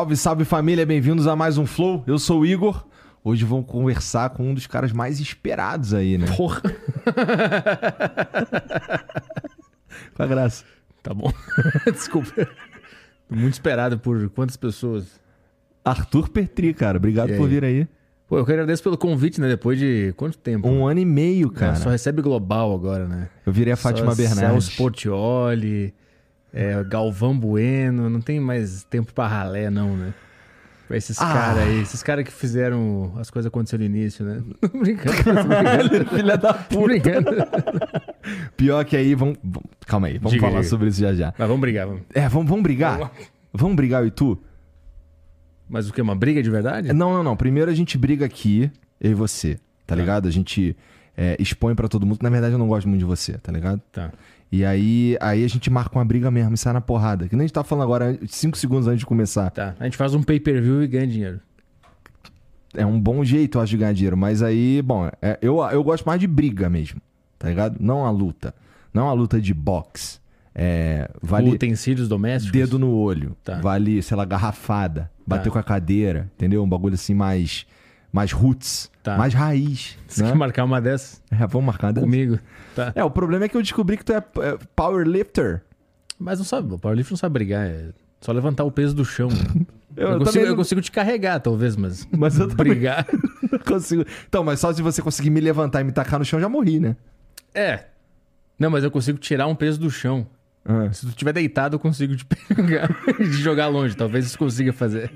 Salve, salve família, bem-vindos a mais um Flow. Eu sou o Igor. Hoje vamos conversar com um dos caras mais esperados aí, né? Porra. Com a graça. Tá bom. Desculpa. Muito esperado por quantas pessoas? Arthur Petri, cara. Obrigado por vir aí. Pô, eu quero agradecer pelo convite, né? Depois de quanto tempo? Um ano e meio, É, cara. Só recebe global agora, né? Eu virei a Fátima Só Bernardes. Celso Portioli, é, Galvão Bueno. Não tem mais tempo pra ralé, não, né? Pra esses Ah. caras aí. Esses caras que fizeram as coisas acontecerem no início, né? Tô brincando, tô brincando. Filha da brincando. Pior que aí, vamos. Calma aí, vamos Diga, falar diga. sobre isso já já. Mas vamos brigar, vamos. É, vamos, vamos brigar? Vamos Vamos brigar, eu e tu? Mas o que? Uma briga de verdade? Não, não, não. Primeiro a gente briga aqui, eu e você, tá ligado? A gente é, expõe pra todo mundo. Na verdade, eu não gosto muito de você, tá ligado? Tá. E aí, aí a gente marca uma briga mesmo e sai na porrada. Que nem a gente tá falando agora, cinco segundos antes de começar. Tá. A gente faz um pay-per-view e ganha dinheiro. É um bom jeito, eu acho, de ganhar dinheiro. Mas aí, bom, é, eu, eu gosto mais de briga mesmo, tá ligado? Não a luta. Não a luta de boxe. É, vale Utensílios domésticos? dedo no olho. Tá. Vale, sei lá, garrafada. Bater Tá. com a cadeira, entendeu? Um bagulho assim mais, mais roots. Tá. Mais raiz. Você né? quer marcar uma dessas É, vamos marcar dessa? comigo? Tá. É, o problema é que eu descobri que tu é, é powerlifter. Mas não sabe, o powerlifter não sabe brigar, é só levantar o peso do chão. Eu, Eu, consigo, também eu não- consigo te carregar, talvez, mas, Mas eu brigar... não consigo. Então, mas só se você conseguir me levantar e me tacar no chão, já morri, né? É. Não, mas eu consigo tirar um peso do chão. Ah. Se tu estiver deitado, eu consigo te pegar e te jogar longe. Talvez isso consiga fazer.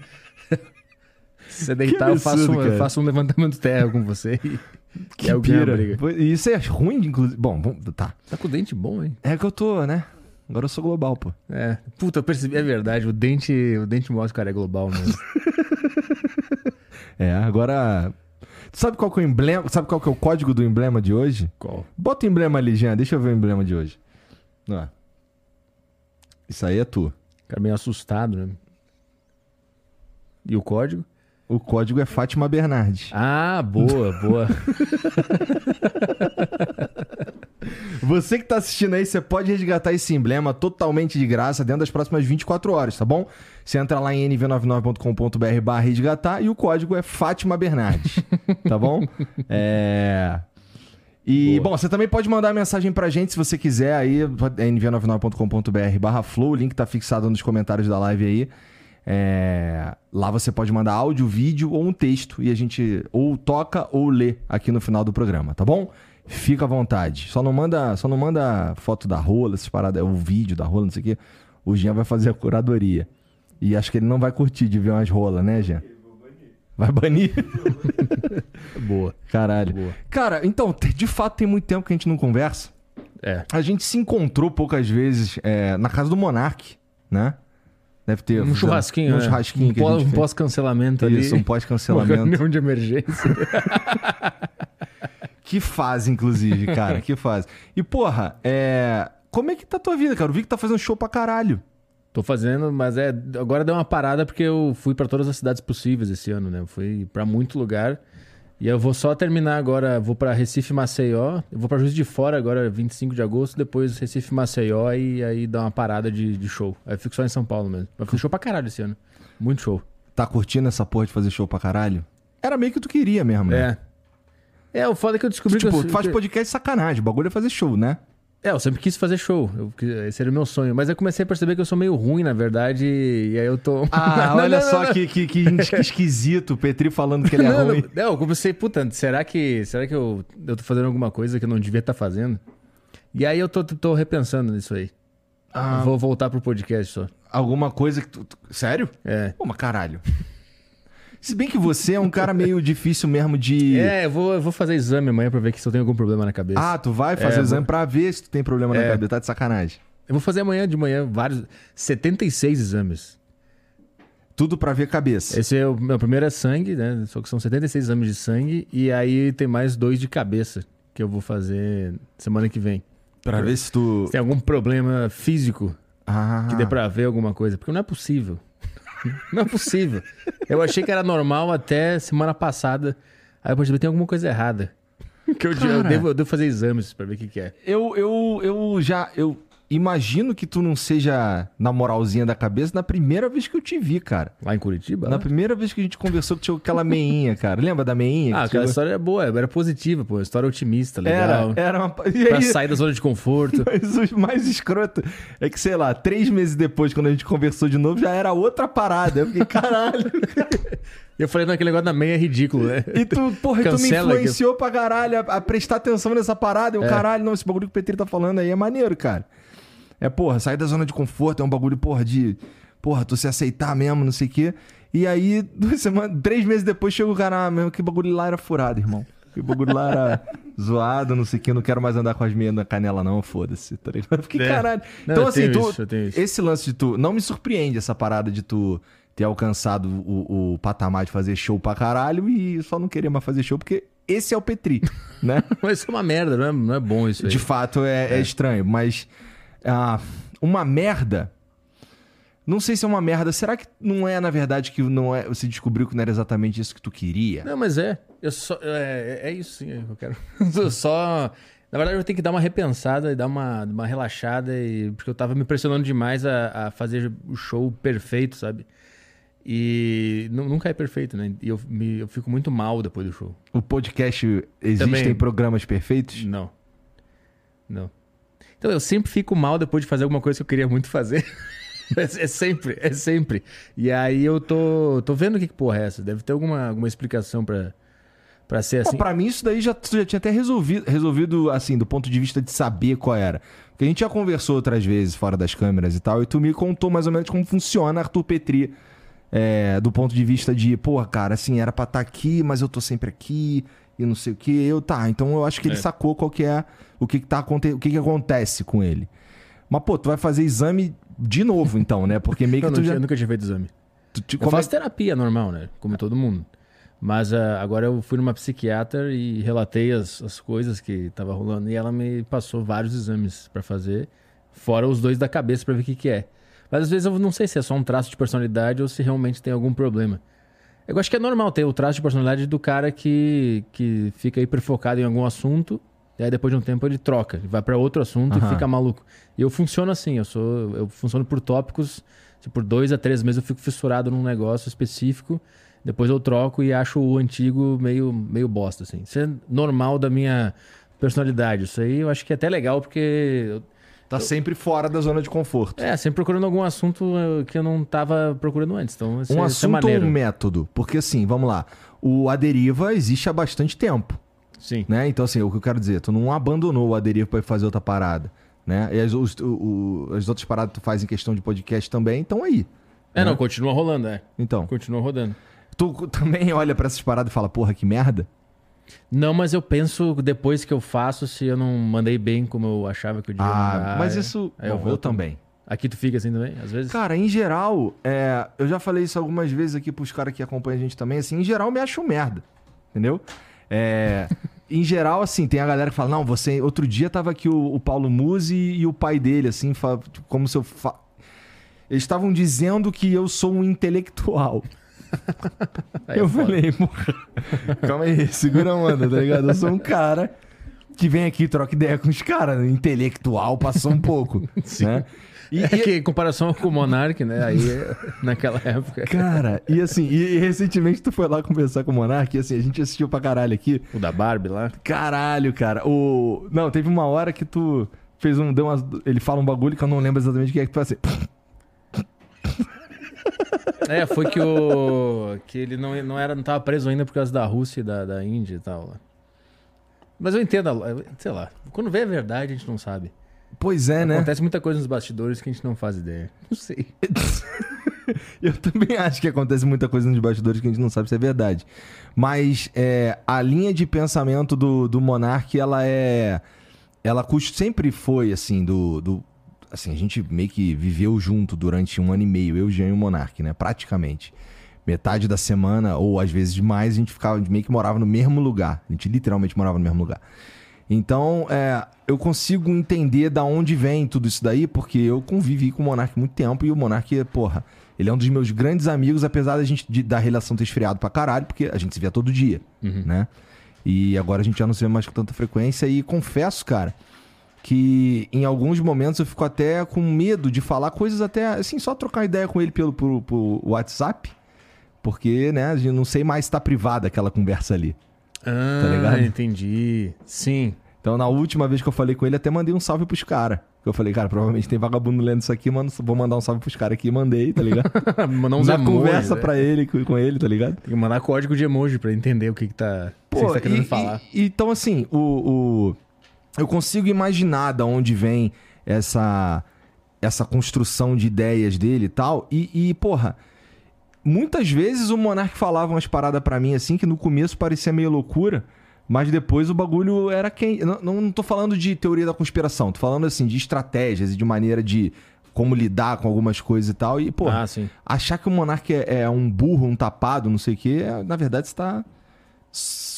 Se você deitar, eu, faço, absurdo, um- eu faço um levantamento terra com você e, Que alguém ganha a pira. E isso é ruim, inclusive. Bom, bom, tá. Tá com o dente bom, hein? É que eu tô, né? Agora eu sou global, pô. É. Puta, eu percebi, é verdade. O dente, o dente mostra que o cara é global mesmo. É, agora. Sabe qual que é o emblema? Sabe qual que é o código do emblema de hoje? Qual? Bota o emblema ali, Jean. Deixa eu ver o emblema de hoje. Ó. Isso aí é tu. Cara meio assustado, né? E o código? O código é Fátima Bernardes. Ah, boa, boa. Você que tá assistindo aí, você pode resgatar esse emblema totalmente de graça dentro das próximas 24 horas, tá bom? Você entra lá em nv99.com.br barra resgatar e o código é Fátima Bernardes, tá bom? É... E, Boa. bom, você também pode mandar mensagem pra gente se você quiser aí, é nv99.com.br barra flow, o link tá fixado nos comentários da live aí. É, Lá você pode mandar áudio, vídeo ou um texto e a gente ou toca ou lê aqui no final do programa, tá bom? Fica à vontade. Só não manda, só não manda foto da rola, essas paradas, o vídeo da rola, não sei o quê. O Jean vai fazer a curadoria. E acho que ele não vai curtir de ver umas rolas, né, Jean? Vai banir? boa. Caralho. Boa. Cara, então, de fato tem muito tempo que a gente não conversa. É. A gente se encontrou poucas vezes é, na casa do Monark, né? Deve ter. Um churrasquinho, Um né? churrasquinho um que um pós-cancelamento ali. Isso, um Uma pós-cancelamento. reunião de emergência. que fase, inclusive, cara. que fase. E, porra, é... como é que tá a tua vida, cara? Eu vi que tá fazendo show pra caralho. Tô fazendo, mas é. Agora deu uma parada porque eu fui pra todas as cidades possíveis esse ano, né? Eu fui pra muito lugar. E eu vou só terminar agora. Vou pra Recife Maceió. Eu vou pra Juiz de Fora agora, 25 de agosto. Depois Recife Maceió e aí dá uma parada de, de show. Aí eu fico só em São Paulo mesmo. Mas fiz show pra caralho esse ano. Muito show. Tá curtindo essa porra de fazer show pra caralho? Era meio que tu queria mesmo, né? É. É, o foda é que eu descobri Tipo, que eu. faz podcast de sacanagem. O bagulho é fazer show, né? É, eu sempre quis fazer show. Eu, esse era o meu sonho. Mas eu comecei a perceber que eu sou meio ruim, na verdade. E aí eu tô. Ah, Não, olha não, só não. Que, que, que esquisito. O Petri falando que ele é ruim. não, eu comecei, puta, será que, será que eu, eu tô fazendo alguma coisa que eu não devia estar fazendo? E aí eu tô, tô repensando nisso aí. Ah. Vou voltar pro podcast só. Alguma coisa que tu... tu- Sério? É. Pô, mas caralho. Se bem que você é um cara meio difícil mesmo de... É, eu vou, eu vou fazer exame amanhã pra ver se eu tenho algum problema na cabeça. Ah, tu vai fazer É, exame vou- pra ver se tu tem problema na É. cabeça. Tá de sacanagem. Eu vou fazer amanhã de manhã vários. 76 exames. Tudo pra ver cabeça. Esse é o meu primeiro é sangue, né? Só que são 76 exames de sangue. E aí tem mais dois de cabeça que eu vou fazer semana que vem. Pra ver se tu... Se tem algum problema físico Ah, que dê pra ver alguma coisa. Porque não é possível. Não é possível. Eu achei que era normal até semana passada. Aí eu percebi que tem alguma coisa errada. Que eu, eu Cara. devo, eu devo fazer exames pra ver o que, que é. Eu, eu, eu já... Eu, imagino que tu não seja na moralzinha da cabeça na primeira vez que eu te vi, cara. Lá em Curitiba? Na lá? primeira vez que a gente conversou, que tinha aquela meinha, cara. Lembra da meinha? Ah, que aquela história é boa, era positiva, pô. História otimista, Era, legal. era uma... E Pra aí, sair da zona de conforto. mas o mais escroto é que, sei lá, três meses depois, quando a gente conversou de novo, já era outra parada. Eu fiquei, caralho. E eu falei, não, aquele negócio da meia é ridículo, né? E tu, porra, tu me influenciou pra caralho a, a prestar atenção nessa parada. Eu, É. caralho, não, esse bagulho que o Petri tá falando aí é maneiro, cara. É, porra, sair da zona de conforto é um bagulho, porra, de. Porra, tu se aceitar mesmo, não sei o quê. E aí, duas semanas, três meses depois, chega o cara, ah, mesmo, que bagulho lá era furado, irmão. Que bagulho lá era zoado, não sei o quê, não quero mais andar com as meias na canela, não, foda-se, tá ligado? Fiquei, É. caralho. Não, então, assim, tu. isso. Esse lance de tu. Não me surpreende essa parada de tu ter alcançado o, o patamar de fazer show pra caralho e só não querer mais fazer show, porque esse é o Petri, né? Mas isso é uma merda, não é, não é bom isso aí. De fato é, é estranho, mas ah, uma merda. Não sei se é uma merda. Será que não é, na verdade, que não é, você descobriu que não era exatamente isso que tu queria? Não, mas é. Eu só, é, é isso sim, eu quero. Eu só. Na verdade, eu tenho que dar uma repensada e dar uma, uma relaxada, e, porque eu tava me pressionando demais a, a fazer o show perfeito, sabe? E nu- nunca é perfeito, né? E eu, me- eu fico muito mal depois do show. O podcast existem Também. programas perfeitos? Não. Não. Então eu sempre fico mal depois de fazer alguma coisa que eu queria muito fazer. é, sempre, é sempre. E aí eu tô, tô vendo o que, que porra é essa. Deve ter alguma, alguma explicação pra, pra ser Pô, assim. pra mim, isso daí já, já tinha até resolvido, resolvido, assim, do ponto de vista de saber qual era. Porque a gente já conversou outras vezes fora das câmeras e tal, e tu me contou mais ou menos como funciona Arthur Petri. é, do ponto de vista de, pô, cara, assim, era pra estar aqui, mas eu tô sempre aqui, e não sei o que. Eu, tá, então eu acho que ele É. sacou qual que é, o que que, tá, aconte- o que que acontece com ele. Mas, pô, tu vai fazer exame de novo, então, né? Porque meio que não tu tinha- já... eu nunca tinha feito exame. tu te- Eu faço terapia normal, né? Como todo mundo. Mas ah, agora eu fui numa psiquiatra e relatei as, as coisas que tava rolando e ela me passou vários exames pra fazer, fora os dois da cabeça pra ver o que, que é. Mas às vezes eu não sei se é só um traço de personalidade ou se realmente tem algum problema. Eu acho que é normal ter o traço de personalidade do cara que, que fica hiperfocado em algum assunto e aí depois de um tempo ele troca, ele vai pra outro assunto Aham. e fica maluco. E eu funciono assim, eu sou eu funciono por tópicos. Por dois a três meses eu fico fissurado num negócio específico, depois eu troco e acho o antigo meio, meio bosta, assim. Isso é normal da minha personalidade. Isso aí eu acho que é até legal, porque Tá sempre fora da zona de conforto. é, sempre procurando algum assunto eh, que eu não tava procurando antes. Então, isso Um é- é assunto ou maneiro. um método? Porque assim, vamos lá. O Aderiva existe há bastante tempo, Sim. né? Então assim, o que eu quero dizer, tu não abandonou o Aderiva pra ir fazer outra parada, né? E as, os- o- as outras paradas que tu faz em questão de podcast também estão aí. É, né? não, continua rolando, é. Então, Continua rodando. tu também olha pra essas paradas e fala, porra, que merda. Não, mas eu penso depois que eu faço se eu não mandei bem como eu achava que eu devia Ah, mandar. mas é. isso... Bom, eu eu, também. Aqui tu fica assim também, às vezes? Cara, em geral, é, eu já falei isso algumas vezes aqui pros caras que acompanham a gente também, assim, em geral me acho merda, entendeu? É, em geral, assim, tem a galera que fala, não, você... Outro dia tava aqui o, o Paulo Musi e o pai dele, assim, fa- como se eu... Fa... Eles estavam dizendo que eu sou um intelectual. Aí é eu foda. falei, porra, calma aí, segura a onda, tá ligado? Eu sou um cara que vem aqui e troca ideia com os caras, né? intelectual passou um pouco, né? E, É que em comparação com o Monark, né? Aí, naquela época. Cara, e assim, e, e recentemente tu foi lá conversar com o Monark, e assim, a gente assistiu pra caralho aqui. O da Barbie lá. Caralho, cara. O... Não, teve uma hora que tu fez um. Deu umas... Ele fala um bagulho que eu não lembro exatamente o que é que tu faz assim. É, foi que o. que ele não, não, era, não tava preso ainda por causa da Rússia e da, da Índia e tal. lá. Mas eu entendo, sei lá. Quando vê a verdade, a gente não sabe. Pois é, né? Acontece muita coisa nos bastidores que a gente não faz ideia. Não sei. Eu também acho que acontece muita coisa nos bastidores que a gente não sabe se é verdade. Mas é, a linha de pensamento do, do Monark, ela é. Ela sempre foi assim, do, do. Assim, a gente meio que viveu junto durante um ano e meio, eu, Jean e o Monark, né? Praticamente. Metade da semana, ou às vezes mais, a gente ficava, meio que morava no mesmo lugar. A gente literalmente morava no mesmo lugar. Então, é, eu consigo entender da onde vem tudo isso daí, porque eu convivi com o Monark muito tempo e o Monark, porra, ele é um dos meus grandes amigos, apesar da gente de- da relação ter esfriado pra caralho, porque a gente se via todo dia, né? E agora a gente já não se vê mais com tanta frequência e confesso, cara, que em alguns momentos eu fico até com medo de falar coisas até, assim, só trocar ideia com ele pelo, pelo WhatsApp, porque, né, a gente não sei mais se tá privada aquela conversa ali. Ah, Tá ligado? entendi. Sim. Então, na última vez que eu falei com ele, até mandei um salve pros caras. Eu falei, cara, provavelmente tem vagabundo lendo isso aqui, mano. Vou mandar um salve pros caras aqui mandei, tá ligado? Mandar uns Na emojis, conversa né? pra ele, com ele, tá ligado? Tem que mandar código de emoji pra entender o que, que tá, o que tá querendo e- falar. e- então, assim, o, o- eu consigo imaginar da onde vem essa, essa construção de ideias dele e tal. E, e, porra, muitas vezes o Monark falava umas paradas pra mim assim que no começo parecia meio loucura. Mas depois o bagulho era quem. Não, não, tô falando de teoria da conspiração, tô falando assim de estratégias e de maneira de como lidar com algumas coisas e tal. E, pô, Ah, achar que o Monark é, é um burro, um tapado, não sei o quê, é, na verdade você tá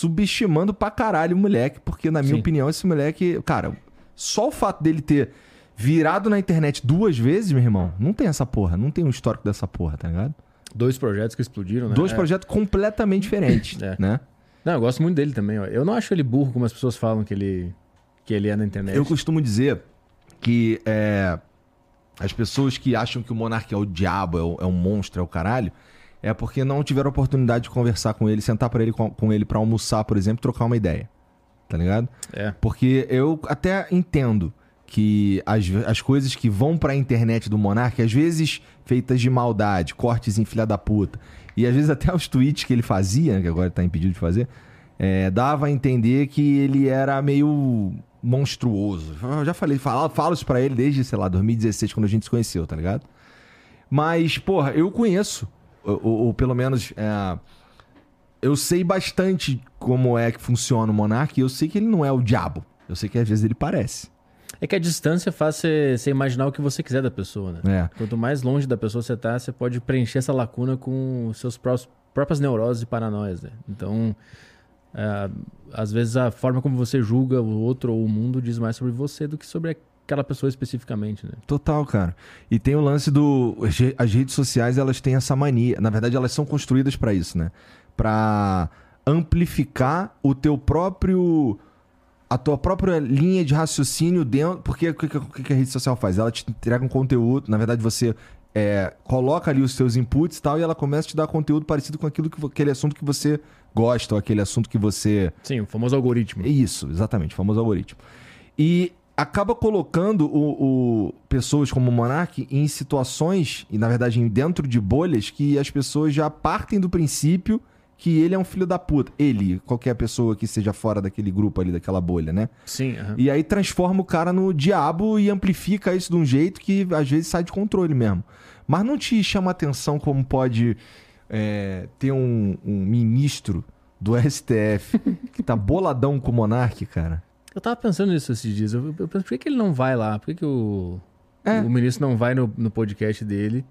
subestimando pra caralho o moleque, porque na minha Sim. opinião esse moleque, cara, só o fato dele ter virado na internet duas vezes, meu irmão, não tem essa porra, não tem um histórico dessa porra, tá ligado? Dois projetos que explodiram, né? Dois É. projetos completamente diferentes, É. né? Não, eu gosto muito dele também. Ó. Eu não acho ele burro como as pessoas falam que ele, que ele é na internet. Eu costumo dizer que é, as pessoas que acham que o Monark é o diabo, é, o- é um monstro, é o caralho, é porque não tiveram oportunidade de conversar com ele, sentar para ele com, com ele para almoçar, por exemplo, trocar uma ideia. Tá ligado? É. Porque eu até entendo que as, as coisas que vão pra internet do Monark, às vezes feitas de maldade, cortes em filha da puta, e às vezes até os tweets que ele fazia, né, que agora tá impedido de fazer, é, dava a entender que ele era meio monstruoso. Eu já falei, falo, falo isso pra ele desde, sei lá, 2016, quando a gente se conheceu, tá ligado? Mas, porra, eu conheço, ou, ou- pelo menos é, eu sei bastante como é que funciona o Monark e eu sei que ele não é o diabo. Eu sei que às vezes ele parece. É que a distância faz você, imaginar o que você quiser da pessoa, né? É. Quanto mais longe da pessoa você tá, você pode preencher essa lacuna com seus prós- próprias neuroses e paranoias, né? Então, é, às vezes a forma como você julga o outro ou o mundo diz mais sobre você do que sobre aquela pessoa especificamente, né? Total, cara. E tem o lance do. As redes sociais, elas têm essa mania. Na verdade, elas são construídas pra isso, né? Pra amplificar o teu próprio. A tua própria linha de raciocínio dentro. Porque o que, que- a rede social faz? Ela te entrega um conteúdo. Na verdade, você é, coloca ali os teus inputs e tal, e ela começa a te dar conteúdo parecido com aquilo que, aquele assunto que você gosta, ou aquele assunto que você. Sim, o famoso algoritmo. Isso, exatamente, o famoso algoritmo. E acaba colocando o, o- pessoas como o Monark em situações, e na verdade em- dentro de bolhas, que as pessoas já partem do princípio que ele é um filho da puta. Ele, qualquer pessoa que seja fora daquele grupo ali, daquela bolha, né? Sim, aham. E aí transforma o cara no diabo e amplifica isso de um jeito que às vezes sai de controle mesmo. Mas não te chama atenção como pode é, ter um, um ministro do STF que tá boladão com o Monark, cara? Eu tava pensando nisso esses dias. Eu, eu penso, por que, que ele não vai lá? Por que, que o, É. o ministro não vai no, no podcast dele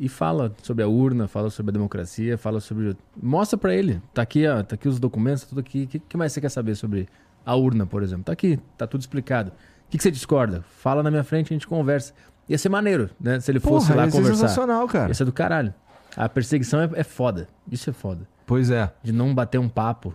e fala sobre a urna, fala sobre a democracia, fala sobre. Mostra pra ele. Tá aqui, ó, tá aqui os documentos, tá tudo aqui. O que, que mais você quer saber sobre a urna, por exemplo? Tá aqui, tá tudo explicado. O que, que você discorda? Fala na minha frente, a gente conversa. Ia ser maneiro, né? Se ele fosse Porra, lá ia ser conversar. sensacional, cara. Ia ser do caralho. A perseguição é, é foda. Isso é foda. Pois é. De não bater um papo.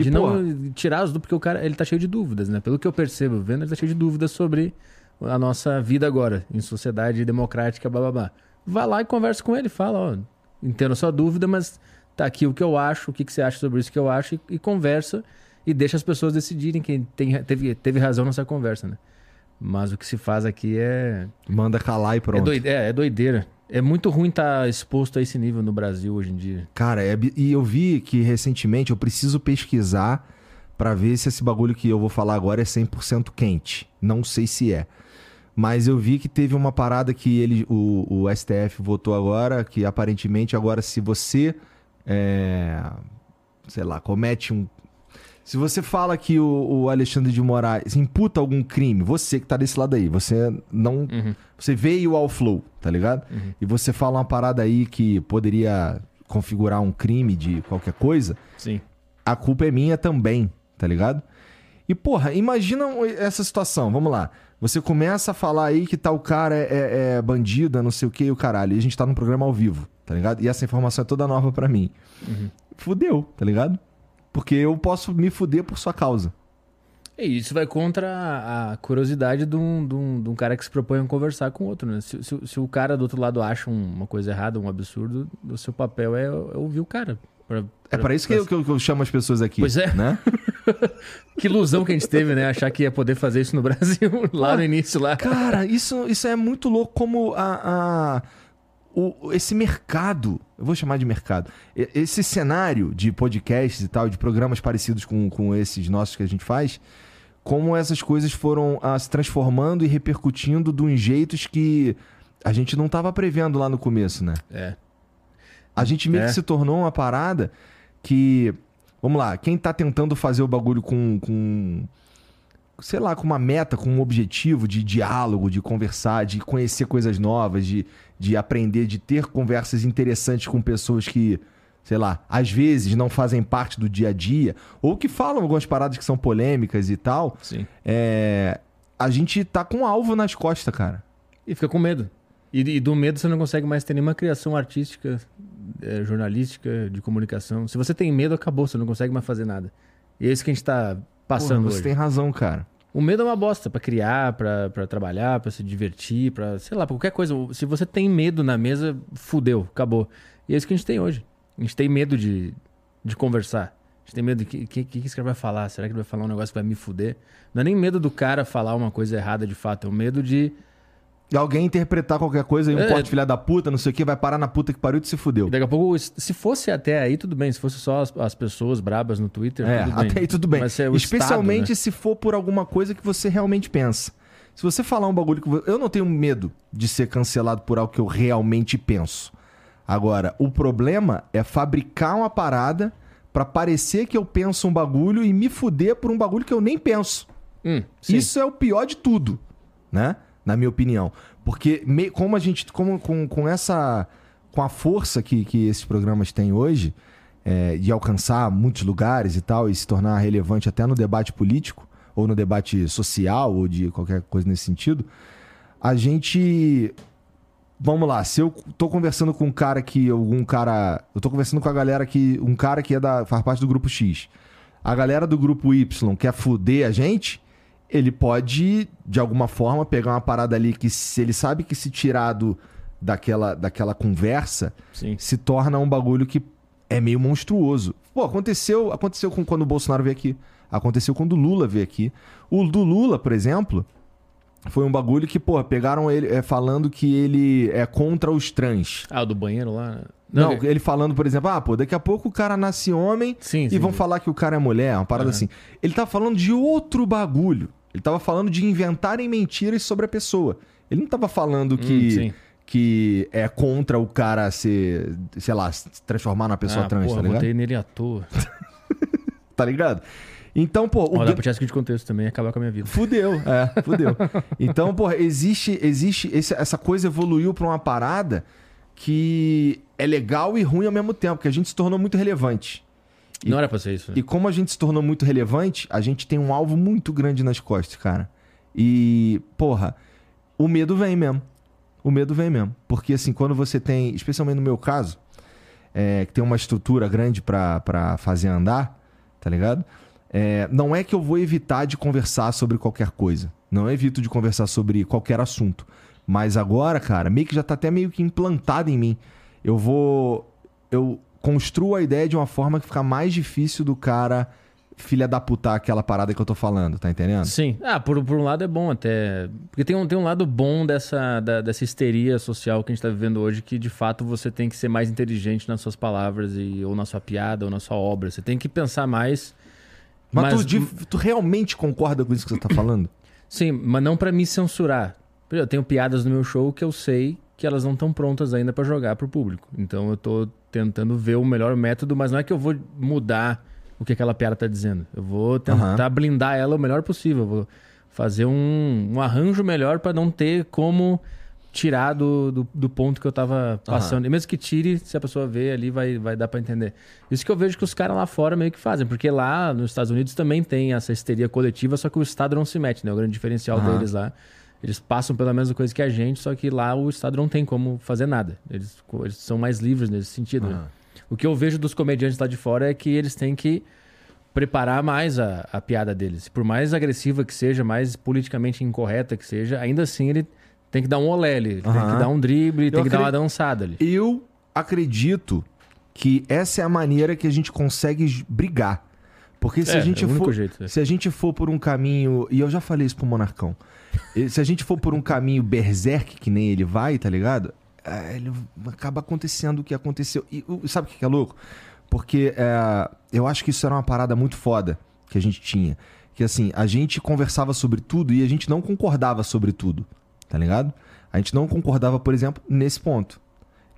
E, de porra, não tirar as dúvidas, porque o cara ele tá cheio de dúvidas, né? Pelo que eu percebo vendo, ele tá cheio de dúvidas sobre a nossa vida agora, em sociedade democrática, blá blá blá. Vai lá e conversa com ele, fala, ó, entendo a sua dúvida, mas tá aqui o que eu acho, o que, que você acha sobre isso que eu acho, e, e conversa e deixa as pessoas decidirem quem tem, teve, teve razão nessa conversa, né? Mas o que se faz aqui é, Manda calar e é, pronto. doide- é, é doideira. É muito ruim estar exposto a esse nível no Brasil hoje em dia. Cara, é e eu vi que recentemente eu preciso pesquisar pra ver se esse bagulho que eu vou falar agora é 100% quente. Não sei se é. Mas eu vi que teve uma parada que ele, o, o STF votou agora, que aparentemente agora se você, é, sei lá, comete um... Se você fala que o, o Alexandre de Moraes imputa algum crime, você que tá desse lado aí, você não Uhum. você veio ao flow, tá ligado? Uhum. E você fala uma parada aí que poderia configurar um crime de qualquer coisa, Sim. a culpa é minha também, tá ligado? E, porra, imagina essa situação, vamos lá. Você começa a falar aí que tal cara é, é, é bandido, é não sei o que, e o caralho. E a gente tá num programa ao vivo, tá ligado? E essa informação é toda nova pra mim. Uhum. Fudeu, tá ligado? Porque eu posso me fuder por sua causa. E isso vai contra a, curiosidade de um, de, um, de um cara que se propõe a conversar com o outro, né? Se, se, se o cara do outro lado acha um- uma coisa errada, um absurdo, o seu papel é, é ouvir o cara. Pra- É para isso que eu, que, eu, que eu chamo as pessoas aqui. Pois é. Né? Que ilusão que a gente teve, né? Achar que ia poder fazer isso no Brasil lá no início, lá. Cara, isso, isso é muito louco como a, a- o, esse mercado, eu vou chamar de mercado, esse cenário de podcasts e tal, de programas parecidos com, com esses nossos que a gente faz, como essas coisas foram ah, se transformando e repercutindo de uns jeitos que a gente não estava prevendo lá no começo, né? É. A gente meio É. que se tornou uma parada que. Vamos lá, quem tá tentando fazer o bagulho com. com sei lá, com uma meta, com um objetivo de diálogo, de conversar, de conhecer coisas novas, de, de aprender, de ter conversas interessantes com pessoas que, sei lá, às vezes não fazem parte do dia a dia, ou que falam algumas paradas que são polêmicas e tal. Sim. É, a gente tá com um alvo nas costas, cara. E fica com medo. E, e do medo você não consegue mais ter nenhuma criação artística, eh, jornalística, de comunicação. Se você tem medo, acabou, você não consegue mais fazer nada. E é isso que a gente tá passando Porra, você hoje. tem razão, cara. O medo é uma bosta pra criar, pra pra trabalhar, pra se divertir, pra sei lá, pra qualquer coisa. Se você tem medo na mesa, fudeu, acabou. E é isso que a gente tem hoje. A gente tem medo de, de conversar. A gente tem medo de que, que, que esse cara vai falar? Será que ele vai falar um negócio que vai me fuder? Não é nem medo do cara falar uma coisa errada de fato, é o medo de. E alguém interpretar qualquer coisa e um É. corte filha da puta, não sei o que, vai parar na puta que pariu e se fudeu. Daqui a pouco, se fosse até aí, tudo bem. Se fosse só as, as pessoas brabas no Twitter, É, tudo bem. até aí tudo bem. É Especialmente Estado, né? se for por alguma coisa que você realmente pensa. Se você falar um bagulho que. Eu não tenho medo de ser cancelado por algo que eu realmente penso. Agora, o problema é fabricar uma parada pra parecer que eu penso um bagulho e me fuder por um bagulho que eu nem penso. Hum. Isso é o pior de tudo, né? Na minha opinião. Porque me- como a gente. Como, com, com essa. Com a força que, que esses programas têm hoje, é, de alcançar muitos lugares e tal, e se tornar relevante até no debate político, ou no debate social, ou de qualquer coisa nesse sentido, a gente. Vamos lá, se eu tô conversando com um cara que. Algum cara. Eu tô conversando com a galera que. Um cara que é da, faz parte do grupo X. A galera do grupo Y quer fuder a gente, ele pode, de alguma forma, pegar uma parada ali que se ele sabe que se tirar do, daquela, daquela conversa, Sim. se torna um bagulho que é meio monstruoso. Pô, aconteceu, aconteceu com quando o Bolsonaro veio aqui. Aconteceu quando o Lula veio aqui. O do Lula, por exemplo, foi um bagulho que, pô, pegaram ele é, falando que ele é contra os trans. Ah, o do banheiro lá. Não, que- ele falando, por exemplo, ah, pô, daqui a pouco o cara nasce homem Sim, e sim. vão falar que o cara é mulher, uma parada Aham. assim. Ele tava falando de outro bagulho. Ele tava falando de inventarem mentiras sobre a pessoa. Ele não tava falando Hum, que, sim. que é contra o cara ser, sei lá, se transformar numa pessoa ah, trans, porra, tá ligado? botei nele à toa. Tá ligado? Então, pô, o tirar isso aqui de contexto também acabar com a minha vida. Fudeu, é, fudeu. Então, porra, existe, existe esse- essa coisa evoluiu pra uma parada que é legal e ruim ao mesmo tempo, que a gente se tornou muito relevante. E- Não era pra ser isso. né? E como a gente se tornou muito relevante, a gente tem um alvo muito grande nas costas, cara. E, porra, o medo vem mesmo. O medo vem mesmo. Porque, assim, quando você tem, especialmente no meu caso, é, que tem uma estrutura grande pra, pra fazer andar, tá ligado? É, não é que eu vou evitar de conversar sobre qualquer coisa. Não evito de conversar sobre qualquer assunto. Mas agora, cara, meio que já tá até meio que implantado em mim. Eu vou. Eu construo a ideia de uma forma que fica mais difícil do cara filha da puta aquela parada que eu tô falando, tá entendendo? Sim. Ah, por, por um lado é bom até. Porque tem um, tem um lado bom dessa, da- dessa histeria social que a gente tá vivendo hoje, que de fato você tem que ser mais inteligente nas suas palavras, e, ou na sua piada, ou na sua obra. Você tem que pensar mais. Mas, Mas- tu, tu realmente concorda com isso que você tá falando? Sim, mas não pra me censurar. Por exemplo, Eu tenho piadas no meu show que eu sei que elas não estão prontas ainda pra jogar pro público. Então eu tô tentando ver o melhor método, mas não é que eu vou mudar o que aquela piada tá dizendo. Eu vou tentar Aham. blindar ela o melhor possível. Eu vou fazer um, um arranjo melhor pra não ter como tirar do, do, do ponto que eu tava passando. E mesmo que tire, se a pessoa vê ali, vai, vai dar pra entender. Isso que eu vejo que os caras lá fora meio que fazem, porque lá nos Estados Unidos também tem essa histeria coletiva, só que o Estado não se mete, né? O grande diferencial Aham. deles lá. Eles passam pela mesma coisa que a gente, só que lá o Estado não tem como fazer nada. Eles, eles são mais livres nesse sentido. né? Aham. O que eu vejo dos comediantes lá de fora é que eles têm que preparar mais a, a piada deles. Por mais agressiva que seja, mais politicamente incorreta que seja, ainda assim ele tem que dar um olé ali. Ele Tem que dar um drible, tem que dar uma dançada ali. Eu acredito que essa é a maneira que a gente consegue brigar. Porque se É, a gente é for. jeito, é. Se a gente for por um caminho. E eu já falei isso pro Monarcão. Se a gente for por um caminho berserk, que nem ele vai, tá ligado? É, ele acaba acontecendo o que aconteceu. E sabe o que que é louco? Porque é, eu acho que isso era uma parada muito foda que a gente tinha. Que assim, a gente conversava sobre tudo e a gente não concordava sobre tudo, tá ligado? A gente não concordava, por exemplo, nesse ponto.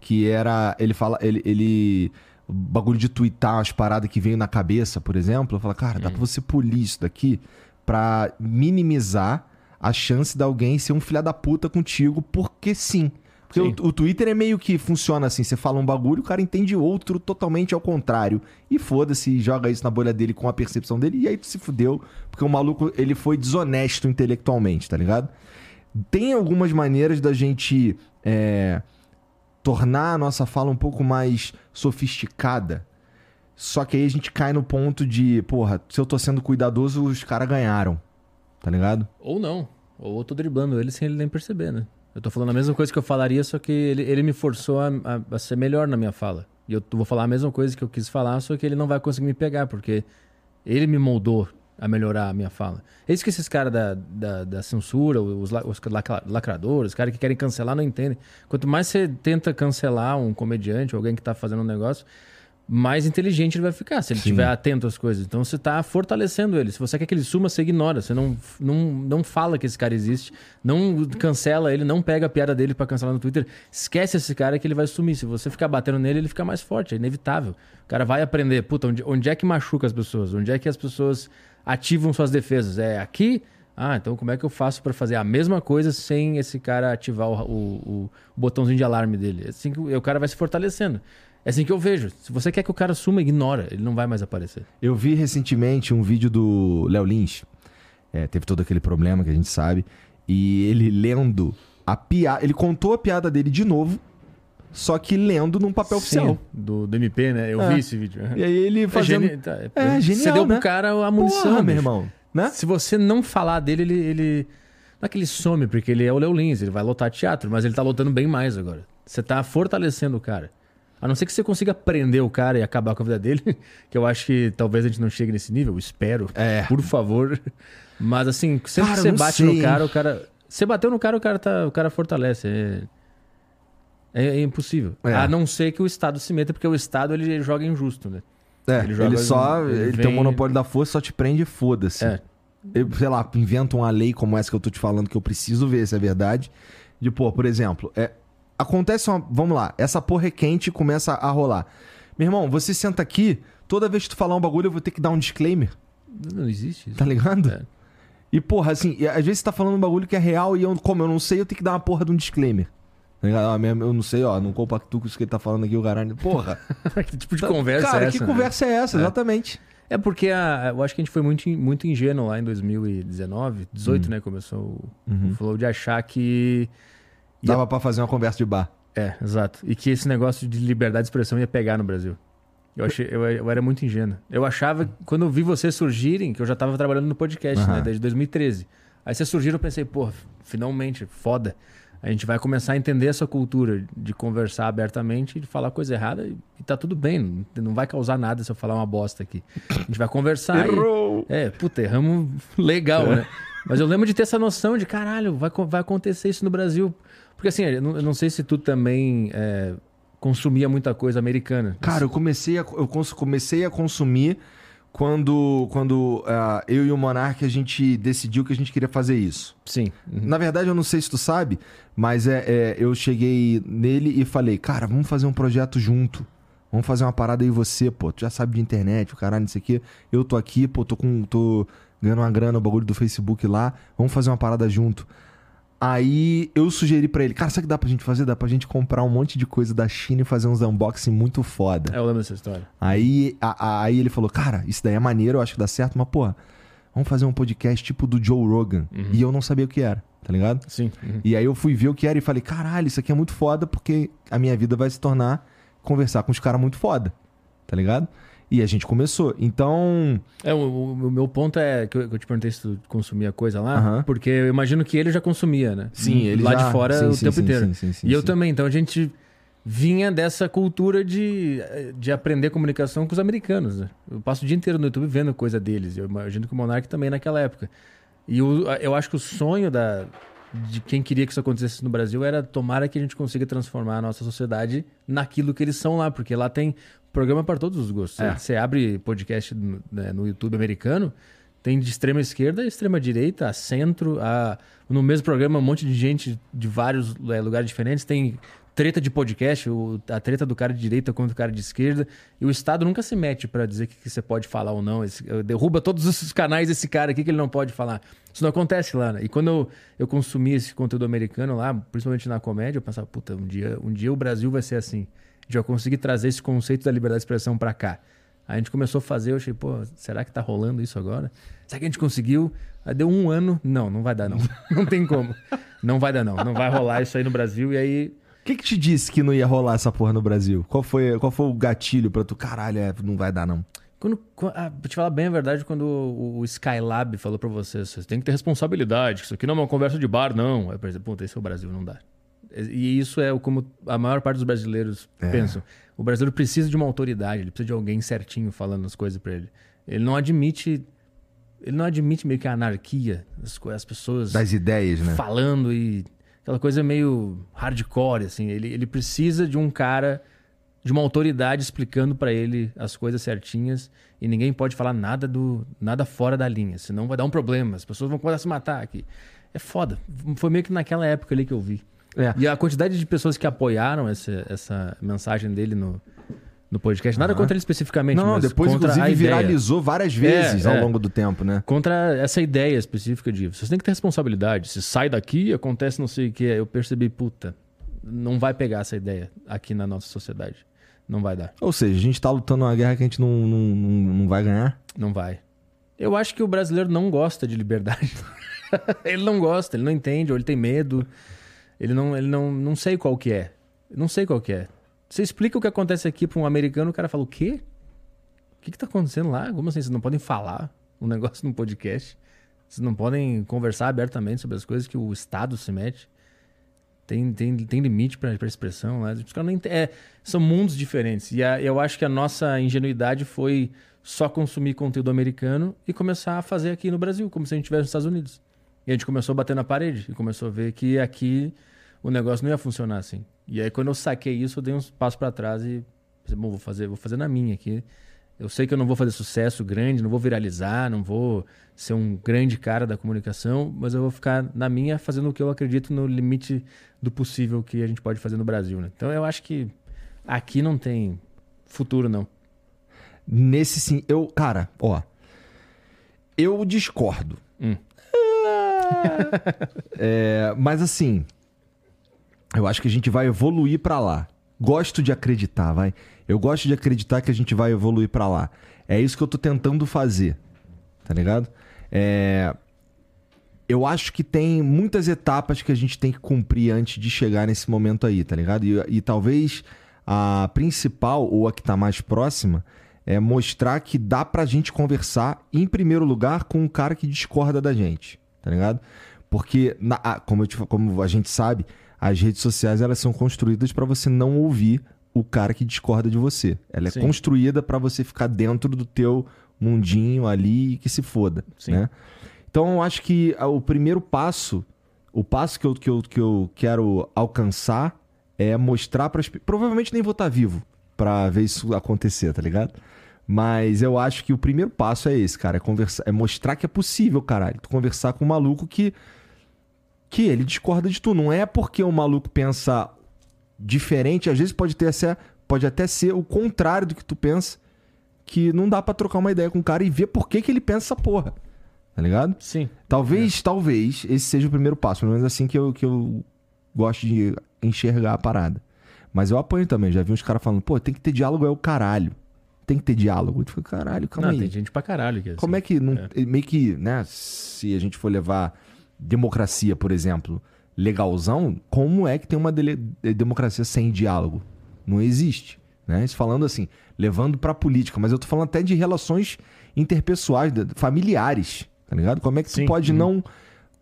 Que era. Ele fala. Ele. ele o bagulho de twittar as paradas que veio na cabeça, por exemplo. Eu falo, cara, dá pra você polir isso daqui pra minimizar a chance de alguém ser um filha da puta contigo, porque sim. Porque Sim. o, o Twitter é meio que funciona assim: você fala um bagulho, o cara entende outro totalmente ao contrário. E foda-se, joga isso na bolha dele com a percepção dele, e aí tu se fudeu, porque o maluco ele foi desonesto intelectualmente, tá ligado? Tem algumas maneiras da gente é, tornar a nossa fala um pouco mais sofisticada. Só que aí a gente cai no ponto de, porra, se eu tô sendo cuidadoso, os caras ganharam. Tá ligado? Ou não. Ou eu tô driblando ele sem ele nem perceber, né? Eu tô falando a mesma coisa que eu falaria, só que ele, ele me forçou a, a- a ser melhor na minha fala. E eu vou falar a mesma coisa que eu quis falar, só que ele não vai conseguir me pegar, porque ele me moldou a melhorar a minha fala. É isso que esses caras da, da, da censura, os, os lacra- lacradores, os caras que querem cancelar, não entendem. Quanto mais você tenta cancelar um comediante alguém que tá fazendo um negócio, mais inteligente ele vai ficar, se ele estiver atento às coisas. Então você está fortalecendo ele. Se você quer que ele suma, você ignora. Você não, não, não fala que esse cara existe. Não cancela ele, não pega a piada dele para cancelar no Twitter. Esquece esse cara que ele vai sumir. Se você ficar batendo nele, ele fica mais forte. É inevitável. O cara vai aprender. Puta, onde, onde é que machuca as pessoas? Onde é que as pessoas ativam suas defesas? É aqui? Ah, então como é que eu faço para fazer a mesma coisa sem esse cara ativar o, o, o botãozinho de alarme dele? É Assim que o cara vai se fortalecendo. É assim que eu vejo. Se você quer que o cara suma, ignora. Ele não vai mais aparecer. Eu vi recentemente um vídeo do Léo Lins. É, teve todo aquele problema que a gente sabe. E ele lendo a piada. Ele contou a piada dele de novo, só que lendo num papel oficial. Do, do MP, né? Eu É. vi esse vídeo. E aí ele É, fazendo. geni- tá, É, Você genial, deu né? pro cara a munição, Porra, meu irmão. Né? Se você não falar dele, ele, ele. Não é que ele some, porque ele é o Léo Lins, ele vai lotar teatro, mas ele tá lotando bem mais agora. Você tá fortalecendo o cara. A não ser que você consiga prender o cara e acabar com a vida dele, que eu acho que talvez a gente não chegue nesse nível, espero. É. Por favor. Mas assim, sempre Cara, que você bate sei, no cara, o cara. Você bateu no cara, o cara, tá, o cara fortalece. É, é, é impossível. É. A não ser que o Estado se meta, porque o Estado ele joga injusto, né? É, Ele ele, só. ele Ele, tem vem- o monopólio da força, só te prende e foda-se. É. Eu, sei lá, inventa uma lei como essa que eu tô te falando que eu preciso ver se é verdade. De, pô, por exemplo, é, acontece uma. Vamos lá, essa porra é quente e começa a rolar. Meu irmão, você senta aqui, toda vez que tu falar um bagulho, eu vou ter que dar um disclaimer, Não existe isso. tá ligado? É. E, porra, assim, às vezes você tá falando um bagulho que é real e eu, como eu não sei, eu tenho que dar uma porra de um disclaimer. Tá? Ah, eu não sei, ó, não compactuo com isso que ele tá falando aqui, o caralho. Porra. que tipo de conversa Cara, é essa? que né? conversa é essa? É. Exatamente. É porque a- eu acho que a gente foi muito, muito ingênuo lá em 2019, 18, Hum. né? Começou o, Uhum. o Flow de achar que. Ia- Dava pra fazer uma conversa de bar. É, exato. E que esse negócio de liberdade de expressão ia pegar no Brasil. Eu, achei, eu, eu era muito ingênuo. Eu achava, quando eu vi vocês surgirem, que eu já tava trabalhando no podcast, Aham. né? Desde 2013. Aí vocês surgiram, eu pensei, pô, finalmente, foda. A gente vai começar a entender essa cultura de conversar abertamente e de falar coisa errada e, e tá tudo bem. Não, vai causar nada se eu falar uma bosta aqui. A gente vai conversar e, Errou! é, puta, erramos legal, né? Mas eu lembro de ter essa noção de, caralho, vai, vai acontecer isso no Brasil. Porque assim, eu não, eu não sei se tu também é, consumia muita coisa americana. Cara, eu comecei a, eu comecei a consumir quando, quando ah, eu e o Monark a gente decidiu que a gente queria fazer isso. Sim. Uhum. Na verdade, eu não sei se tu sabe, mas é, é, eu cheguei nele e falei, cara, vamos fazer um projeto junto. Vamos fazer uma parada aí e você, pô. Tu já sabe de internet, o caralho, não sei o quê. Eu tô aqui, pô, tô com. tô ganhando uma grana, o bagulho do Facebook lá. Vamos fazer uma parada junto. Aí eu sugeri pra ele, cara, sabe o que dá pra gente fazer? Dá pra gente comprar um monte de coisa da China e fazer uns unboxing muito foda. É, eu lembro dessa história. Aí, a- a- aí ele falou, cara, isso daí é maneiro, eu acho que dá certo, mas, porra, vamos fazer um podcast tipo do Joe Rogan. E eu não sabia o que era, tá ligado? Sim. Uhum. E aí eu fui ver o que era e falei, caralho, isso aqui é muito foda porque a minha vida vai se tornar conversar com os caras muito foda, tá ligado? E a gente começou. Então. É, o, o meu ponto é que eu, que eu te perguntei se tu consumia coisa lá, Aham. porque eu imagino que ele já consumia, né? Sim, ele Lá já- de fora sim, o sim, tempo sim, inteiro. sim, sim, sim, e eu também, então a gente vinha dessa cultura de, de aprender comunicação com os americanos. Né? Eu passo o dia inteiro no YouTube vendo coisa deles. Eu imagino que o Monark também naquela época. E o- eu acho que o sonho da, de quem queria que isso acontecesse no Brasil era tomara que a gente consiga transformar a nossa sociedade naquilo que eles são lá, porque lá tem programa para todos os gostos. É. Você abre podcast no, né, no YouTube americano, tem de extrema esquerda extrema direita, a centro, a no mesmo programa um monte de gente de vários é, lugares diferentes, tem treta de podcast, o- a treta do cara de direita contra o cara de esquerda, e o Estado nunca se mete para dizer o que, você pode falar ou não. Esse- derruba todos os canais desse cara aqui que ele não pode falar. Isso não acontece lá, né? E quando eu, eu consumi esse conteúdo americano lá, principalmente na comédia, eu pensava, puta, um dia, um dia o Brasil vai ser assim. Gente vai conseguir trazer esse conceito da liberdade de expressão para cá. Aí a gente começou a fazer, eu achei, pô, será que tá rolando isso agora? Será que a gente conseguiu? Aí deu um ano, não, não vai dar não. Não tem como. Não vai dar não. Não vai rolar isso aí no Brasil. E aí O que, que te disse que não ia rolar essa porra no Brasil? Qual foi, qual foi o gatilho pra tu? Caralho, é, não vai dar, não. Quando, quan- ah, pra te falar bem a verdade, quando o, Skylab falou pra você, você tem que ter responsabilidade, que isso aqui não é uma conversa de bar, não. Aí eu pensei, puta, esse é o Brasil, não dá. E isso é como a maior parte dos brasileiros É. pensam. O brasileiro precisa de uma autoridade, ele precisa de alguém certinho falando as coisas pra ele. Ele não admite. Ele não admite meio que a anarquia, as, as pessoas Das ideias, né? falando e aquela coisa meio hardcore, assim. Ele, ele precisa de um cara, de uma autoridade explicando pra ele as coisas certinhas e ninguém pode falar nada do nada fora da linha, senão vai dar um problema. As pessoas vão começar a se matar aqui. É foda. Foi meio que naquela época ali que eu vi. É. E a quantidade de pessoas que apoiaram essa, essa mensagem dele no, no podcast, nada Aham. contra ele especificamente, Não, mas depois, contra inclusive, viralizou várias vezes É, ao é. longo do tempo, né? contra essa ideia específica de você tem que ter responsabilidade. Se sai daqui, acontece não sei o que. Eu percebi, puta, não vai pegar essa ideia aqui na nossa sociedade. Não vai dar. Ou seja, a gente tá lutando uma guerra que a gente não, não, não, não vai ganhar. Não vai. Eu acho que o brasileiro não gosta de liberdade. ele não gosta, ele não entende, ou ele tem medo. Ele não, ele não, não sei qual que é. Não sei qual que é. Você explica o que acontece aqui para um americano, o cara fala, o quê? O que que tá acontecendo lá? Como assim? Vocês não podem falar um negócio num podcast? Vocês não podem conversar abertamente sobre as coisas que o Estado se mete? Tem, tem, tem limite para expressão lá. Os caras não é, são mundos diferentes. E a- eu acho que a nossa ingenuidade foi só consumir conteúdo americano e começar a fazer aqui no Brasil, como se a gente estivesse nos Estados Unidos. E a gente começou a bater na parede e começou a ver que aqui o negócio não ia funcionar assim. E aí quando eu saquei isso, eu dei uns passos para trás e pensei, bom, vou fazer, vou fazer na minha aqui. Eu sei que eu não vou fazer sucesso grande, não vou viralizar, não vou ser um grande cara da comunicação, mas eu vou ficar na minha fazendo o que eu acredito no limite do possível que a gente pode fazer no Brasil, né? Então eu acho que aqui não tem futuro não. Nesse sim, eu, cara, ó. Eu discordo. Hum. É, mas assim, eu acho que a gente vai evoluir pra lá. Gosto de acreditar, vai. Eu gosto de acreditar que a gente vai evoluir pra lá. É isso que eu tô tentando fazer. Tá ligado? É, eu acho que tem muitas etapas que a gente tem que cumprir antes de chegar nesse momento aí, tá ligado? E, e talvez a principal, ou a que tá mais próxima, é mostrar que dá pra gente conversar, em primeiro lugar, com um cara que discorda da gente, tá ligado? Porque, na- como, te como a gente sabe, as redes sociais elas são construídas pra você não ouvir o cara que discorda de você. Ela é Sim. construída pra você ficar dentro do teu mundinho ali e que se foda, Sim. né? Então eu acho que ah, o primeiro passo, o passo que eu, que eu, que eu quero alcançar é mostrar para Provavelmente nem vou estar vivo pra ver isso acontecer, tá ligado? Mas eu acho que o primeiro passo é esse, cara. É, conversar, é mostrar que é possível, caralho. Tu conversar com um maluco que. Que ele discorda de tu. Não é porque o maluco pensa diferente, às vezes pode, ter, essa- pode até ser o contrário do que tu pensa. Que não dá pra trocar uma ideia com o cara e ver por que, que ele pensa essa porra. Tá ligado? Sim. Talvez, talvez, esse seja o primeiro passo. Pelo menos assim que eu, que eu gosto de enxergar a parada. Mas eu apanho também. Já vi uns caras falando, pô, tem que ter diálogo, é o caralho. Tem que ter diálogo. Eu fico, caralho, calma Não, aí. tem gente pra caralho que é Como assim. é que não. Meio que, né? Se a gente for levar democracia, por exemplo, legalzão, como é que tem uma dele- democracia sem diálogo? Não existe. Né? Isso falando assim, levando pra política, mas eu tô falando até de relações interpessoais, familiares, tá ligado? Como é que Sim. tu pode Uhum. não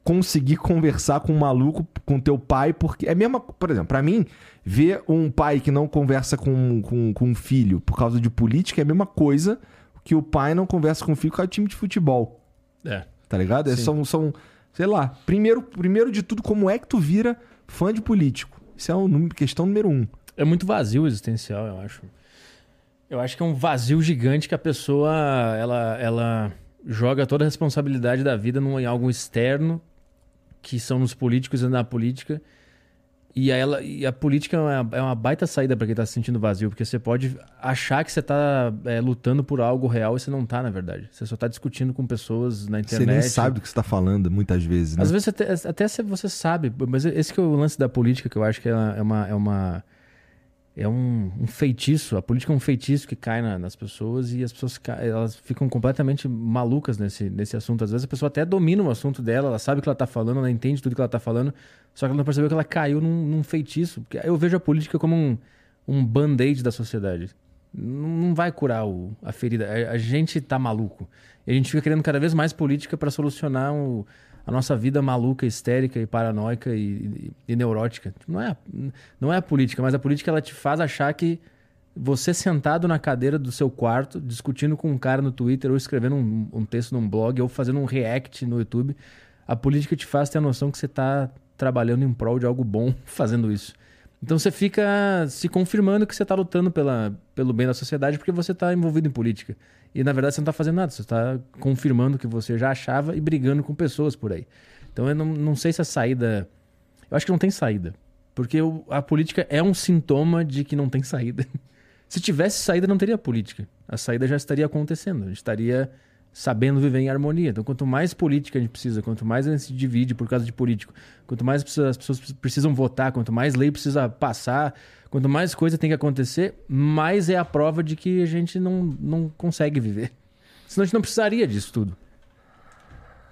conseguir conversar com um maluco, com teu pai, porque é mesmo, por exemplo, pra mim, ver um pai que não conversa com, com, com um filho por causa de política é a mesma coisa que o pai não conversa com o filho por causa de time de futebol, É. tá ligado? É, são, são, sei lá, primeiro, primeiro de tudo, como é que tu vira fã de político? Isso é a questão número um. É muito vazio existencial, eu acho. Eu acho que é um vazio gigante que a pessoa ela, ela joga toda a responsabilidade da vida em algo externo, que são nos políticos e na política. E, ela, e a política é uma, é uma baita saída para quem tá se sentindo vazio, porque você pode achar que você tá é, lutando por algo real e você não tá, na verdade. Você só tá discutindo com pessoas na Você internet. nem sabe do que você tá falando, muitas vezes, né? Às vezes até, até você sabe, mas esse que é o lance da política, que eu acho que é uma. É, uma, é um, um feitiço. A política é um feitiço que cai na- nas pessoas e as pessoas elas ficam completamente malucas nesse, nesse assunto. Às vezes a pessoa até domina o assunto dela, ela sabe o que ela tá falando, ela entende tudo que ela tá falando, só que ela não percebeu que ela caiu num, num feitiço. Eu vejo a política como um, um band-aid da sociedade. Não, vai curar o- a ferida. A, a gente tá maluco. E a gente fica querendo cada vez mais política para solucionar o- a nossa vida maluca, histérica e paranoica e, e- e neurótica. Não é, a- não é a política, mas a política ela te faz achar que você sentado na cadeira do seu quarto, discutindo com um cara no Twitter, ou escrevendo um, um texto num blog, ou fazendo um react no YouTube, a política te faz ter a noção que você está trabalhando em prol de algo bom fazendo isso. Então você fica se confirmando que você está lutando pela, pelo bem da sociedade porque você está envolvido em política. E na verdade você não está fazendo nada, você está confirmando o que você já achava e brigando com pessoas por aí. Então eu não, não sei se a saída. Eu acho que não tem saída. Porque o- a política é um sintoma de que não tem saída. Se tivesse saída, não teria política. A saída já estaria acontecendo. A gente estaria sabendo viver em harmonia. Então, quanto mais política a gente precisa, quanto mais a gente se divide por causa de político, quanto mais as pessoas precisam votar, quanto mais lei precisa passar, quanto mais coisa tem que acontecer, mais é a prova de que a gente não, não consegue viver. Senão a gente não precisaria disso tudo.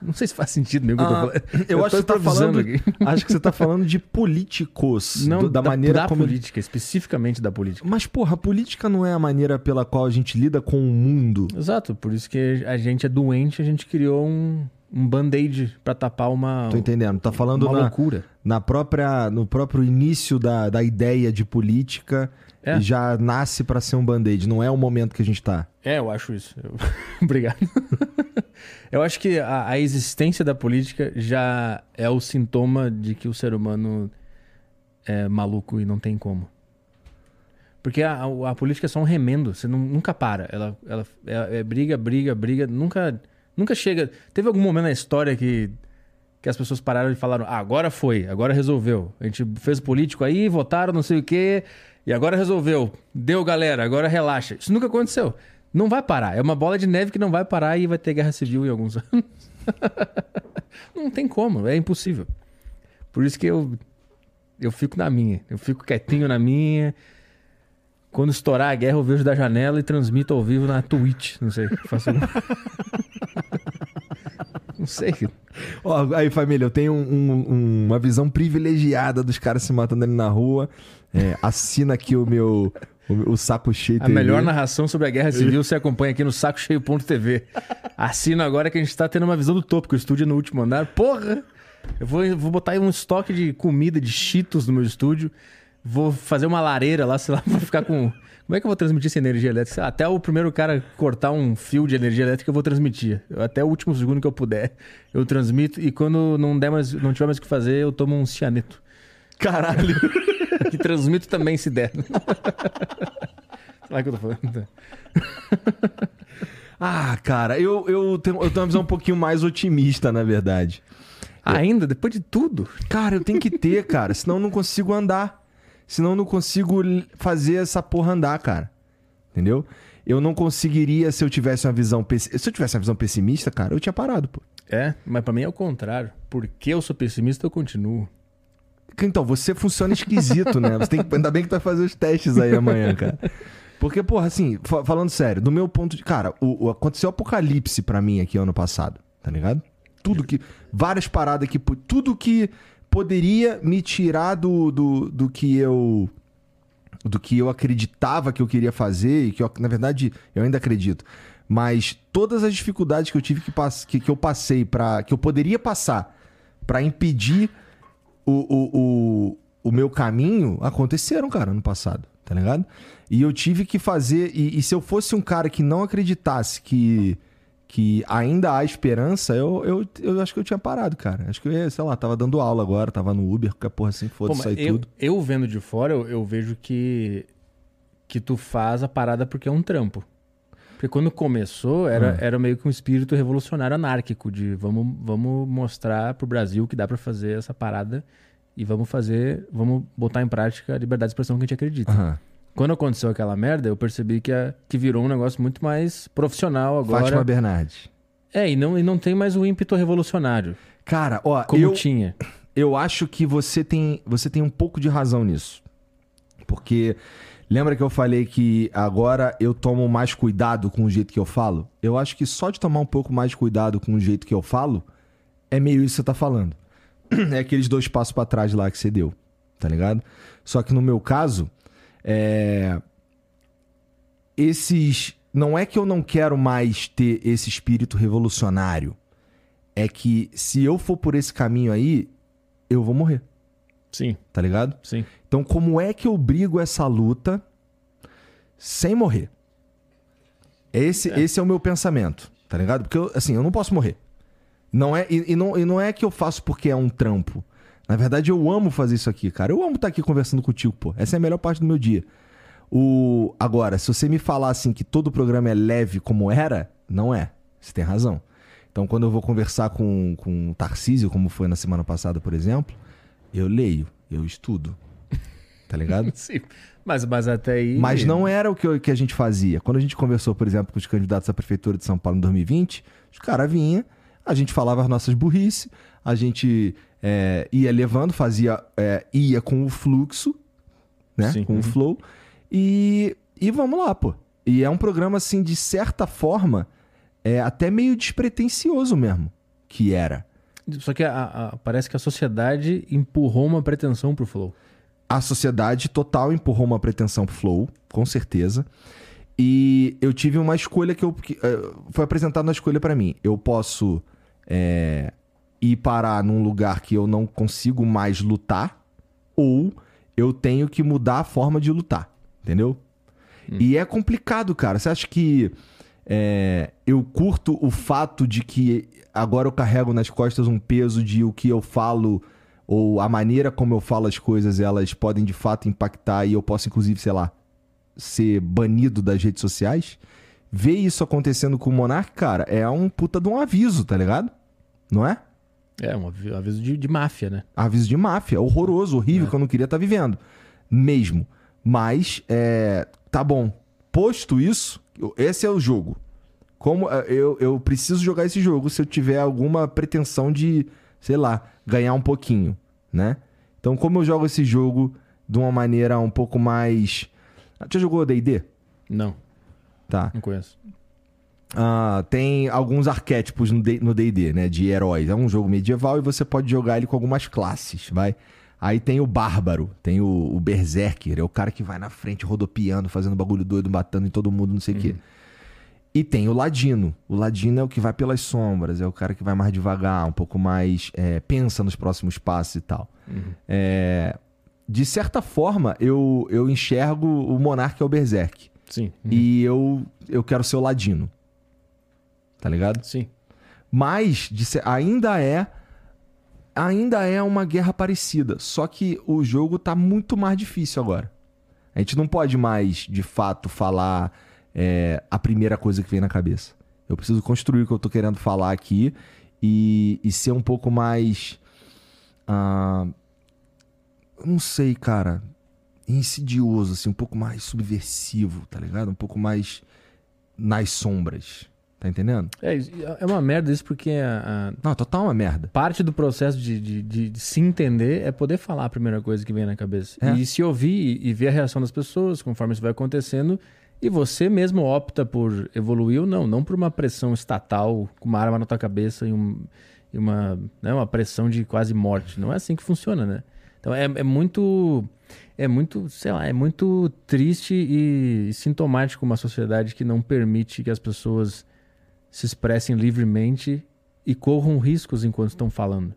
Não sei se faz sentido mesmo eu tô Ah, falando. eu, tô acho que você tá falando. aqui. Acho que você tá falando de políticos. Não do- da, maneira da como. política, especificamente da política. Mas, porra, a política não é a maneira pela qual a gente lida com o mundo. Exato, por isso que a gente é doente, a gente criou um, um band-aid pra tapar uma, Tô entendendo. Tá falando uma na, loucura. na própria, no próprio início da, da ideia de política. É. Já nasce pra ser um band-aid. Não é o momento que a gente tá. É, eu acho isso. Eu- Obrigado. eu acho que a, a existência da política já é o sintoma de que o ser humano é maluco e não tem como. Porque a, a- a política é só um remendo, você não- nunca para. Ela, ela é, é briga, briga, briga, nunca, nunca chega. Teve algum momento na história que, que as pessoas pararam e falaram: ah, agora foi, agora resolveu. A gente fez político aí, votaram, não sei o quê, e agora resolveu. Deu, galera, agora relaxa. Isso nunca aconteceu. Não vai parar. É uma bola de neve que não vai parar e vai ter guerra civil em alguns anos. não tem como, é impossível. Por isso que eu, eu fico na minha. Eu fico quietinho na minha. Quando estourar a guerra, eu vejo da janela e transmito ao vivo na Twitch. Não sei. Faço... não sei. Ó, aí, família, eu tenho um- um- uma visão privilegiada dos caras se matando ali na rua. É, assina aqui o meu. O, o saco cheio. A TV. melhor narração sobre a Guerra Civil você acompanha aqui no sacocheio.tv. Assina agora que a gente tá tendo uma visão do topo, que o estúdio é no último andar. Porra! Eu vou, vou botar aí um estoque de comida, de cheetos no meu estúdio. Vou fazer uma lareira lá, sei lá, vou ficar com... Como é que eu vou transmitir essa energia elétrica? Até o primeiro cara cortar um fio de energia elétrica, eu vou transmitir. Até o último segundo que eu puder, eu transmito. E quando não, der mais, não tiver mais o que fazer, eu tomo um cianeto. Caralho. Que transmito também se der. Sei lá o que eu tô falando. Ah, cara, eu, eu, tenho, eu tenho uma visão um pouquinho mais otimista, na verdade. Ainda, depois de tudo. Cara, eu tenho que ter, cara, senão eu não consigo andar. Senão eu não consigo fazer essa porra andar, cara. Entendeu? Eu não conseguiria se eu tivesse uma visão pessi- se eu tivesse uma visão pessimista, cara, eu tinha parado, pô. É, mas pra mim é o contrário. Porque eu sou pessimista, eu continuo. Então, você funciona esquisito, né? Você tem que- ainda bem que tu vai fazer os testes aí amanhã, cara. Porque, porra, assim, fa- falando sério, do meu ponto de. Cara, o, o- aconteceu apocalipse pra mim aqui ano passado, tá ligado? Tudo que. Várias paradas que. Tudo que poderia me tirar do, do, do que eu. do que eu acreditava que eu queria fazer e que eu, na verdade eu ainda acredito. Mas todas as dificuldades que eu tive que, pass que, que eu passei para que eu poderia passar para impedir o, o, o, o meu caminho aconteceram, cara, no passado, tá ligado? E eu tive que fazer. E, e, se eu fosse um cara que não acreditasse que, que ainda há esperança, eu, eu, eu acho que eu tinha parado, cara. Acho que eu sei lá, tava dando aula agora, tava no Uber, qualquer porra assim, foda-se sair eu, tudo. Eu vendo de fora, eu, eu vejo que, que tu faz a parada porque é um trampo. Porque quando começou, era, hum. era meio que um espírito revolucionário anárquico, de vamos, vamos mostrar pro Brasil que dá para fazer essa parada e vamos fazer, vamos botar em prática a liberdade de expressão que a gente acredita. Uhum. Quando aconteceu aquela merda, eu percebi que, a, que virou um negócio muito mais profissional agora. Fátima Bernardes. É, e não, e não tem mais o ímpeto revolucionário. Cara, ó, como eu, tinha. Eu acho que você tem, você tem um pouco de razão nisso. Porque lembra que eu falei que agora eu tomo mais cuidado com o jeito que eu falo? Eu acho que só de tomar um pouco mais de cuidado com o jeito que eu falo, é meio isso que você tá falando. É aqueles dois passos para trás lá que você deu, tá ligado? Só que no meu caso, é... Esses. Não é que eu não quero mais ter esse espírito revolucionário. É que se eu for por esse caminho aí, eu vou morrer. Sim. Tá ligado? Sim. Então, como é que eu brigo essa luta sem morrer? Esse é, esse é o meu pensamento, tá ligado? Porque, eu, assim, eu não posso morrer. Não é, e, e, não, e não é que eu faço porque é um trampo. Na verdade, eu amo fazer isso aqui, cara. Eu amo estar aqui conversando contigo, pô. Essa é a melhor parte do meu dia. O... Agora, se você me falar assim que todo o programa é leve como era, não é. Você tem razão. Então, quando eu vou conversar com, com o Tarcísio, como foi na semana passada, por exemplo, eu leio, eu estudo. Tá ligado? Sim. Mas, mas até aí. Mas não era o que, que a gente fazia. Quando a gente conversou, por exemplo, com os candidatos à Prefeitura de São Paulo em 2020, os caras vinham, a gente falava as nossas burrice, a gente é, ia levando, fazia. É, ia com o fluxo, né? Sim. Com uhum. o flow. E, e vamos lá, pô. E é um programa, assim, de certa forma, é até meio despretensioso mesmo, que era. Só que a, a, parece que a sociedade empurrou uma pretensão pro Flow. A sociedade total empurrou uma pretensão pro Flow, com certeza. E eu tive uma escolha que eu. Que, uh, foi apresentada uma escolha para mim. Eu posso é, ir parar num lugar que eu não consigo mais lutar, ou eu tenho que mudar a forma de lutar, entendeu? Hum. E é complicado, cara. Você acha que é, eu curto o fato de que agora eu carrego nas costas um peso de o que eu falo ou a maneira como eu falo as coisas, elas podem de fato impactar e eu posso, inclusive, sei lá, ser banido das redes sociais? Ver isso acontecendo com o Monark, cara, é um puta de um aviso, tá ligado? Não é? É, um aviso de, de máfia, né? Aviso de máfia. Horroroso, horrível, é. que eu não queria estar tá vivendo. Mesmo. Mas, é, tá bom. Posto isso, esse é o jogo. Como é, eu, eu preciso jogar esse jogo se eu tiver alguma pretensão de, sei lá, ganhar um pouquinho, né? Então, como eu jogo esse jogo de uma maneira um pouco mais. Já jogou DD? Não. Tá. Não conheço. Uh, tem alguns arquétipos no D&D, né? De heróis. É um jogo medieval e você pode jogar ele com algumas classes, vai? Aí tem o Bárbaro, tem o, o Berserker, é o cara que vai na frente rodopiando, fazendo bagulho doido, matando em todo mundo, não sei o uhum. quê. E tem o Ladino. O Ladino é o que vai pelas sombras, é o cara que vai mais devagar, um pouco mais. É, pensa nos próximos passos e tal. Uhum. É, de certa forma, eu, eu enxergo o Monarca é o Berserk. Sim. Uhum. E eu, eu quero ser o Ladino. Tá ligado? Sim. Mas ser, ainda é ainda é uma guerra parecida, só que o jogo tá muito mais difícil agora. A gente não pode mais, de fato, falar é, a primeira coisa que vem na cabeça. Eu preciso construir o que eu tô querendo falar aqui e, e ser um pouco mais. Uh, não sei, cara. Insidioso, assim, um pouco mais subversivo, tá ligado? Um pouco mais nas sombras. Tá entendendo? É, é uma merda isso porque a, a... Não, total uma merda. Parte do processo de, de, de, de, se entender é poder falar a primeira coisa que vem na cabeça. É. E se ouvir e, e ver a reação das pessoas conforme isso vai acontecendo. E você mesmo opta por evoluir ou não. Não por uma pressão estatal com uma arma na tua cabeça e, um, e uma, né, uma pressão de quase morte. Não é assim que funciona, né? Então é, é muito. É muito, sei lá, é muito triste e sintomático uma sociedade que não permite que as pessoas se expressem livremente e corram riscos enquanto estão falando.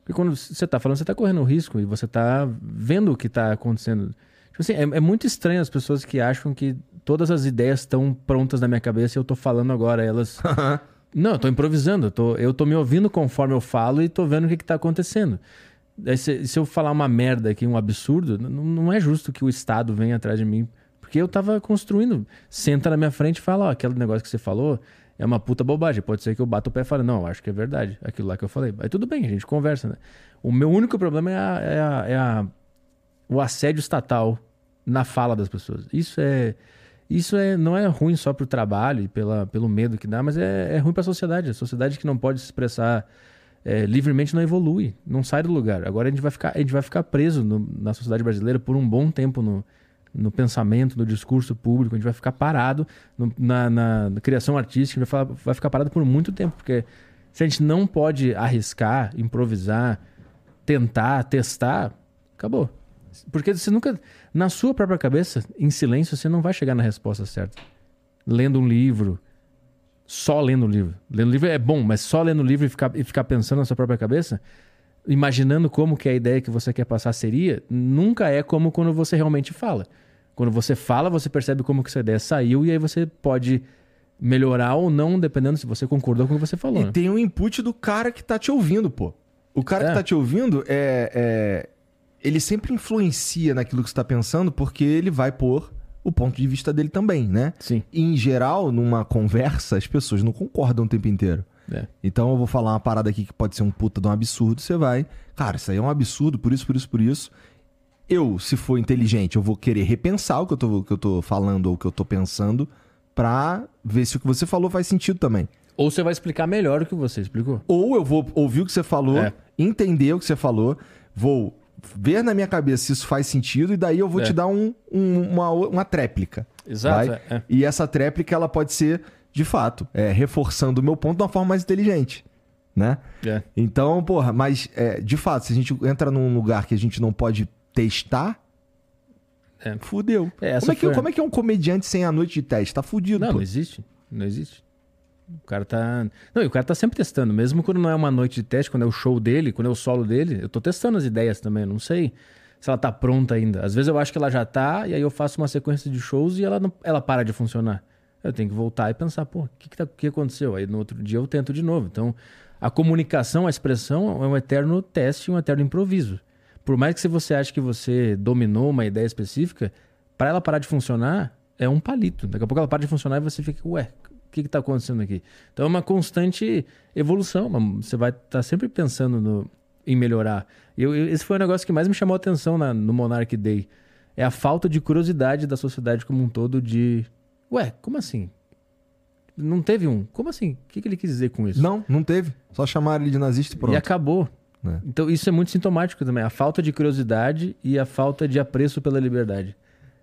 Porque quando você está falando, você está correndo risco e você está vendo o que está acontecendo. Tipo assim, é, é, muito estranho as pessoas que acham que todas as ideias estão prontas na minha cabeça e eu estou falando agora. Elas. Não, eu estou improvisando. Eu tô, eu tô me ouvindo conforme eu falo e estou vendo o que está acontecendo. Se, se, eu falar uma merda aqui, um absurdo, não, não é justo que o Estado venha atrás de mim. Porque eu estava construindo. Senta na minha frente e fala: Ó, aquele negócio que você falou é uma puta bobagem. Pode ser que eu bata o pé e fale, não, acho que é verdade, aquilo lá que eu falei. Aí tudo bem, a gente conversa, né? O meu único problema é, a, é, a, é a, o assédio estatal na fala das pessoas. Isso é. Isso é, não é ruim só para o trabalho e pela, pelo medo que dá, mas é, é ruim para a sociedade. A sociedade que não pode se expressar é, livremente não evolui, não sai do lugar. Agora a gente vai ficar, a gente vai ficar preso no, na sociedade brasileira por um bom tempo no, no pensamento, no discurso público, a gente vai ficar parado no, na, na, na, criação artística, vai, falar, vai ficar parado por muito tempo, porque se a gente não pode arriscar, improvisar, tentar, testar, acabou. Porque você nunca, na sua própria cabeça, em silêncio, você não vai chegar na resposta certa. Lendo um livro, só lendo um livro. Lendo um livro é bom, mas só lendo um livro e ficar, e ficar pensando na sua própria cabeça, imaginando como que a ideia que você quer passar seria, nunca é como quando você realmente fala. Quando você fala, você percebe como que essa ideia saiu e aí você pode melhorar ou não, dependendo se você concordou com o que você falou. E né? tem um input do cara que tá te ouvindo, pô. O cara é. que tá te ouvindo é, é, ele sempre influencia naquilo que você tá pensando porque ele vai pôr o ponto de vista dele também, né? Sim. E, em geral, numa conversa, as pessoas não concordam o tempo inteiro. É. Então eu vou falar uma parada aqui que pode ser um puta de um absurdo, você vai, cara, isso aí é um absurdo, por isso, por isso, por isso. Eu, se for inteligente, eu vou querer repensar o que eu tô, que eu tô falando ou o que eu tô pensando pra ver se o que você falou faz sentido também. Ou você vai explicar melhor o que você explicou. Ou eu vou ouvir o que você falou, é. entender o que você falou, vou ver na minha cabeça se isso faz sentido e daí eu vou é. te dar um, um, uma, uma tréplica. Exato. É. E essa tréplica ela pode ser de fato, é, reforçando o meu ponto de uma forma mais inteligente. Né? É. Então, porra, mas é, de fato, se a gente entra num lugar que a gente não pode testar, é. fudeu. É, como, é que, foi... como é que é um comediante sem a noite de teste? Tá fudido, Não, pô. não existe. Não existe. O cara tá. Não, e o cara tá sempre testando. Mesmo quando não é uma noite de teste, quando é o show dele, quando é o solo dele, eu tô testando as ideias também. Não sei se ela tá pronta ainda. Às vezes eu acho que ela já tá, e aí eu faço uma sequência de shows e ela, não... ela para de funcionar. Eu tenho que voltar e pensar, pô, o que, que, tá, que aconteceu? Aí no outro dia eu tento de novo. Então, a comunicação, a expressão é um eterno teste, um eterno improviso. Por mais que você ache que você dominou uma ideia específica, para ela parar de funcionar, é um palito. Daqui a pouco ela para de funcionar e você fica, ué, o que está acontecendo aqui? Então é uma constante evolução. Você vai estar tá sempre pensando no, em melhorar. Eu, esse foi o negócio que mais me chamou a atenção na, no Monarch Day. É a falta de curiosidade da sociedade como um todo de Ué, como assim? Não teve um. Como assim? O que, que ele quis dizer com isso? Não, não teve. Só chamaram ele de nazista e pronto. E acabou. É. Então isso é muito sintomático também. A falta de curiosidade e a falta de apreço pela liberdade.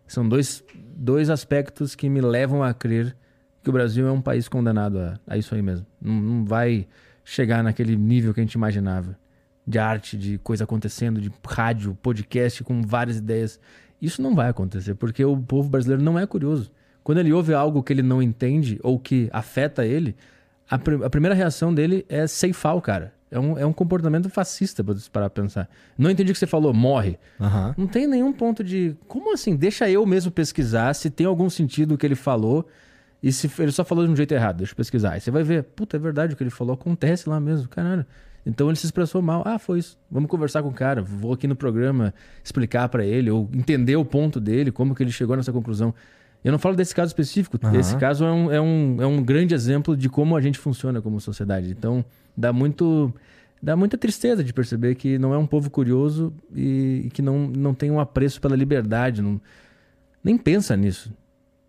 São dois, dois aspectos que me levam a crer que o Brasil é um país condenado a, a isso aí mesmo. Não, não vai chegar naquele nível que a gente imaginava. De arte, de coisa acontecendo, de rádio, podcast com várias ideias. Isso não vai acontecer, porque o povo brasileiro não é curioso. Quando ele ouve algo que ele não entende ou que afeta ele, a, pr a primeira reação dele é ceifar o cara. É um, é um comportamento fascista, para pensar. Não entendi o que você falou, morre. Uhum. Não tem nenhum ponto de. Como assim? Deixa eu mesmo pesquisar se tem algum sentido o que ele falou. E se ele só falou de um jeito errado, deixa eu pesquisar. Aí você vai ver, puta, é verdade o que ele falou, acontece lá mesmo, caralho. Então ele se expressou mal. Ah, foi isso. Vamos conversar com o cara. Vou aqui no programa explicar para ele, ou entender o ponto dele, como que ele chegou nessa conclusão. Eu não falo desse caso específico. Uhum. Esse caso é um, é, um, é um grande exemplo de como a gente funciona como sociedade. Então, dá muito dá muita tristeza de perceber que não é um povo curioso e, e que não, não tem um apreço pela liberdade. Não, nem pensa nisso.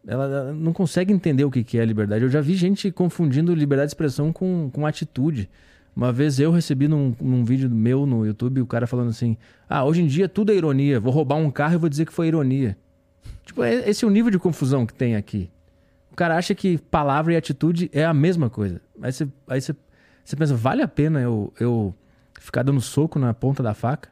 Ela, ela não consegue entender o que, que é liberdade. Eu já vi gente confundindo liberdade de expressão com, com atitude. Uma vez eu recebi num, num vídeo meu no YouTube o cara falando assim: Ah, hoje em dia tudo é ironia. Vou roubar um carro e vou dizer que foi ironia. Tipo, é, esse é o nível de confusão que tem aqui. O cara acha que palavra e atitude é a mesma coisa. Aí você, aí você, você pensa, vale a pena eu, eu ficar dando soco na ponta da faca?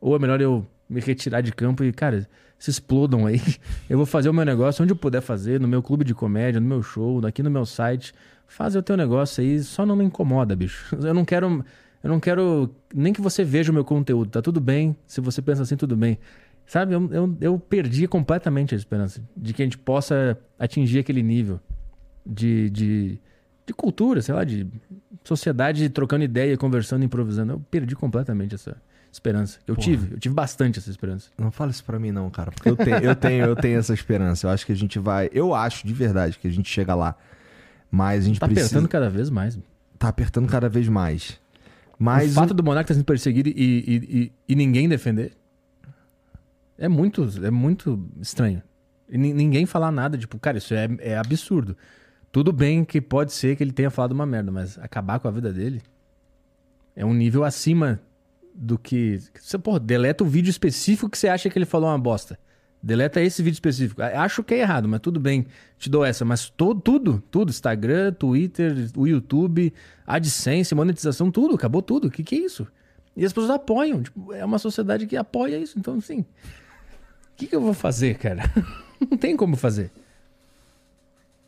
Ou é melhor eu me retirar de campo e, cara, se explodam aí. Eu vou fazer o meu negócio onde eu puder fazer, no meu clube de comédia, no meu show, aqui no meu site. Faz o teu negócio aí, só não me incomoda, bicho. Eu não quero. Eu não quero nem que você veja o meu conteúdo. Tá tudo bem. Se você pensa assim, tudo bem. Sabe, eu, eu, eu perdi completamente a esperança de que a gente possa atingir aquele nível de, de, de cultura, sei lá, de sociedade trocando ideia, conversando, improvisando. Eu perdi completamente essa esperança. Eu Porra. tive, eu tive bastante essa esperança. Não fala isso pra mim não, cara, porque eu tenho, eu tenho, eu tenho essa esperança. Eu acho que a gente vai, eu acho de verdade que a gente chega lá. Mas a gente tá precisa... apertando cada vez mais. Tá apertando cada vez mais. Mas o fato do Monarca estar tá sendo perseguido e, e, e, e, ninguém defender é muito, é muito estranho. E ninguém falar nada, tipo, cara, isso é, é absurdo. Tudo bem que pode ser que ele tenha falado uma merda, mas acabar com a vida dele é um nível acima do que. Você, porra, deleta o vídeo específico que você acha que ele falou uma bosta. Deleta esse vídeo específico. Acho que é errado, mas tudo bem, te dou essa. Mas to, tudo, tudo. Instagram, Twitter, o YouTube, AdSense, monetização, tudo. Acabou tudo. O que, que é isso? E as pessoas apoiam. Tipo, é uma sociedade que apoia isso. Então, assim, o que, que eu vou fazer, cara? Não tem como fazer.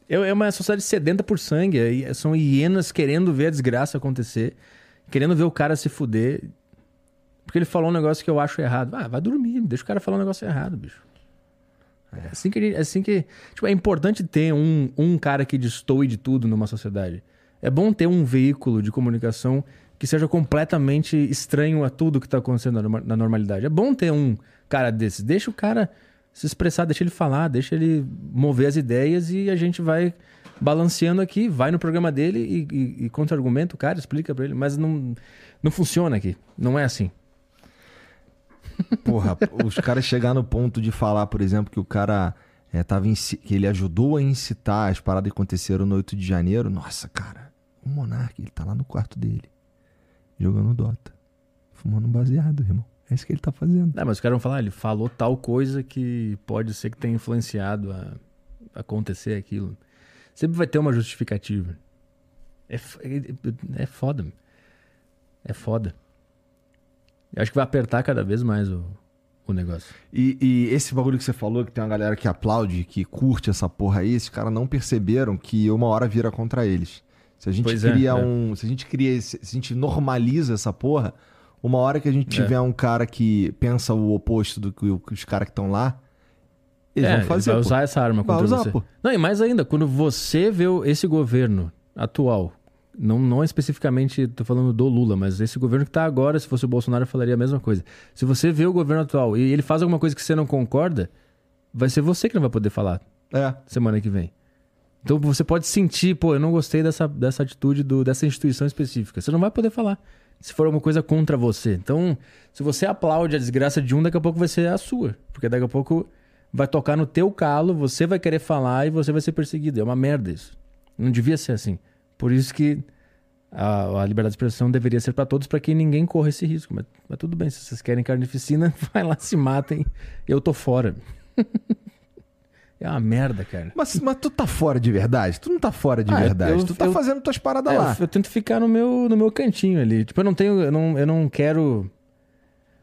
É, é uma sociedade sedenta por sangue. São hienas querendo ver a desgraça acontecer, querendo ver o cara se fuder. Porque ele falou um negócio que eu acho errado. Ah, vai dormir, deixa o cara falar um negócio errado, bicho. É assim que, é assim que tipo, é importante ter um, um cara que destoe de tudo numa sociedade. É bom ter um veículo de comunicação que seja completamente estranho a tudo que está acontecendo na normalidade. É bom ter um cara desses. Deixa o cara se expressar, deixa ele falar, deixa ele mover as ideias e a gente vai balanceando aqui, vai no programa dele e, e, e contra-argumenta o cara, explica para ele. Mas não, não funciona aqui. Não é assim. Porra, os caras chegar no ponto de falar, por exemplo, que o cara é, tava que ele ajudou a incitar as paradas que aconteceram no 8 de janeiro. Nossa, cara, o Monark, ele tá lá no quarto dele, jogando Dota, fumando baseado, irmão. É isso que ele tá fazendo. Não, mas os caras vão falar, ele falou tal coisa que pode ser que tenha influenciado a acontecer aquilo. Sempre vai ter uma justificativa. É, é, é foda. É foda. Eu acho que vai apertar cada vez mais o, o negócio. E, e, esse bagulho que você falou, que tem uma galera que aplaude, que curte essa porra aí, esses caras não perceberam que uma hora vira contra eles. Se a gente pois é, cria é, um. É. Se a gente cria. Se a gente normaliza essa porra, uma hora que a gente tiver é. um cara que pensa o oposto do que os caras que estão lá, eles é, vão fazer. Ele vai usar essa arma contra usar, você. Pô. Não, e mais ainda, quando você vê esse governo atual não, não especificamente estou falando do Lula, mas esse governo que está agora, se fosse o Bolsonaro, eu falaria a mesma coisa. Se você vê o governo atual e ele faz alguma coisa que você não concorda, vai ser você que não vai poder falar é. semana que vem. Então você pode sentir, pô, eu não gostei dessa, dessa atitude do, dessa instituição específica. Você não vai poder falar se for alguma coisa contra você. Então, se você aplaude a desgraça de um, daqui a pouco vai ser a sua. Porque daqui a pouco vai tocar no teu calo, você vai querer falar e você vai ser perseguido. É uma merda isso. Não devia ser assim. Por isso que a, a liberdade de expressão deveria ser para todos, para que ninguém corra esse risco. Mas, mas, tudo bem, se vocês querem carnificina, vai lá, se matem. Eu tô fora. é uma merda, cara. Mas, mas tu tá fora de verdade? Tu não tá fora de ah, verdade. Eu, tu tá eu, fazendo tuas paradas é, lá. Eu, eu, tento ficar no meu, no meu cantinho ali. Tipo, eu não tenho. Eu não, eu não quero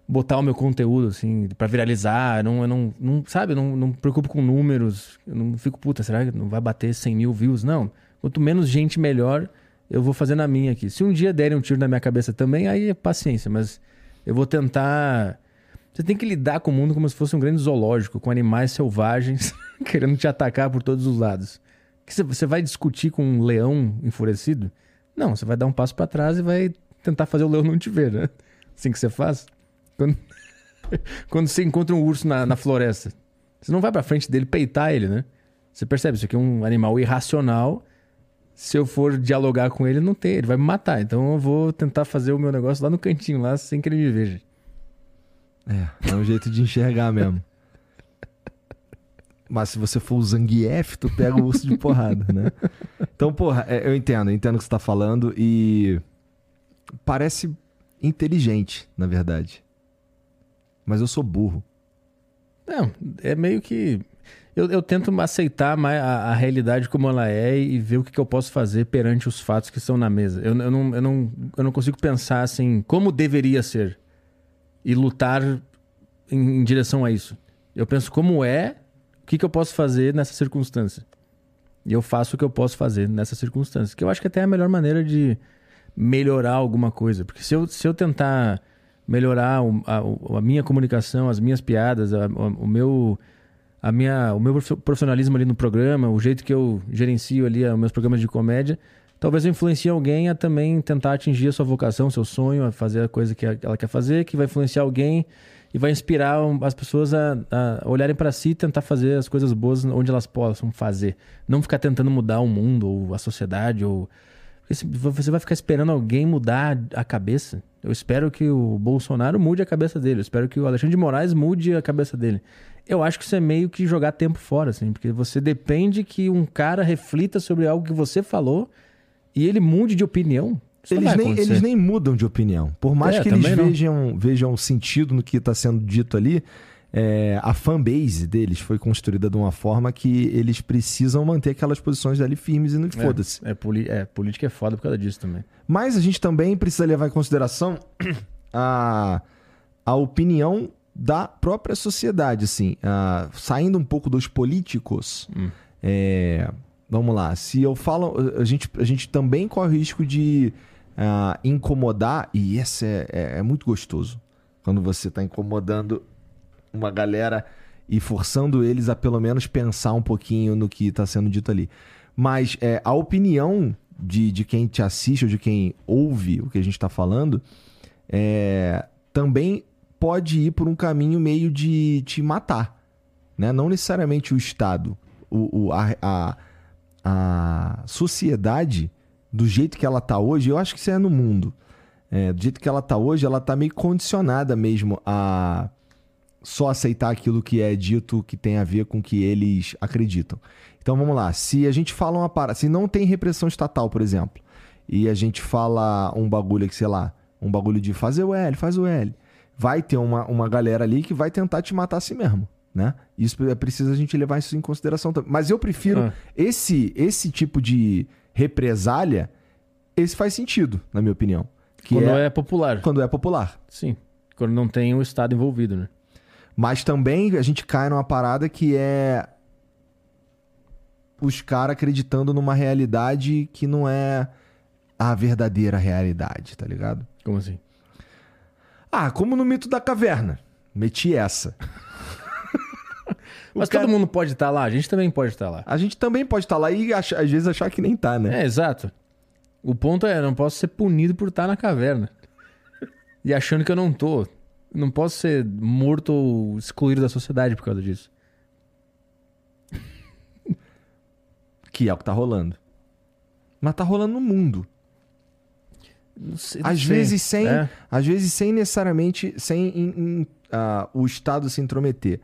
botar o meu conteúdo, assim, para viralizar. Eu não, eu não, não sabe, eu não, não me preocupo com números. Eu não fico, puta, será que não vai bater 100 mil views? Não. Quanto menos gente, melhor. Eu vou fazer na minha aqui. Se um dia derem um tiro na minha cabeça também, aí é paciência. Mas eu vou tentar. Você tem que lidar com o mundo como se fosse um grande zoológico, com animais selvagens querendo te atacar por todos os lados. Você vai discutir com um leão enfurecido? Não, você vai dar um passo para trás e vai tentar fazer o leão não te ver, né? Assim que você faz. Quando, Quando você encontra um urso na, na floresta, você não vai para frente dele peitar ele, né? Você percebe, isso aqui é um animal irracional se eu for dialogar com ele, não tem, ele vai me matar. Então eu vou tentar fazer o meu negócio lá no cantinho, lá, sem que ele me veja. É, é um jeito de enxergar mesmo. Mas se você for o Zangief, tu pega o urso de porrada, né? Então, porra, é, eu entendo, eu entendo o que você tá falando e parece inteligente, na verdade. Mas eu sou burro. Não, é meio que eu, eu tento aceitar a, a, realidade como ela é e ver o que, que, eu posso fazer perante os fatos que estão na mesa. Eu, eu, não, eu, não, eu não consigo pensar assim, como deveria ser. e lutar em, em direção a isso. Eu penso como é, que, que eu posso fazer nessa circunstância. E eu faço o que eu posso fazer nessa circunstância. Que eu acho que até é a melhor maneira de melhorar alguma coisa. Porque se eu, se eu tentar melhorar a, a minha comunicação, as minhas piadas, a, o meu a minha, o meu profissionalismo ali no programa, o jeito que eu gerencio ali os meus programas de comédia, talvez eu influencie alguém a também tentar atingir a sua vocação, seu sonho, a fazer a coisa que ela quer fazer, que vai influenciar alguém e vai inspirar as pessoas a, a olharem para si e tentar fazer as coisas boas onde elas possam fazer. Não ficar tentando mudar o mundo ou a sociedade ou você vai ficar esperando alguém mudar a cabeça. Eu espero que o Bolsonaro mude a cabeça dele. Eu espero que o Alexandre de Moraes mude a cabeça dele. Eu acho que isso é meio que jogar tempo fora, assim, porque você depende que um cara reflita sobre algo que você falou e ele mude de opinião. Eles nem, eles nem mudam de opinião. Por mais é, que eles vejam, vejam sentido no que está sendo dito ali, é, a fanbase deles foi construída de uma forma que eles precisam manter aquelas posições ali firmes e não é, foda-se. É, é, política é foda por causa disso também. Mas a gente também precisa levar em consideração a, a opinião da própria sociedade, assim, uh, saindo um pouco dos políticos. Hum. É, vamos lá, se eu falo, a gente, a gente também corre o risco de uh, incomodar, e esse é, é, é muito gostoso, quando você está incomodando uma galera e forçando eles a pelo menos pensar um pouquinho no que está sendo dito ali. Mas é, a opinião de, de quem te assiste ou de quem ouve o que a gente está falando é, também pode ir por um caminho meio de te matar. Né? Não necessariamente o Estado. O, o a, a, a, sociedade, do jeito que ela está hoje, eu acho que isso é no mundo. É, do jeito que ela está hoje, ela está meio condicionada mesmo a só aceitar aquilo que é dito que tem a ver com o que eles acreditam. Então vamos lá, se a gente fala uma parada, se não tem repressão estatal, por exemplo, e a gente fala um bagulho que, sei lá, um bagulho de fazer o L, faz o L, vai ter uma, uma galera ali que vai tentar te matar a si mesmo. Né? Isso é preciso a gente levar isso em consideração também. Mas eu prefiro ah. esse esse tipo de represália, esse faz sentido, na minha opinião. quando é, é popular. Quando é popular. Sim. Quando não tem o Estado envolvido, né? Mas também a gente cai numa parada que é os caras acreditando numa realidade que não é a verdadeira realidade, tá ligado? Como assim? Ah, como no mito da caverna. Meti essa. Mas cara... todo mundo pode estar tá lá, a gente também pode estar tá lá. A gente também pode estar tá lá e às vezes achar que nem tá, né? É, exato. O ponto é, não posso ser punido por estar na caverna. E achando que eu não tô. Não posso ser morto ou excluído da sociedade por causa disso. que é o que tá rolando. Mas tá rolando no mundo. Sei, às vezes sem, é. às vezes sem necessariamente sem in, in, uh, o Estado se intrometer,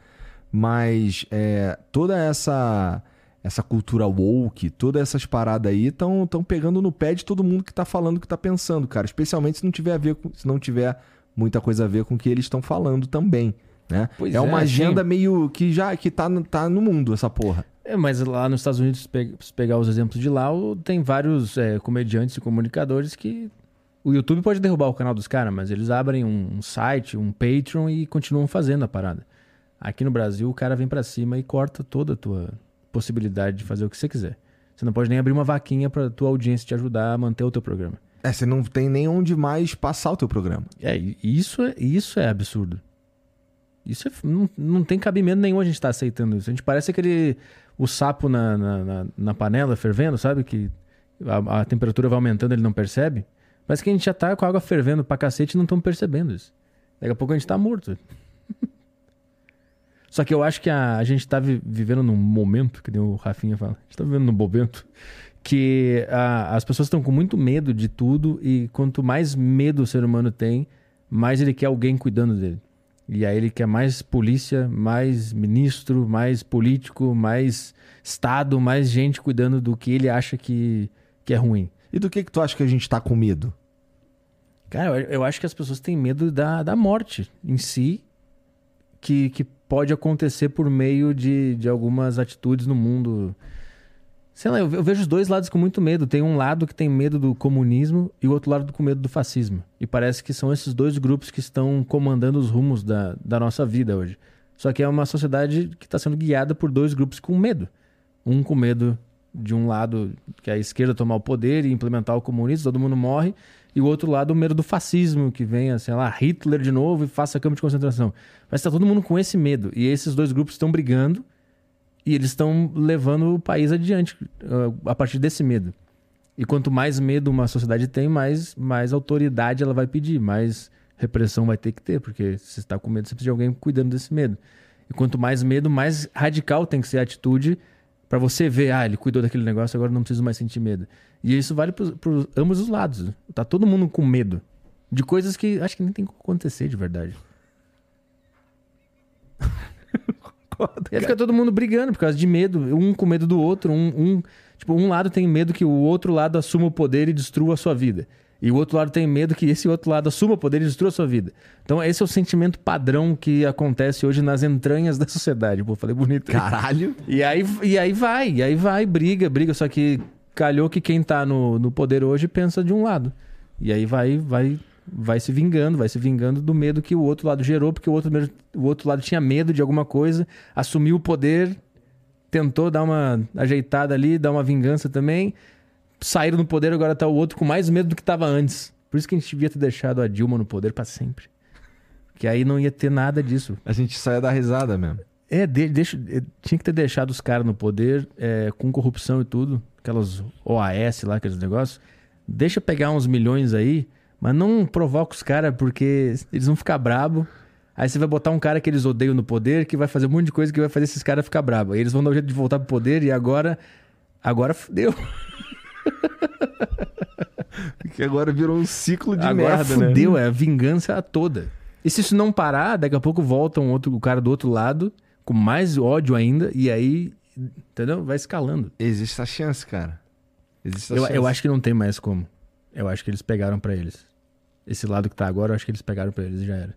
mas é, toda essa essa cultura woke, todas essas paradas aí estão pegando no pé de todo mundo que tá falando, que tá pensando, cara. Especialmente se não tiver a ver com, se não tiver muita coisa a ver com o que eles estão falando também. Né? é uma é, agenda sim. meio que já que tá, tá no mundo, essa porra. É, mas lá nos Estados Unidos, se pegar os exemplos de lá, tem vários é, comediantes e comunicadores que o YouTube pode derrubar o canal dos caras, mas eles abrem um, um, site, um Patreon e continuam fazendo a parada. Aqui no Brasil, o cara vem para cima e corta toda a tua possibilidade de fazer o que você quiser. Você não pode nem abrir uma vaquinha para tua audiência te ajudar a manter o teu programa. É, você não tem nem onde mais passar o teu programa. É, isso é, isso é absurdo. Isso é, não, não tem cabimento nenhum a gente estar tá aceitando isso. A gente parece aquele. O sapo na, na, na, na panela fervendo, sabe? Que a, a, temperatura vai aumentando ele não percebe. Mas que a gente já tá com a água fervendo pra cacete e não estamos percebendo isso. Daqui a pouco a gente tá morto. Só que eu acho que a, a gente tá vi, vivendo num momento, que nem o Rafinha fala, a gente tá vivendo num momento que a, as pessoas estão com muito medo de tudo e quanto mais medo o ser humano tem, mais ele quer alguém cuidando dele. E aí ele quer mais polícia, mais ministro, mais político, mais Estado, mais gente cuidando do que ele acha que, que é ruim. E do que, que tu acha que a gente tá com medo? Cara, eu, eu acho que as pessoas têm medo da, da morte em si, que, que pode acontecer por meio de, de algumas atitudes no mundo Sei lá, eu eu vejo os dois lados com muito medo. Tem um lado que tem medo do comunismo e o outro lado com medo do fascismo. E parece que são esses dois grupos que estão comandando os rumos da, da nossa vida hoje. Só que é uma sociedade que está sendo guiada por dois grupos com medo. Um com medo de um lado, que é a esquerda tomar o poder e implementar o comunismo, todo mundo morre. E o outro lado, o medo do fascismo, que venha, sei lá, Hitler de novo e faça campo de concentração. Mas está todo mundo com esse medo. E esses dois grupos estão brigando e eles estão levando o país adiante uh, a partir desse medo. E quanto mais medo uma sociedade tem, mais, mais autoridade ela vai pedir, mais repressão vai ter que ter, porque se está com medo, você precisa de alguém cuidando desse medo. E quanto mais medo, mais radical tem que ser a atitude para você ver, ah, ele cuidou daquele negócio, agora não preciso mais sentir medo. E isso vale para ambos os lados. Tá todo mundo com medo de coisas que acho que nem tem como acontecer de verdade. E aí fica todo mundo brigando por causa de medo, um com medo do outro, um, um, tipo, um lado tem medo que o outro lado assuma o poder e destrua a sua vida. E o outro lado tem medo que esse outro lado assuma o poder e destrua a sua vida. Então esse é o sentimento padrão que acontece hoje nas entranhas da sociedade. Pô, falei bonito. Caralho. E aí, e aí vai, e aí vai, briga, briga, só que calhou que quem tá no, no poder hoje pensa de um lado. E aí vai, vai, vai se vingando, vai se vingando do medo que o outro lado gerou, porque o outro, o outro lado tinha medo de alguma coisa, assumiu o poder, tentou dar uma ajeitada ali, dar uma vingança também. Saíram no poder, agora tá o outro com mais medo do que tava antes. Por isso que a gente devia ter deixado a Dilma no poder pra sempre. Que aí não ia ter nada disso. A gente sai da risada mesmo. É, de- deixa, é, tinha que ter deixado os caras no poder é, com corrupção e tudo, aquelas OAS lá, aqueles negócios. Deixa pegar uns milhões aí, mas não provoca os caras porque eles vão ficar brabo. Aí você vai botar um cara que eles odeiam no poder, que vai fazer um monte de coisa que vai fazer esses caras ficar brabo. Aí eles vão dar um jeito de voltar pro poder e agora. Agora fudeu. Que agora virou um ciclo de agora merda, né? fudeu, é a vingança toda. E se isso não parar, daqui a pouco volta um outro, o cara do outro lado, com mais ódio ainda, e aí, entendeu? Vai escalando. Existe essa chance, cara. Existe essa Eu, chance. eu acho que não tem mais como. Eu acho que eles pegaram pra eles. Esse lado que tá agora, eu acho que eles pegaram pra eles e já era.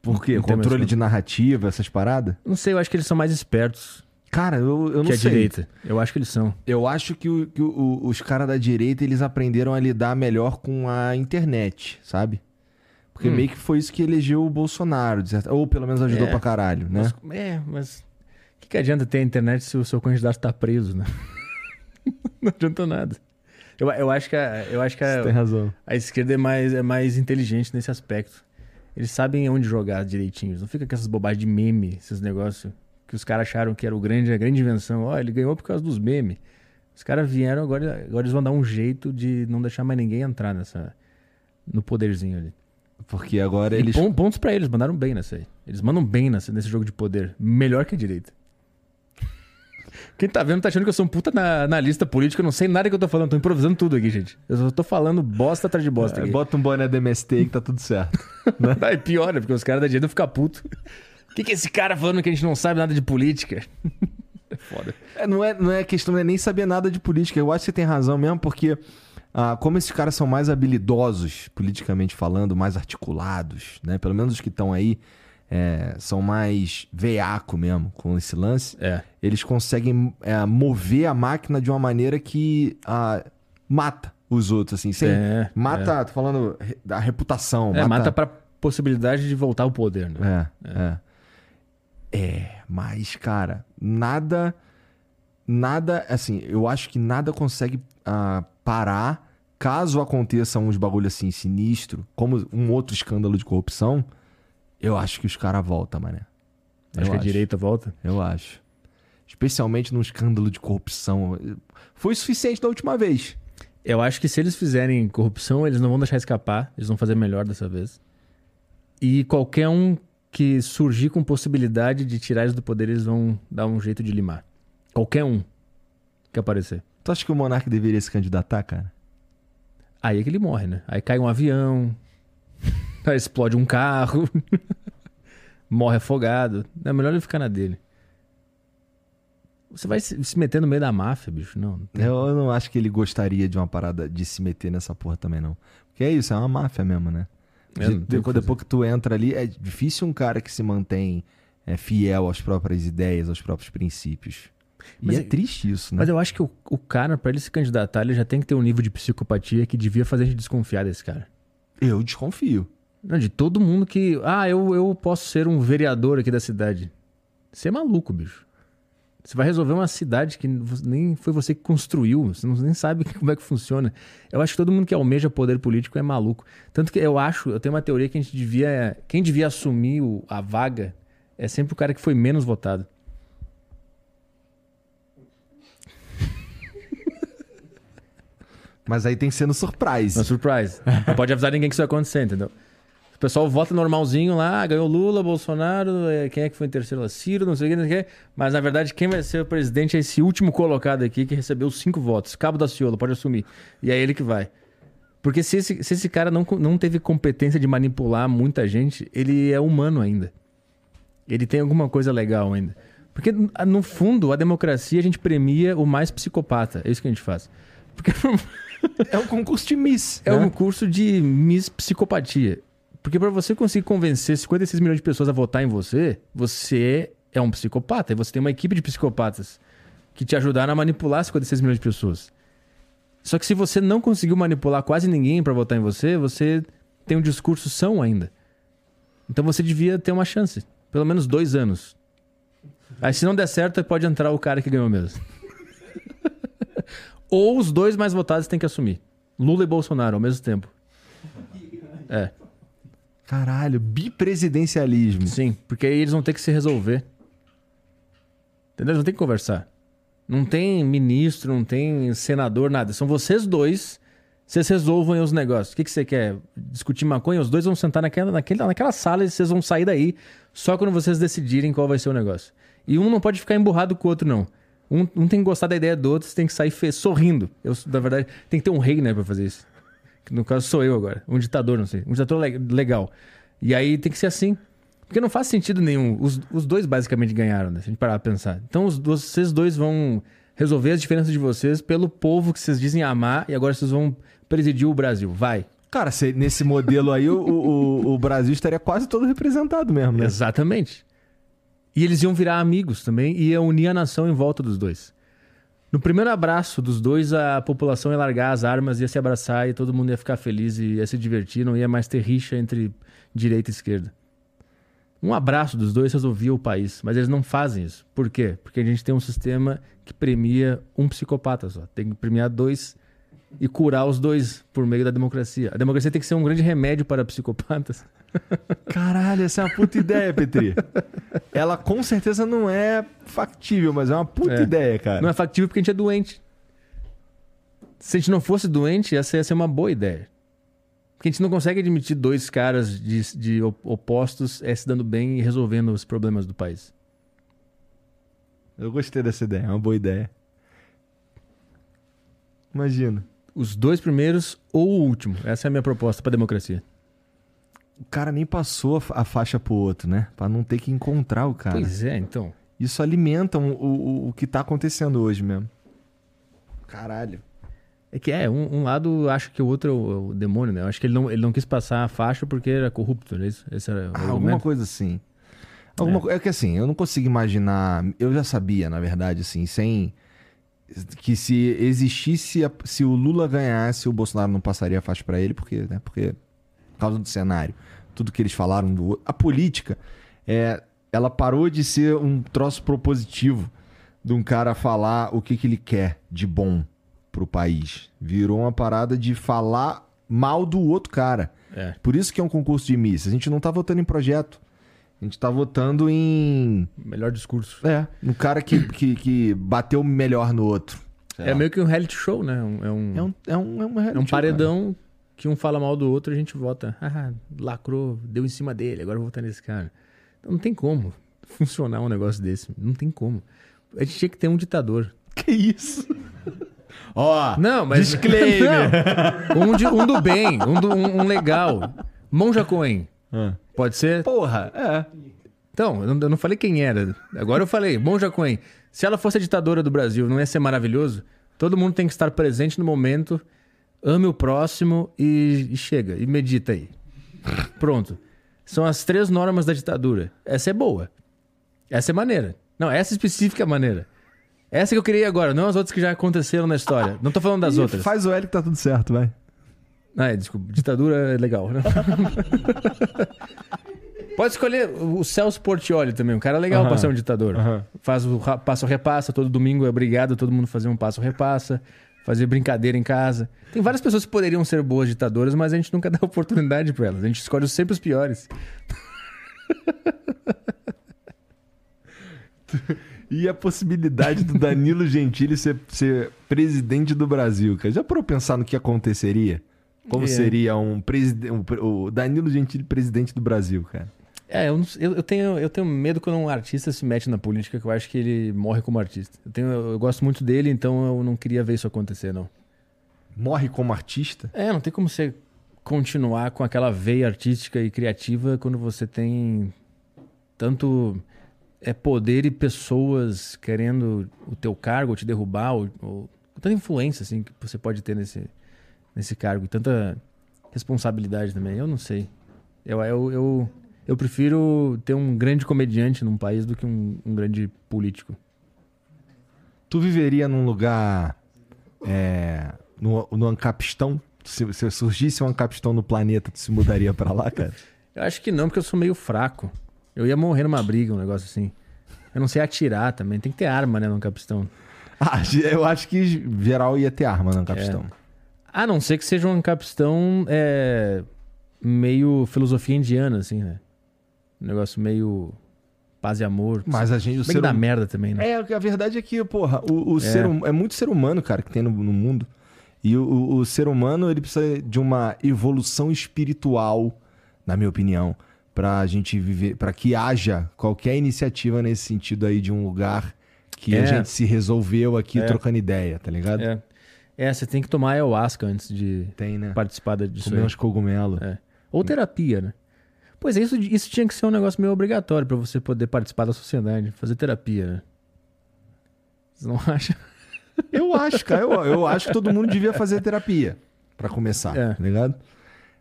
Por quê? não Controle de narrativa, essas paradas? Não sei, eu acho que eles são mais espertos Cara, eu, eu não que a sei. direita. Eu acho que eles são. Eu acho que, o- que o- os caras da direita, eles aprenderam a lidar melhor com a internet, sabe? Porque Hum. meio que foi isso que elegeu o Bolsonaro, de certa- ou pelo menos ajudou É. pra caralho, né? Mas, é, mas. O que, que adianta ter a internet se o seu candidato tá preso, né? não adianta nada. Eu, eu acho que a, eu acho que a, tem razão. A esquerda é mais, é mais inteligente nesse aspecto. Eles sabem onde jogar direitinho. Não fica com essas bobagens de meme, esses negócios que os caras acharam que era o grande, a grande invenção. Ó, ele ganhou por causa dos memes. Os caras vieram, agora, agora eles vão dar um jeito de não deixar mais ninguém entrar nessa no poderzinho ali. Porque agora E eles. pon- pontos pra eles, mandaram bem nessa aí. Eles mandam bem nessa, nesse jogo de poder. Melhor que a direita. Quem tá vendo tá achando que eu sou um puta na, na lista política, eu não sei nada que eu tô falando, tô improvisando tudo aqui, gente. Eu só tô falando bosta atrás de bosta aqui. Bota um boné do MST que tá tudo certo. Aí piora, porque os caras da direita ficam putos. O que, que é esse cara falando que a gente não sabe nada de política? É foda. É, não, é, não é questão, não é nem saber nada de política. Eu acho que você tem razão mesmo, porque ah, como esses caras são mais habilidosos, politicamente falando, mais articulados, né? Pelo menos os que estão aí é, são mais veaco mesmo com esse lance. É. Eles conseguem é, mover a máquina de uma maneira que ah, mata os outros, assim. Sem, É, mata, tô falando da reputação. É, mata pra possibilidade de voltar ao poder, né? É, é. É, mas, cara, nada. Nada, assim, eu acho que nada consegue ah, parar caso aconteça uns bagulho assim sinistro, como um outro escândalo de corrupção. Eu acho que os caras voltam, mané. Acho Eu que a direita volta. Eu acho. Especialmente num escândalo de corrupção. Foi suficiente da última vez. Eu acho que se eles fizerem corrupção, eles não vão deixar escapar. Eles vão fazer melhor dessa vez. E qualquer um que surgir com possibilidade de tirar eles do poder, eles vão dar um jeito de limar. Qualquer um que aparecer. Tu acha que o Monark deveria se candidatar, cara? Aí é que ele morre, né? Aí cai um avião, aí explode um carro, morre afogado. É melhor ele ficar na dele. Você vai se meter no meio da máfia, bicho? Não. não tem- Eu, eu não acho que ele gostaria de uma parada de se meter nessa porra também, não. Porque é isso, é uma máfia mesmo, né? É, depois, depois que tu entra ali, é difícil um cara que se mantém é, fiel às próprias ideias, aos próprios princípios. E é triste isso, né? Mas eu acho que o, o cara, pra ele se candidatar, ele já tem que ter um nível de psicopatia que devia fazer a gente desconfiar desse cara. Eu desconfio. Não, de todo mundo que. Ah, eu, eu posso ser um vereador aqui da cidade. Você é maluco, bicho. Você vai resolver uma cidade que nem foi você que construiu, você não, nem sabe como é que funciona. Eu acho que todo mundo que almeja poder político é maluco. Tanto que eu acho, eu tenho uma teoria que a gente devia. Quem devia assumir o, a vaga é sempre o cara que foi menos votado. Mas aí tem que ser no surprise. No surprise. Não pode avisar ninguém que isso vai acontecer, entendeu? O pessoal vota normalzinho lá, ganhou Lula, Bolsonaro, é, quem é que foi em terceiro? Ciro, não sei o que, não sei o que. Mas na verdade, quem vai ser o presidente é esse último colocado aqui que recebeu cinco votos. Cabo da Ciolo, pode assumir. E é ele que vai. Porque se esse, se esse cara não, não teve competência de manipular muita gente, ele é humano ainda. Ele tem alguma coisa legal ainda. Porque, no fundo, a democracia a gente premia o mais psicopata. É isso que a gente faz. Porque. é um concurso de Miss. É né? um curso de Miss Psicopatia. Porque para você conseguir convencer 56 milhões de pessoas a votar em você, você é um psicopata. E você tem uma equipe de psicopatas que te ajudaram a manipular 56 milhões de pessoas. Só que se você não conseguiu manipular quase ninguém para votar em você, você tem um discurso são ainda. Então você devia ter uma chance. Pelo menos dois anos. Aí se não der certo, pode entrar o cara que ganhou mesmo. Ou os dois mais votados têm que assumir. Lula e Bolsonaro ao mesmo tempo. É. Caralho, bipresidencialismo. Sim, porque aí eles vão ter que se resolver. Entendeu? Eles vão ter que conversar. Não tem ministro, não tem senador, nada. São vocês dois. Vocês resolvam os negócios. O que, que você quer? Discutir maconha? Os dois vão sentar naquela, naquela, naquela sala e vocês vão sair daí só quando vocês decidirem qual vai ser o negócio. E um não pode ficar emburrado com o outro, não. Um, um tem que gostar da ideia do outro, você tem que sair sorrindo. Eu, na verdade, tem que ter um rei, né, pra fazer isso. No caso, sou eu agora. Um ditador, não sei. Um ditador legal. E aí tem que ser assim. Porque não faz sentido nenhum. Os, os dois basicamente ganharam, né? Se a gente parar pra pensar. Então os, vocês dois vão resolver as diferenças de vocês pelo povo que vocês dizem amar e agora vocês vão presidir o Brasil. Vai. Cara, se, nesse modelo aí, o, o, o Brasil estaria quase todo representado mesmo, né? Exatamente. E eles iam virar amigos também e ia unir a nação em volta dos dois. No primeiro abraço dos dois, a população ia largar as armas, ia se abraçar e todo mundo ia ficar feliz e ia se divertir, não ia mais ter rixa entre direita e esquerda. Um abraço dos dois resolvia o país, mas eles não fazem isso. Por quê? Porque a gente tem um sistema que premia um psicopata só. Tem que premiar dois e curar os dois por meio da democracia. A democracia tem que ser um grande remédio para psicopatas. Caralho, essa é uma puta ideia, Petri. Ela com certeza não é factível, mas é uma puta é. ideia, cara. Não é factível porque a gente é doente. Se a gente não fosse doente, essa ia ser uma boa ideia. Porque a gente não consegue admitir dois caras de, de opostos é, se dando bem e resolvendo os problemas do país. Eu gostei dessa ideia, é uma boa ideia. Imagina. Os dois primeiros ou o último. Essa é a minha proposta para a democracia o cara nem passou a faixa pro outro, né? Pra não ter que encontrar o cara. Pois é, então. Isso alimenta o, o, o que tá acontecendo hoje mesmo. Caralho. É que é, um, um, lado acha que o outro é o, é o, demônio, né? Eu acho que ele não, ele não quis passar a faixa porque era corrupto, né? Esse era ah, alguma coisa assim. Alguma, é. é que assim, eu não consigo imaginar. Eu já sabia, na verdade, assim, sem. Que se existisse. Se o Lula ganhasse, o Bolsonaro não passaria a faixa para ele, porque, né? Porque causa do cenário, tudo que eles falaram do a política, é, ela parou de ser um troço propositivo de um cara falar o que, que ele quer de bom pro país. Virou uma parada de falar mal do outro cara. É. Por isso que é um concurso de Miss. A gente não tá votando em projeto. A gente tá votando em. Melhor discurso. É, no cara que, que, que bateu melhor no outro. É meio que um reality show, né? É um, é um, é um, é um, é um paredão cara que um fala mal do outro, a gente vota. Ah, lacrou, deu em cima dele, agora eu vou votar nesse cara. Então não tem como funcionar um negócio desse. Não tem como. A gente tinha que ter um ditador. Que isso? Ó, oh, não, mas disclaimer. Não. Um, de, um, do bem, um, do, um, um legal. Monja Coen. Ah. Pode ser? Porra, é. Então, eu não falei quem era. Agora eu falei, Monja Coen. Se ela fosse a ditadora do Brasil, não ia ser maravilhoso? Todo mundo tem que estar presente no momento ame o próximo e, e chega, e medita aí. Pronto. São as três normas da ditadura. Essa é boa. Essa é maneira. Não, essa específica é maneira. Essa que eu queria agora, não as outras que já aconteceram na história. Não tô falando das Ih, outras. Faz o L que tá tudo certo, vai. Ah, é, desculpa. Ditadura é legal. né? Pode escolher o Celso Portioli também. Um cara legal pra Aham. ser um ditador. Aham. Faz o passo-repassa. Todo domingo é obrigado todo mundo fazer um passo-repassa. Fazer brincadeira em casa. Tem várias pessoas que poderiam ser boas ditadoras, mas a gente nunca dá oportunidade pra elas. A gente escolhe sempre os piores. E a possibilidade do Danilo Gentili ser, ser presidente do Brasil, cara. Já parou pensar no que aconteceria? Como É. seria um presidente, o Danilo Gentili presidente do Brasil, cara? É, eu, não- eu, eu tenho, eu tenho medo quando um artista se mete na política, que eu acho que ele morre como artista. Eu, tenho, eu gosto muito dele, então eu não queria ver isso acontecer, não. Morre como artista? É, não tem como você continuar com aquela veia artística e criativa quando você tem tanto é, poder e pessoas querendo o teu cargo, ou te derrubar, ou, ou tanta influência assim que você pode ter nesse, nesse cargo e tanta responsabilidade também. Eu não sei. Eu, eu, eu, eu prefiro ter um grande comediante num país do que um, um grande político. Tu viveria num lugar é, no, no Ancapistão? Se, se surgisse um Ancapistão no planeta, tu se mudaria pra lá, cara? Eu acho que não, porque eu sou meio fraco. Eu ia morrer numa briga, um negócio assim. Eu não sei atirar também. Tem que ter arma, né, num capistão. Ah, eu acho que geral ia ter arma no Ancapistão. A não ser que seja um capistão é, meio filosofia indiana, assim, né? Um negócio meio paz e amor. Mas a gente, o ser dá hum- merda também, né? É, a verdade é que, porra, o, o ser hum- é muito ser humano, cara, que tem no, no mundo. E o, o- ser humano, ele precisa de uma evolução espiritual, na minha opinião, pra gente viver, pra que haja qualquer iniciativa nesse sentido aí de um lugar que a É. gente se resolveu aqui É. trocando ideia, tá ligado? É. É, você tem que tomar ayahuasca antes de Tem, né? participar da- disso Comer aí. uns cogumelos. É. Ou terapia, né? Pois é, isso, isso tinha que ser um negócio meio obrigatório pra você poder participar da sociedade, fazer terapia, né? Você não acha? Eu acho, cara, eu, eu acho que todo mundo devia fazer terapia, pra começar, É. tá ligado?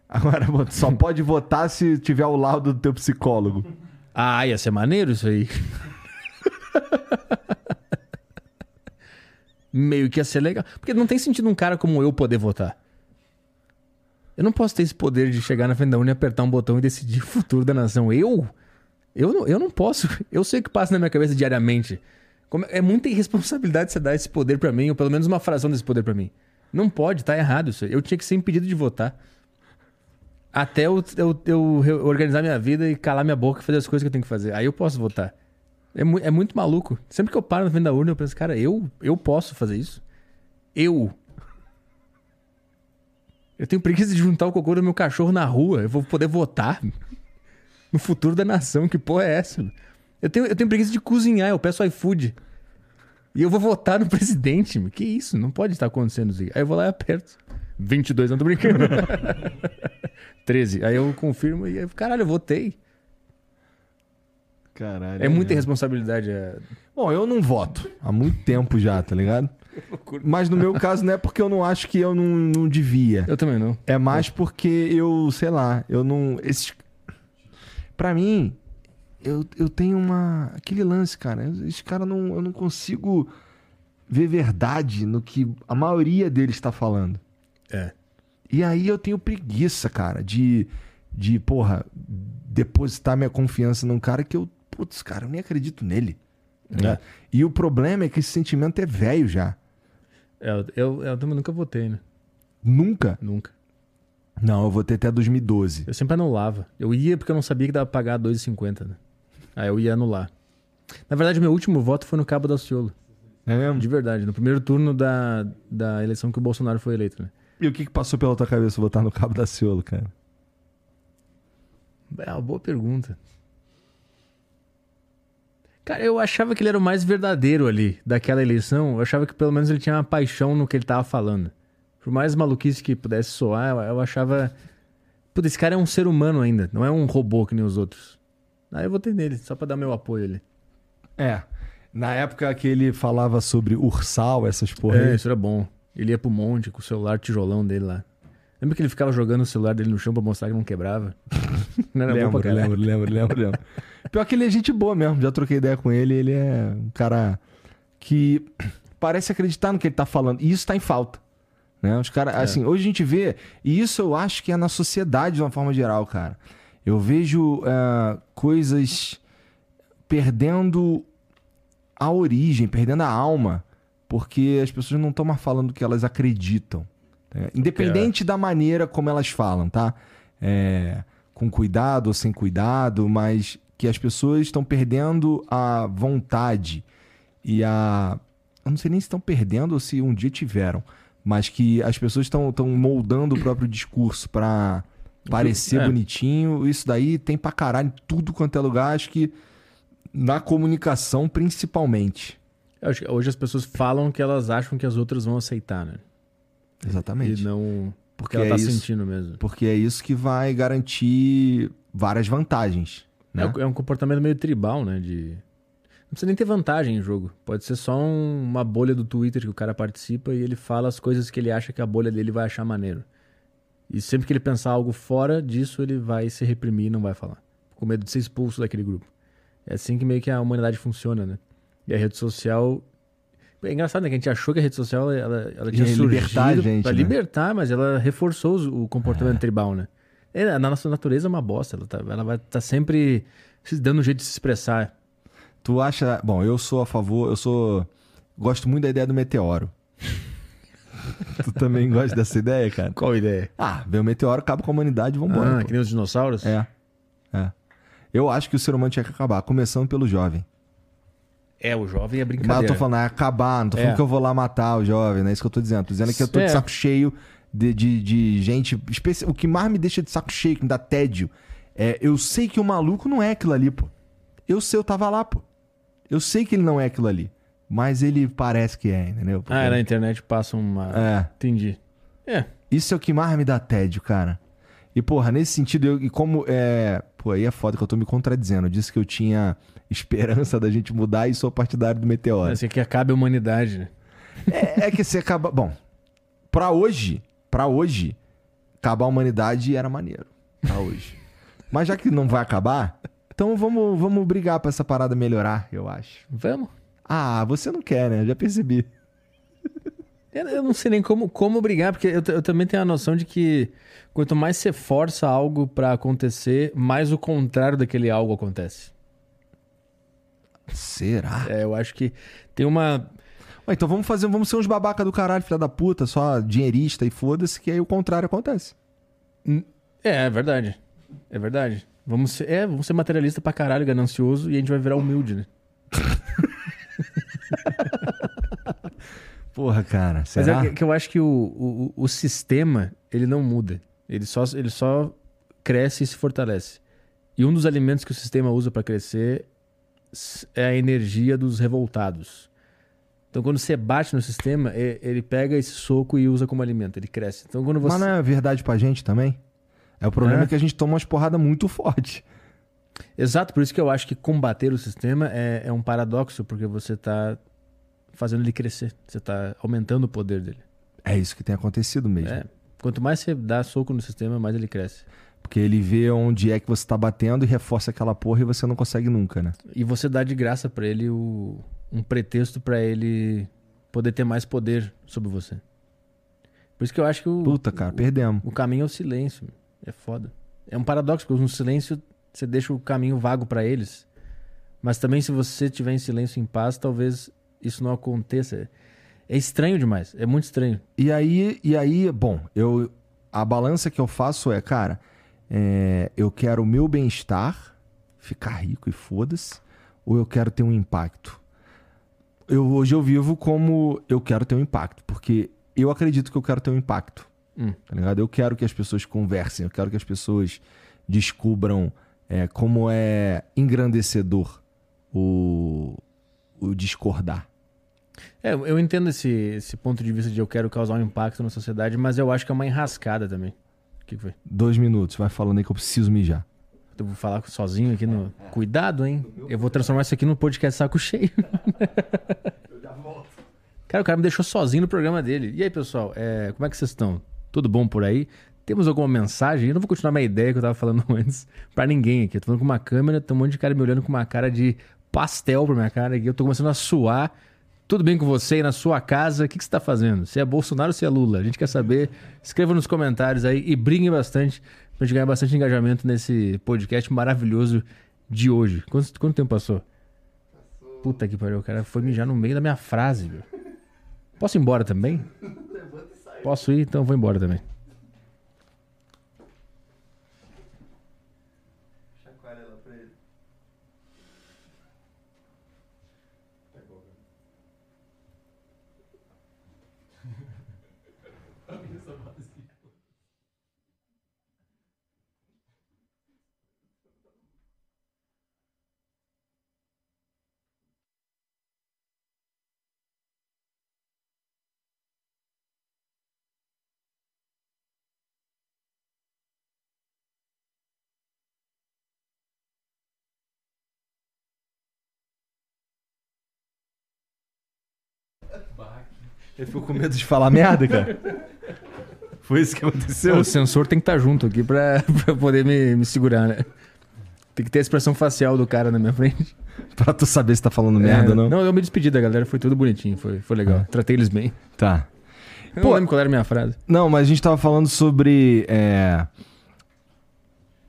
Agora, só pode votar se tiver o laudo do teu psicólogo. Ah, ia ser maneiro isso aí. Meio que ia ser legal. Porque não tem sentido um cara como eu poder votar. Eu não posso ter esse poder de chegar na frente da urna apertar um botão e decidir o futuro da nação. Eu? Eu não, eu não posso. Eu sei o que passa na minha cabeça diariamente. Como- é muita irresponsabilidade você dar esse poder pra mim, ou pelo menos uma fração desse poder pra mim. Não pode, tá errado isso. Eu tinha que ser impedido de votar. Até eu, eu, eu organizar minha vida e calar minha boca e fazer as coisas que eu tenho que fazer. Aí eu posso votar. É, mu- é muito maluco. Sempre que eu paro na frente da urna, eu penso, cara, eu, eu posso fazer isso? Eu. Eu tenho preguiça de juntar o cocô do meu cachorro na rua. Eu vou poder votar no futuro da nação. Que porra é essa? Eu tenho, eu tenho preguiça de cozinhar. Eu peço iFood. E eu vou votar no presidente. Que isso? Não pode estar acontecendo isso. aí. Aí eu vou lá e aperto. 22, não tô brincando. 13. Aí eu confirmo e aí, caralho, eu votei. Caralho. É muita irresponsabilidade. É... Bom, eu não voto há muito tempo já, tá ligado? Mas no meu caso não é porque eu não acho que eu não, não devia. Eu também não. É mais porque eu, sei lá, eu não. Esses... Pra mim, eu, eu tenho uma. Aquele lance, cara. Esse cara não. Eu não consigo ver verdade no que a maioria deles está falando. É. E aí eu tenho preguiça, cara, de, de, porra, depositar minha confiança num cara que eu, putz, cara, eu nem acredito nele. tá ligado? E o problema é que esse sentimento é velho já. É, eu, eu, também nunca votei, né? Nunca. Nunca. Não, eu vou ter até 2012. Eu sempre anulava. Eu ia porque eu não sabia que dava pra pagar 2,50, né? Aí eu ia anular. Na verdade, meu último voto foi no Cabo da Ciolo. É mesmo? De verdade, no primeiro turno da, da eleição que o Bolsonaro foi eleito, né? E o que, que passou pela tua cabeça votar no Cabo da Ciolo, cara? É uma boa pergunta. Cara, eu achava que ele era o mais verdadeiro ali daquela eleição. Eu achava que pelo menos ele tinha uma paixão no que ele tava falando. Por mais maluquice que pudesse soar, eu, achava. Putz, esse cara é um ser humano ainda, não é um robô que nem os outros. Aí eu votei nele, só pra dar meu apoio ali. É. Na época que ele falava sobre ursal, essas porra É, isso era bom. Ele ia pro monte com o celular tijolão dele lá. Lembra que ele ficava jogando o celular dele no chão pra mostrar que não quebrava? Não era bom lembro, pra caralho. lembro, lembro, lembro, lembro. Pior que ele é gente boa mesmo. Já troquei ideia com ele. Ele é um cara que parece acreditar no que ele tá falando. E isso tá em falta. Né? Os caras, assim, hoje a gente vê, e isso eu acho que é na sociedade de uma forma geral, cara. Eu vejo eh, coisas perdendo a origem, perdendo a alma, porque as pessoas não estão mais falando o que elas acreditam. né? Independente da maneira como elas falam, tá? É, com cuidado ou sem cuidado, mas que as pessoas estão perdendo a vontade e a. Eu não sei nem se estão perdendo ou se um dia tiveram, mas que as pessoas estão estão moldando o próprio discurso para parecer É. bonitinho. Isso daí tem pra caralho em tudo quanto é lugar, acho que na comunicação principalmente. Hoje as pessoas falam que elas acham que as outras vão aceitar, né? Exatamente. E não Porque ela é tá isso. sentindo mesmo. Porque é isso que vai garantir várias vantagens. Né? É um- É um comportamento meio tribal, né? De... Não precisa nem ter vantagem em jogo. Pode ser só um- uma bolha do Twitter que o cara participa e ele fala as coisas que ele acha que a bolha dele vai achar maneiro. E sempre que ele pensar algo fora disso, ele vai se reprimir e não vai falar. Com medo de ser expulso daquele grupo. É assim que meio que a humanidade funciona, né? E a rede social. É engraçado, né? Que a gente achou que a rede social ela, ela tinha surgido libertar a gente, pra né? libertar, mas ela reforçou o comportamento tribal, né? É, na nossa natureza é uma bosta. Ela, tá- ela vai estar sempre se dando um jeito de se expressar. Tu acha. Bom, eu sou a favor, eu sou. Gosto muito da ideia do meteoro. tu também gosta dessa ideia, cara? Qual ideia? Ah, vem o meteoro, acaba com a humanidade e vambora. Ah, pô. que nem os dinossauros? É. É. Eu acho que o ser humano tinha que acabar, começando pelo jovem. É, o jovem é Mas brincadeira. eu tô falando, é acabar, não tô falando É. que eu vou lá matar o jovem, não é isso que eu tô dizendo. Tô dizendo que eu tô de É. saco cheio de, de, de gente. especi- O que mais me deixa de saco cheio, que me dá tédio, é eu sei que o maluco não é aquilo ali, pô. Eu sei, eu tava lá, pô. Eu sei que ele não é aquilo ali. Mas ele parece que é, entendeu? Porque- Ah, na internet passa uma. É. Entendi. É. Isso é o que mais me dá tédio, cara. E, porra, nesse sentido, eu, e como é. Pô, aí é foda que eu tô me contradizendo. Eu disse que eu tinha esperança da gente mudar e sou partidário do meteoro. Assim que acabe a humanidade, né? É, é que você acaba. Bom, pra hoje, pra hoje, acabar a humanidade era maneiro. Pra hoje. Mas já que não vai acabar, então vamos, vamos brigar pra essa parada melhorar, eu acho. Vamos. Ah, você não quer, né? Já percebi. Eu, não sei nem como, como brigar, porque eu, eu também tenho a noção de que quanto mais você força algo pra acontecer, mais o contrário daquele algo acontece. Será? É, eu acho que tem uma. Ué, então vamos fazer, vamos ser uns babaca do caralho, filha da puta, só dinheirista e foda-se, que aí o contrário acontece. É, é verdade. É verdade. Vamos ser, é, vamos ser materialista pra caralho, ganancioso, e a gente vai virar humilde, né? Porra, cara, Mas será? é que, eu acho que o, o, o sistema, ele não muda. Ele só, ele só cresce e se fortalece. E um dos alimentos que o sistema usa para crescer é a energia dos revoltados. Então, quando você bate no sistema, ele pega esse soco e usa como alimento. Ele cresce. Então, quando você... Mas não é verdade pra gente também? É o problema É. é que a gente toma umas porradas muito fortes. Exato, por isso que eu acho que combater o sistema é, é um paradoxo, porque você está fazendo ele crescer. Você está aumentando o poder dele. É isso que tem acontecido mesmo. É. Quanto mais você dá soco no sistema, mais ele cresce. Porque ele vê onde é que você tá batendo e reforça aquela porra e você não consegue nunca, né? E você dá de graça pra ele o- um pretexto pra ele poder ter mais poder sobre você. Por isso que eu acho que o, Puta, cara, perdemos. o caminho é o silêncio. É foda. É um paradoxo, porque no silêncio você deixa o caminho vago pra eles. Mas também se você tiver em silêncio em paz, talvez isso não aconteça. É estranho demais. É muito estranho. E aí, e aí, bom, eu a balança que eu faço é, cara, é, eu quero o meu bem-estar, ficar rico e foda-se, ou eu quero ter um impacto. Eu hoje eu vivo como eu quero ter um impacto, porque eu acredito que eu quero ter um impacto. Hum. Tá ligado? Eu quero que as pessoas conversem, eu quero que as pessoas descubram é, como é engrandecedor o, o discordar. É, eu entendo esse, esse ponto de vista de eu quero causar um impacto na sociedade, mas eu acho que é uma enrascada também. O que que foi? Dois minutos, vai falando aí que eu preciso mijar. Eu vou falar sozinho aqui no. Cuidado, hein? Eu vou transformar isso aqui num podcast saco cheio. Cara, o cara me deixou sozinho no programa dele. E aí, pessoal, é, como é que vocês estão? Tudo bom por aí? Temos alguma mensagem? Eu não vou continuar minha ideia que eu tava falando antes pra ninguém aqui. Eu tô falando com uma câmera, tem um monte de cara me olhando com uma cara de pastel pra minha cara aqui. Eu tô começando a suar. Tudo bem com você na sua casa? O que, você está fazendo? Se é Bolsonaro ou se é Lula? A gente quer saber. Escreva nos comentários aí e briguem bastante pra gente ganhar bastante engajamento nesse podcast maravilhoso de hoje. Quanto, quanto tempo passou? passou? Puta que pariu, o cara foi mijar no meio da minha frase, viu? Posso ir embora também? Posso ir? Então vou embora também. Ele ficou com medo de falar merda, cara? Foi isso que aconteceu? O sensor tem que estar tá junto aqui pra, pra poder me, me segurar, né? Tem que ter a expressão facial do cara na minha frente. pra tu saber se tá falando merda é, ou não. Não, eu me despedi da galera, foi tudo bonitinho, foi, foi legal. É. Tratei eles bem. Tá. Eu Pô, não lembro qual era a minha frase. Não, mas a gente tava falando sobre é,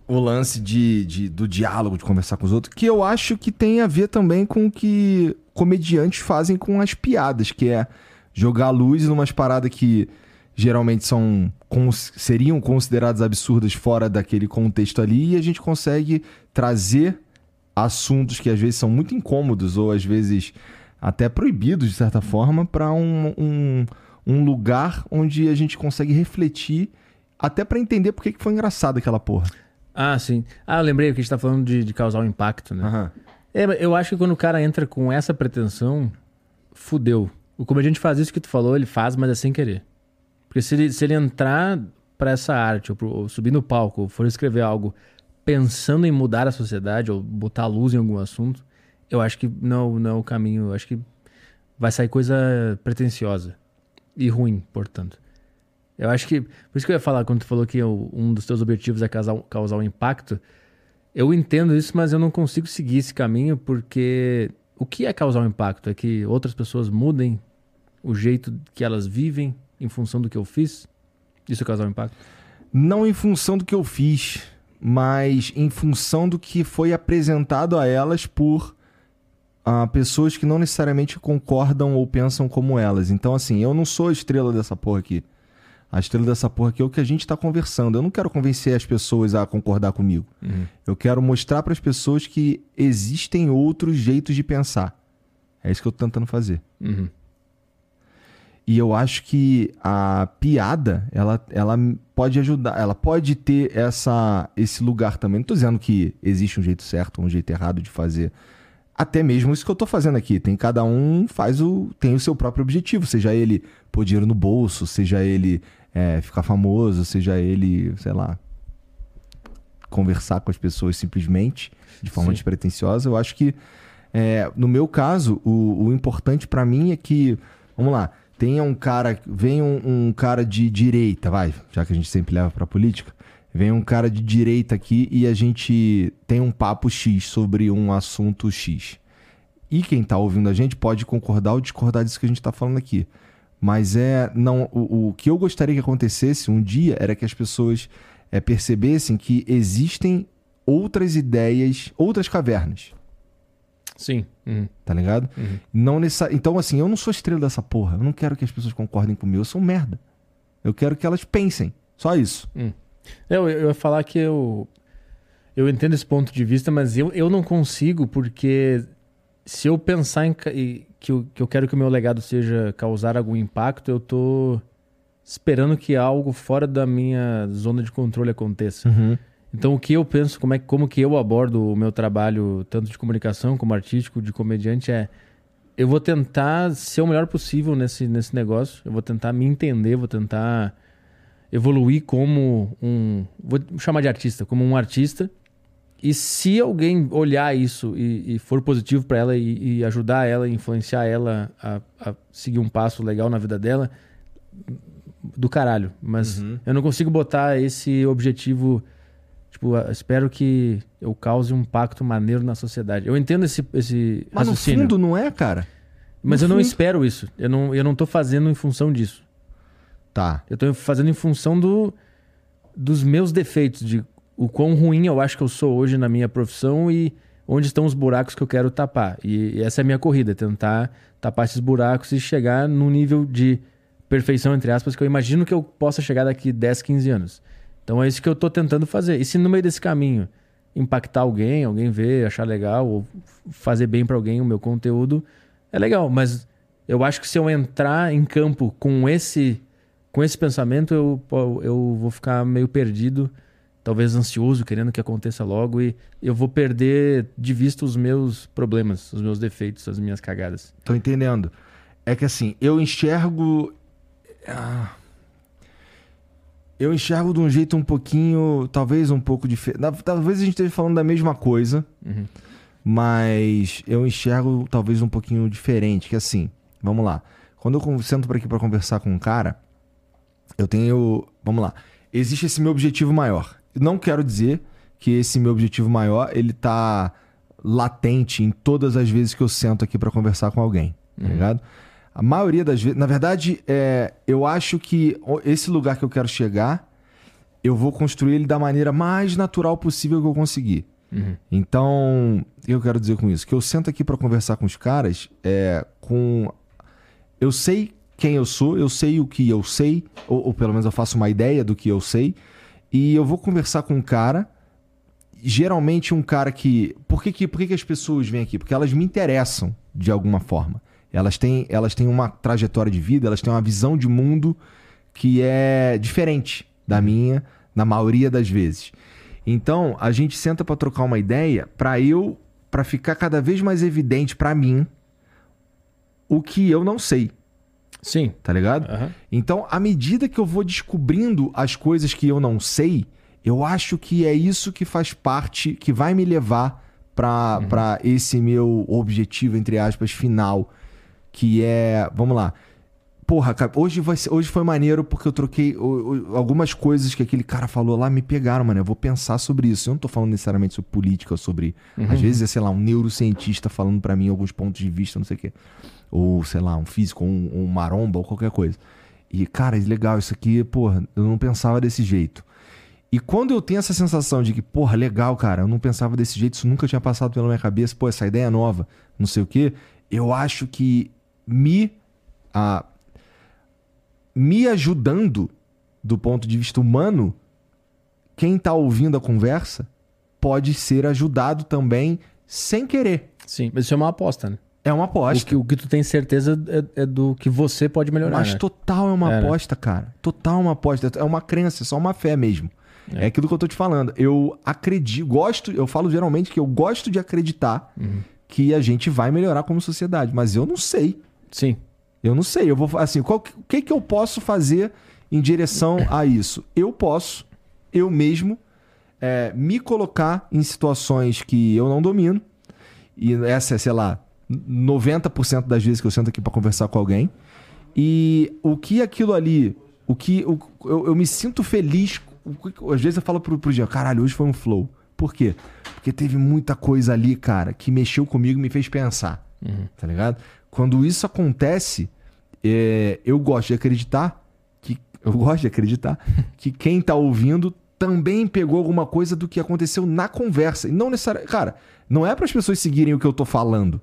o lance de, de, do diálogo, de conversar com os outros, que eu acho que tem a ver também com o que comediantes fazem com as piadas, que é jogar luz numas paradas que geralmente são seriam consideradas absurdas fora daquele contexto ali e a gente consegue trazer assuntos que às vezes são muito incômodos ou às vezes até proibidos de certa forma para um, um, um, lugar onde a gente consegue refletir até para entender por que foi engraçado aquela porra. Ah, sim. Ah, eu lembrei que a gente tá falando de, de causar um impacto, né? Uhum. É, eu acho que quando o cara entra com essa pretensão, fudeu. O comediante faz isso que tu falou, ele faz, mas é sem querer. Porque se ele, se ele entrar para essa arte, ou, pro, ou, subir no palco, ou for escrever algo pensando em mudar a sociedade, ou botar luz em algum assunto, eu acho que não, não é o caminho. Eu acho que vai sair coisa pretensiosa. E ruim, portanto. Eu acho que. Por isso que eu ia falar, quando tu falou que um dos teus objetivos é causar, causar um impacto. Eu entendo isso, mas eu não consigo seguir esse caminho porque o que é causar um impacto? É que outras pessoas mudem o jeito que elas vivem em função do que eu fiz? Isso causar um impacto? Não em função do que eu fiz, mas em função do que foi apresentado a elas por uh, pessoas que não necessariamente concordam ou pensam como elas. Então, assim, eu não sou a estrela dessa porra aqui. A estrela dessa porra aqui é o que a gente está conversando. Eu não quero convencer as pessoas a concordar comigo. Uhum. Eu quero mostrar para as pessoas que existem outros jeitos de pensar. É isso que eu estou tentando fazer. Uhum. E eu acho que a piada, ela, ela pode ajudar, ela pode ter essa, esse lugar também. Não tô dizendo que existe um jeito certo ou um jeito errado de fazer. Até mesmo isso que eu tô fazendo aqui. Tem cada um faz o. tem o seu próprio objetivo, seja ele pôr dinheiro no bolso, seja ele é, ficar famoso, seja ele, sei lá, conversar com as pessoas simplesmente, de forma Sim. despretensiosa. Eu acho que, é, no meu caso, o, o importante para mim é que, vamos lá, tenha um cara, vem um, um, cara de direita, vai, já que a gente sempre leva para política, vem um cara de direita aqui e a gente tem um papo X sobre um assunto X. E quem tá ouvindo a gente pode concordar ou discordar disso que a gente tá falando aqui. Mas é não o, o que eu gostaria que acontecesse um dia era que as pessoas é, percebessem que existem outras ideias, outras cavernas. Sim. Uhum. Tá ligado? Uhum. Não necess... Então, assim, eu não sou estrela dessa porra. Eu não quero que as pessoas concordem comigo. Eu sou um merda. Eu quero que elas pensem. Só isso. Hum. Eu, eu ia falar que eu. Eu entendo esse ponto de vista, mas eu, eu não consigo, porque se eu pensar em que eu, que eu quero que o meu legado seja causar algum impacto, eu tô esperando que algo fora da minha zona de controle aconteça. Uhum. Então, o que eu penso, como, é, como que eu abordo o meu trabalho, tanto de comunicação como artístico, de comediante, é eu vou tentar ser o melhor possível nesse, nesse negócio, eu vou tentar me entender, vou tentar evoluir como um. Vou chamar de artista, como um artista. E se alguém olhar isso e, e for positivo para ela e, e, ajudar ela, influenciar ela a, a, seguir um passo legal na vida dela, do caralho. Mas uhum. eu não consigo botar esse objetivo Tipo, espero que eu cause um impacto maneiro na sociedade. Eu entendo esse, esse Mas raciocínio. no fundo não é, cara. Mas No eu não fundo- espero isso. Eu não, eu não tô fazendo em função disso. Tá. Eu tô fazendo em função do, dos meus defeitos, de o quão ruim eu acho que eu sou hoje na minha profissão e onde estão os buracos que eu quero tapar. E, e essa é a minha corrida, tentar tapar esses buracos e chegar num nível de perfeição, entre aspas, que eu imagino que eu possa chegar daqui 10, 15 anos. Então é isso que eu tô tentando fazer. E se no meio desse caminho impactar alguém, alguém ver, achar legal, ou fazer bem para alguém o meu conteúdo, é legal. Mas eu acho que se eu entrar em campo com esse com esse pensamento, eu, eu vou ficar meio perdido, talvez ansioso, querendo que aconteça logo, e eu vou perder de vista os meus problemas, os meus defeitos, as minhas cagadas. Tô entendendo. É que assim, eu enxergo. Ah, Eu enxergo de um jeito um pouquinho. Talvez um pouco diferente. Talvez a gente esteja falando da mesma coisa, Uhum. mas eu enxergo talvez um pouquinho diferente. Que assim, vamos lá. Quando eu sento por aqui para conversar com um cara, eu tenho. Vamos lá. Existe esse meu objetivo maior. Não quero dizer que esse meu objetivo maior ele tá latente em todas as vezes que eu sento aqui para conversar com alguém, tá ligado? A maioria das vezes, na verdade, é, eu acho que esse lugar que eu quero chegar, eu vou construir ele da maneira mais natural possível que eu conseguir. Uhum. Então, o que eu quero dizer com isso? Que eu sento aqui para conversar com os caras é, com. Eu sei quem eu sou, eu sei o que eu sei, ou, ou pelo menos eu faço uma ideia do que eu sei, e eu vou conversar com um cara, geralmente um cara que. Por que, que, por que, que as pessoas vêm aqui? Porque elas me interessam de alguma forma. Elas têm, elas têm uma trajetória de vida, elas têm uma visão de mundo que é diferente da minha, na maioria das vezes. Então, a gente senta para trocar uma ideia para eu, para ficar cada vez mais evidente para mim o que eu não sei, Sim. tá ligado? Aham. Então, à medida que eu vou descobrindo as coisas que eu não sei, eu acho que é isso que faz parte, que vai me levar pra pra esse meu objetivo, entre aspas, final. Que é. Vamos lá. Porra, cara, hoje, vai ser- hoje foi maneiro porque eu troquei. o- o- algumas coisas que aquele cara falou lá me pegaram, mano. Eu vou pensar sobre isso. Eu não tô falando necessariamente sobre política, sobre. Às vezes é, sei lá, um neurocientista falando pra mim alguns pontos de vista, não sei o quê. Ou, sei lá, um físico, um, um maromba, ou qualquer coisa. E, cara, legal, isso aqui, porra, eu não pensava desse jeito. E quando eu tenho essa sensação de que, porra, legal, cara, eu não pensava desse jeito, isso nunca tinha passado pela minha cabeça, pô, essa ideia é nova, não sei o quê, eu acho que me. ah, me ajudando do ponto de vista humano, quem tá ouvindo a conversa pode ser ajudado também sem querer. Sim. Mas isso é uma aposta, né? É uma O aposta. que, o que tu tem certeza é, é do que você pode melhorar. Mas né? total é uma É, né? aposta, cara. Total é uma aposta. É uma crença, é só uma fé mesmo. É. aquilo que eu tô te falando. Eu acredito, gosto, eu falo geralmente que eu gosto de acreditar Uhum. que a gente vai melhorar como sociedade, mas eu não sei. Sim. Eu não sei. Eu vou assim, qual, o que que eu posso fazer em direção a isso? Eu posso, eu mesmo, é, me colocar em situações que eu não domino. E essa é, sei lá, 90% das vezes que eu sento aqui para conversar com alguém. E o que aquilo ali, o que o- eu, eu me sinto feliz. o Às vezes eu falo pro, pro Jean, caralho, hoje foi um flow. Por quê? Porque teve muita coisa ali, cara, que mexeu comigo e me fez pensar. Tá ligado? Quando isso acontece, é, eu gosto de acreditar que. Eu gosto de acreditar que quem tá ouvindo também pegou alguma coisa do que aconteceu na conversa. E não necessariamente. Cara, não é para as pessoas seguirem o que eu tô falando.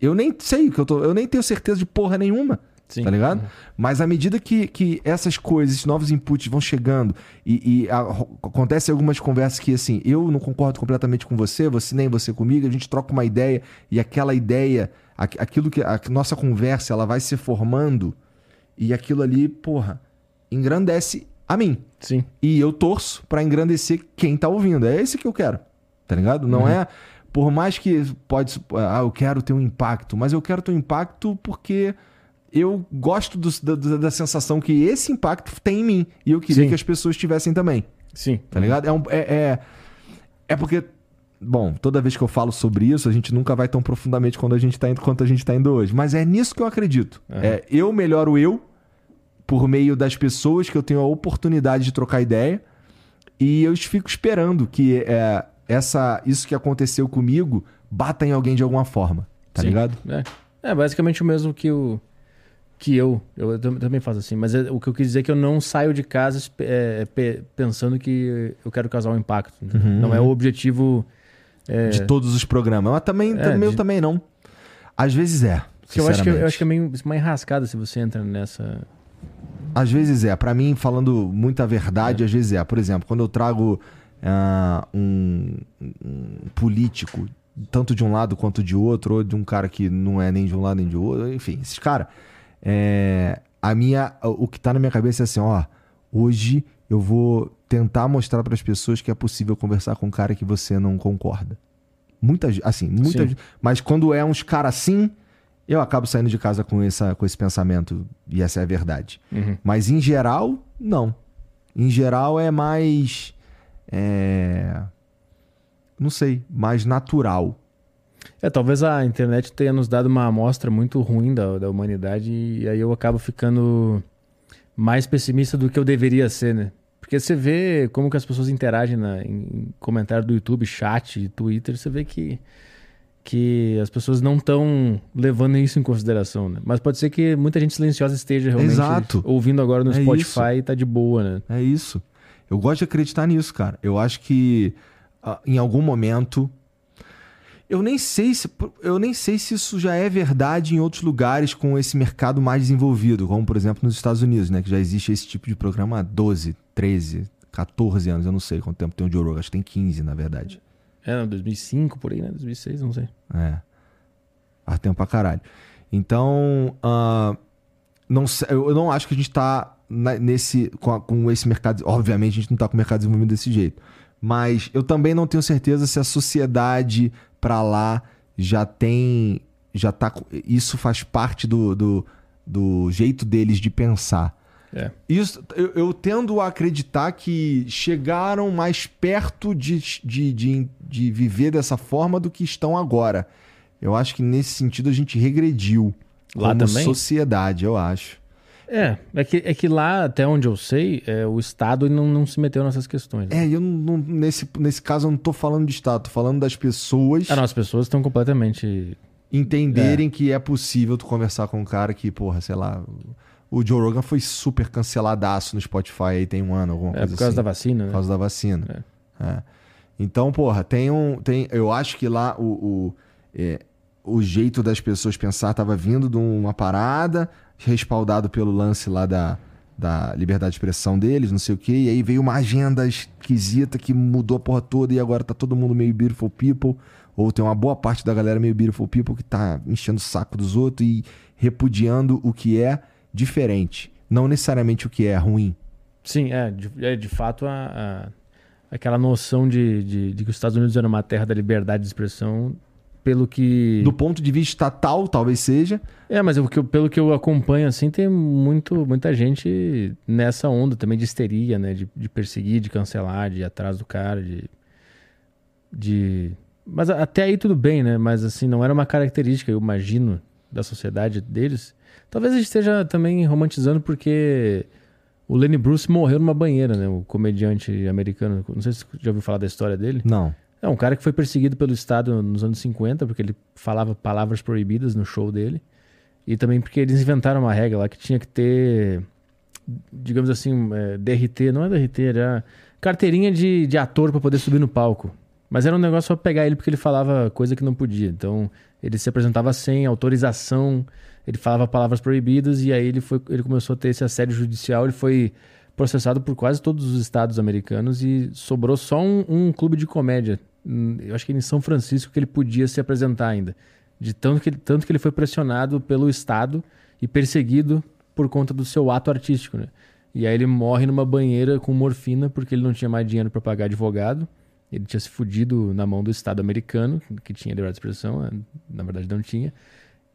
Eu nem sei o que eu tô. Eu nem tenho certeza de porra nenhuma. Sim. Tá ligado? Mas à medida que, que essas coisas, esses novos inputs vão chegando e, e a- acontecem algumas conversas que, assim, eu não concordo completamente com você, você nem você comigo, a gente troca uma ideia e aquela ideia, aquilo que a nossa conversa, ela vai se formando e aquilo ali, porra, engrandece a mim. Sim. E eu torço pra engrandecer quem tá ouvindo. É esse que eu quero. Tá ligado? Não é. Por mais que pode. Ah, eu quero ter um impacto. Mas eu quero ter um impacto porque eu gosto do- da, da- da sensação que esse impacto tem em mim. E eu queria Sim. que as pessoas tivessem também. Sim. Tá ligado? É, um- é, é, é porque. Bom, toda vez que eu falo sobre isso, a gente nunca vai tão profundamente quando a gente tá indo, quanto a gente tá indo hoje. Mas é nisso que eu acredito. Aham. É, eu melhoro eu por meio das pessoas que eu tenho a oportunidade de trocar ideia. E eu fico esperando que é, essa, isso que aconteceu comigo bata em alguém de alguma forma. Tá Sim. ligado? É. É basicamente o mesmo que o que eu. Eu também faço assim. Mas é, o que eu quis dizer é que eu não saio de casa é, pensando que eu quero causar um impacto. Uhum. Não é o objetivo. É... De todos os programas. Mas também, é, meu de... também não. Às vezes é. Eu acho, que, eu acho que é meio uma enrascada se você entra nessa. Às vezes é. Para mim, falando muita verdade, é. às vezes é. Por exemplo, quando eu trago uh, um, um político, tanto de um lado quanto de outro, ou de um cara que não é nem de um lado nem de outro, enfim, esses caras é, a minha, o que tá na minha cabeça é assim, ó, hoje eu vou tentar mostrar para as pessoas que é possível conversar com um cara que você não concorda. Muitas, assim, muitas, mas quando é uns cara assim, eu acabo saindo de casa com, essa, com esse pensamento e essa é a verdade. Uhum. Mas em geral, não. Em geral é mais, é, não sei, mais natural. É, talvez a internet tenha nos dado uma amostra muito ruim da, da humanidade e aí eu acabo ficando mais pessimista do que eu deveria ser, né? Porque você vê como que as pessoas interagem na, em comentário do YouTube, chat, Twitter, você vê que, que as pessoas não estão levando isso em consideração, né? Mas pode ser que muita gente silenciosa esteja realmente Exato. ouvindo agora no é Spotify isso. e tá de boa, né? É isso. Eu gosto de acreditar nisso, cara. Eu acho que uh, em algum momento eu nem sei se eu nem sei se isso já é verdade em outros lugares com esse mercado mais desenvolvido, como por exemplo nos Estados Unidos, né, que já existe esse tipo de programa há 12, 13, 14 anos, eu não sei quanto tempo tem o Joe acho que tem 15 na verdade. É, 2005 por aí, né? 2006, não sei. É. Há tempo pra caralho. Então, uh, não, eu não acho que a gente tá na, nesse com, a, com esse mercado, obviamente a gente não tá com o mercado desenvolvido desse jeito. Mas eu também não tenho certeza se a sociedade para lá já tem. já tá Isso faz parte do, do, do jeito deles de pensar. É. Isso, eu, eu, tendo a acreditar que chegaram mais perto de, de, de, de, viver dessa forma do que estão agora. Eu acho que nesse sentido a gente regrediu Lá como também? sociedade, eu acho. É, é que, é que lá, até onde eu sei, é, o Estado não, não se meteu nessas questões. Né? É, eu não, nesse, nesse caso eu não tô falando de Estado, tô falando das pessoas. Ah, não, as pessoas estão completamente. Entenderem é. que é possível tu conversar com um cara que, porra, sei lá. O Joe Rogan foi super canceladaço no Spotify aí tem um ano, alguma é, coisa assim. É, por causa assim. da vacina, né? Por causa da vacina. É. é. Então, porra, tem um. Tem, eu acho que lá o, o, é, o jeito das pessoas pensar tava vindo de uma parada respaldado pelo lance lá da, da liberdade de expressão deles, não sei o quê. E aí veio uma agenda esquisita que mudou a porra toda e agora tá todo mundo meio beautiful people. Ou tem uma boa parte da galera meio beautiful people que tá enchendo o saco dos outros e repudiando o que é diferente. Não necessariamente o que é ruim. Sim, é. De, é, de fato, a, a, aquela noção de, de, de que os Estados Unidos eram uma terra da liberdade de expressão pelo que. Do ponto de vista estatal, talvez seja. É, mas eu, pelo que eu acompanho, assim, tem muito, muita gente nessa onda também de histeria, né? De, de perseguir, de cancelar, de ir atrás do cara, de. de... Mas até aí tudo bem, né? Mas assim, não era uma característica, eu imagino, da sociedade deles. Talvez a gente esteja também romantizando porque o Lenny Bruce morreu numa banheira, né? O comediante americano. Não sei se você já ouviu falar da história dele. Não. É um cara que foi perseguido pelo Estado nos anos 50, porque ele falava palavras proibidas no show dele. E também porque eles inventaram uma regra lá que tinha que ter, digamos assim, é, DRT, não é DRT, era carteirinha de, de ator para poder subir no palco. Mas era um negócio só pegar ele porque ele falava coisa que não podia. Então ele se apresentava sem autorização, ele falava palavras proibidas e aí ele, foi, ele começou a ter esse assédio judicial. Ele foi processado por quase todos os estados americanos e sobrou só um, um clube de comédia Hum, eu acho que em São Francisco que ele podia se apresentar ainda. De tanto que ele, tanto que ele foi pressionado pelo Estado e perseguido por conta do seu ato artístico, né? E aí ele morre numa banheira com morfina porque ele não tinha mais dinheiro para pagar advogado. Ele tinha se fudido na mão do Estado americano, que tinha liberdade de expressão, né? na verdade não tinha.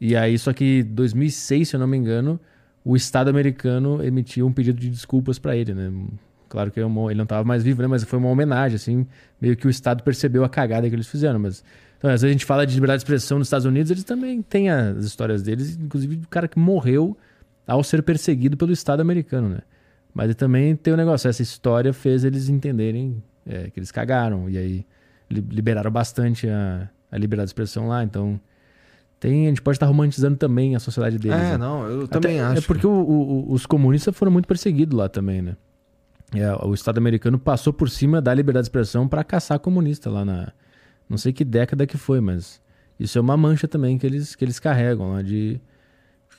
E aí, só que em 2006, se eu não me engano, o Estado americano emitiu um pedido de desculpas para ele, né? Claro que é ele não estava mais vivo, né? Mas foi uma homenagem, assim. Meio que o Estado percebeu a cagada que eles fizeram. Mas, então, às vezes a gente fala de liberdade de expressão nos Estados Unidos, eles também têm as histórias deles, inclusive do cara que morreu ao ser perseguido pelo Estado americano, né? Mas também tem o um negócio, essa história fez eles entenderem é, que eles cagaram. E aí liberaram bastante a, a liberdade de expressão lá. Então Tem, a gente pode estar romantizando também a sociedade deles. É, né? não, eu Até- também acho. É porque o- o- os comunistas foram muito perseguidos lá também, né? É, o Estado americano passou por cima da liberdade de expressão para caçar comunista lá na. Não sei que década que foi, mas isso é uma mancha também que eles, que eles carregam lá de.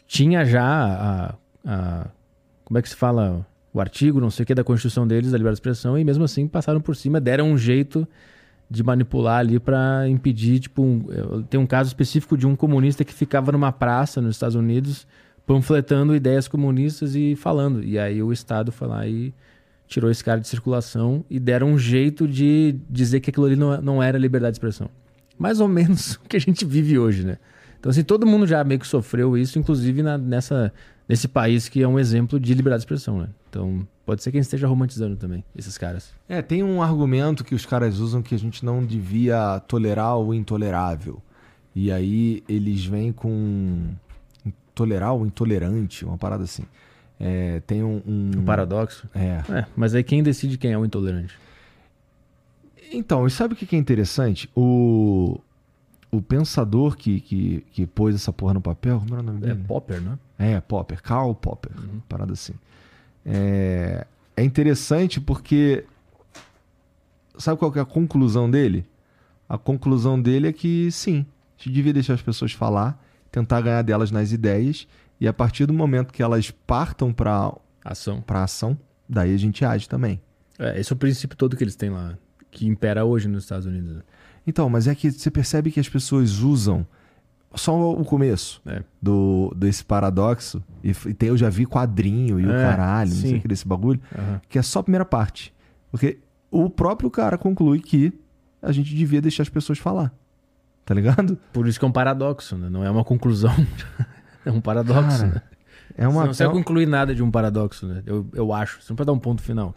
Tinha já a, a- Como é que se fala? O artigo, não sei o que, da Constituição deles, da liberdade de expressão, e mesmo assim passaram por cima, deram um jeito de manipular ali para impedir, tipo, um, eh, tem um caso específico de um comunista que ficava numa praça nos Estados Unidos panfletando ideias comunistas e falando. E aí o Estado foi lá e tirou esse cara de circulação e deram um jeito de dizer que aquilo ali não, não era liberdade de expressão. Mais ou menos o que a gente vive hoje, né? Então, assim, todo mundo já meio que sofreu isso, inclusive na- nessa, nesse país que é um exemplo de liberdade de expressão, né? Então, pode ser que a gente esteja romantizando também esses caras. É, tem um argumento que os caras usam que a gente não devia tolerar o intolerável. E aí eles vêm com tolerar o intolerante, uma parada assim. É, tem um, um- Um paradoxo. É. É, mas aí quem decide quem é o intolerante? Então, e sabe o que é interessante? O, o pensador que, que, que pôs essa porra no papel, como era o nome É dele? Popper, né? É, Popper, Karl Popper, parada assim. É, é interessante porque sabe qual é a conclusão dele? A conclusão dele é que sim, a gente devia deixar as pessoas falar, tentar ganhar delas nas ideias e a partir do momento que elas partam para Ação. ação, daí a gente age também. É, esse é o princípio todo que eles têm lá, que impera hoje nos Estados Unidos. Então, mas é que você percebe que as pessoas usam só o começo É. do desse paradoxo e, e tem, eu já vi quadrinho e o É, caralho, não sei sim. o que desse bagulho. Aham. que é só a primeira parte. Porque o próprio cara conclui que a gente devia deixar as pessoas falar. Tá ligado? Por isso que é um paradoxo, né? Não é uma conclusão. é um paradoxo, Cara, né? É uma. Você não consegue é concluir nada de um paradoxo, né? Eu, eu acho. Você não pode dar um ponto final.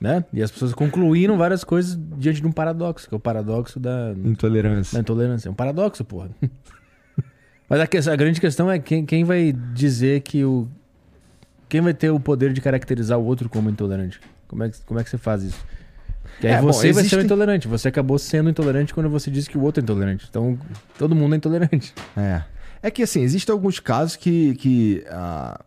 Né? E as pessoas concluíram várias coisas diante de um paradoxo, que é o paradoxo da, Intolerância. da intolerância. É um paradoxo, porra. Mas a, que- a grande questão é quem, quem vai dizer que o. Quem vai ter o poder de caracterizar o outro como intolerante? Como é que, como é que você faz isso? Que aí É, bom, você vai ser intolerante. Você acabou sendo intolerante quando você disse que o outro é intolerante. Então, todo mundo é intolerante. É. É que assim, existem alguns casos que, que a,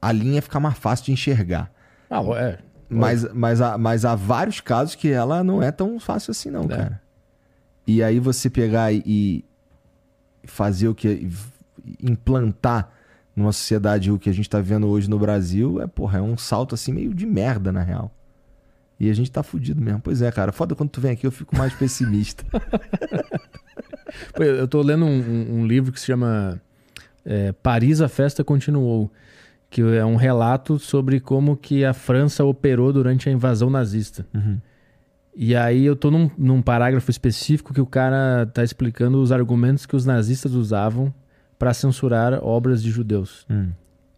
a linha fica mais fácil de enxergar. Ah, é. Mas, mas, há, mas há vários casos que ela não é tão fácil assim, não, É. cara. E aí você pegar e- fazer o que. implantar numa sociedade o que a gente tá vendo hoje no Brasil é, porra, é um salto assim meio de merda, na real. E a gente tá fudido mesmo. Pois é, cara. Foda quando tu vem aqui, eu fico mais pessimista. Eu tô lendo um, um- um livro que se chama é, Paris, a Festa Continuou, que é um relato sobre como que a França operou durante a invasão nazista. E aí eu tô num, num parágrafo específico que o cara tá explicando os argumentos que os nazistas usavam para censurar obras de judeus. Hum.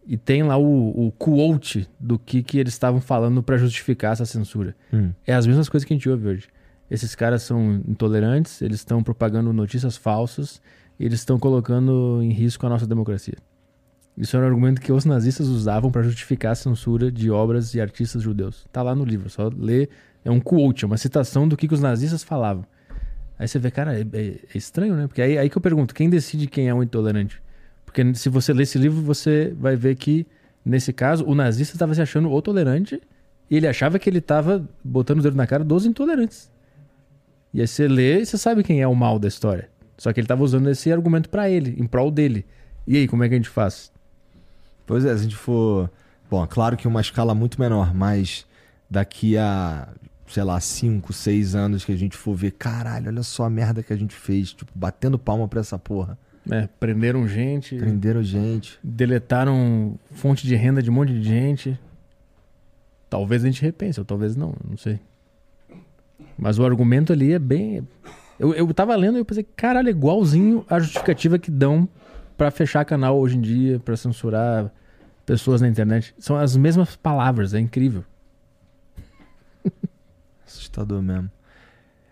E tem lá o, o quote do que, que eles estavam falando para justificar essa censura. Hum. É as mesmas coisas que a gente ouve hoje. Esses caras são intolerantes, eles estão propagando notícias falsas, e eles estão colocando em risco a nossa democracia. Isso era um argumento que os nazistas usavam para justificar a censura de obras e artistas judeus. Tá lá no livro, só ler. É um quote, é uma citação do que, que os nazistas falavam. Aí você vê, cara, é, é- é estranho, né? Porque aí, aí que eu pergunto, quem decide quem é o intolerante? Porque se você ler esse livro, você vai ver que, nesse caso, o nazista estava se achando o tolerante e ele achava que ele estava botando o dedo na cara dos intolerantes. E aí você lê e você sabe quem é o mal da história. Só que ele estava usando esse argumento para ele, em prol dele. E aí, como é que a gente faz? Pois é, se a gente for. Bom, é claro que uma escala muito menor, mas daqui a, sei lá, 5, 6 anos que a gente for ver, caralho, olha só a merda que a gente fez, tipo, batendo palma pra essa porra. É, prenderam gente, Prenderam gente. deletaram fonte de renda de um monte de gente. Talvez a gente repense, ou talvez não, não sei. Mas o argumento ali é bem. Eu, eu tava lendo e eu pensei, caralho, é igualzinho a justificativa que dão pra fechar canal hoje em dia, pra censurar pessoas na internet. São as mesmas palavras, é incrível. Assustador mesmo.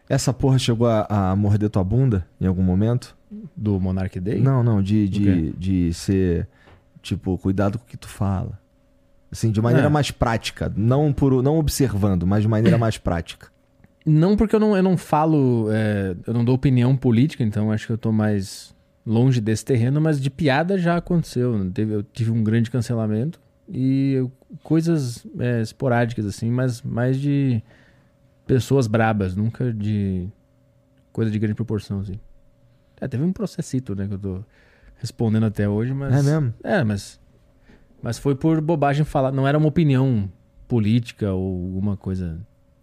Essa porra chegou a, a morder tua bunda em algum momento? Do Monarch Day? Não, não, de, de, de ser, tipo, cuidado com o que tu fala. Assim, de maneira É. mais prática. Não, por, não observando, mas de maneira mais prática. Não, porque eu não, eu não falo, é, eu não dou opinião política, então acho que eu tô mais longe desse terreno, mas de piada já aconteceu. Teve, eu tive um grande cancelamento e eu- coisas é, esporádicas, assim, mas mais de pessoas brabas, nunca de coisa de grande proporção, assim. É, teve um processito, né, que eu tô respondendo até hoje, mas... É mesmo? É, mas... Mas foi por bobagem falar, não era uma opinião política ou alguma coisa...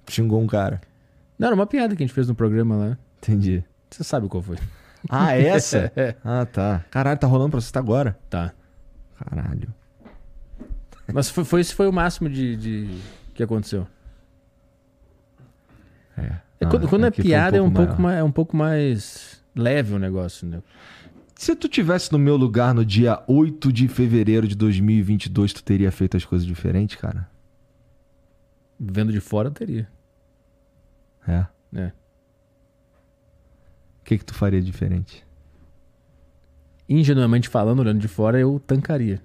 Xingou um cara. Não, era uma piada que a gente fez no programa lá. Entendi. Você sabe qual foi. Ah, essa? É, ah, tá. Caralho, tá rolando processo agora? tá. Caralho. Mas foi, foi, esse foi o máximo de, de- que aconteceu. É. É, Ah, quando quando é piada é um pouco mais, é um pouco mais leve o negócio, né? Se tu tivesse no meu lugar no dia 8 de fevereiro de 2022, tu teria feito as coisas diferentes, cara? Vendo de fora eu teria. É. É. O que que tu faria diferente? Ingenuamente falando, olhando de fora, eu tancaria.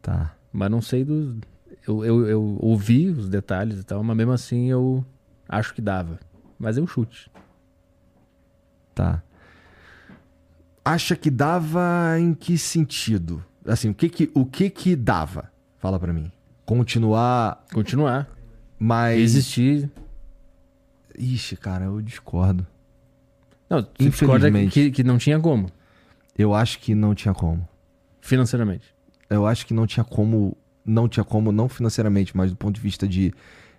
Tá. Mas não sei do. Eu, eu, eu ouvi os detalhes e tal, mas mesmo assim eu acho que dava. Mas eu chute. Tá. Acha que dava em que sentido? Assim, o que que, o que, que dava? Fala pra mim. Continuar Continuar. mais... Existir. Ixi, cara, eu discordo. Não, você discorda que, que não tinha como, Eu acho que não tinha como. financeiramente. Eu acho que não tinha como... Não tinha como, não financeiramente, mas do ponto de vista de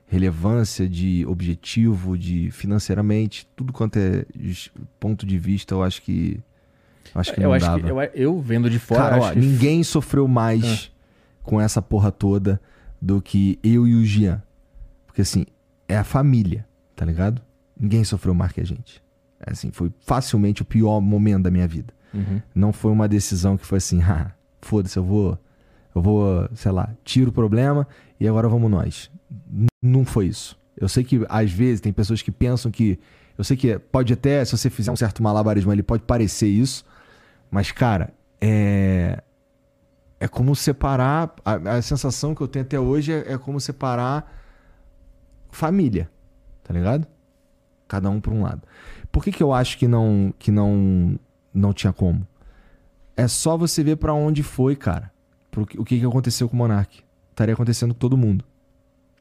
relevância, de objetivo, de financeiramente, tudo quanto é ponto de vista, eu acho que... Eu acho que eu não acho dava. que eu, eu vendo de fora. Cara, acho ó, que- ninguém sofreu mais com essa porra toda do que eu e o Jean. Porque assim, é a família, tá ligado? Ninguém sofreu mais que a gente. É, assim, foi facilmente o pior momento da minha vida. Uhum. Não foi uma decisão que foi assim, ah, foda-se, eu vou, eu vou, sei lá, tiro o problema e agora vamos nós. N- não foi isso. Eu sei que às vezes tem pessoas que pensam que, eu sei que pode até, se você fizer um certo malabarismo ali, pode parecer isso, mas cara, é é como separar, a, a sensação que eu tenho até hoje é, é como separar família, tá ligado? Cada um por um lado. Por que, que eu acho que não que não não tinha como? É só você ver pra onde foi, cara. Que- o que, que aconteceu com o Monark. Estaria acontecendo com todo mundo.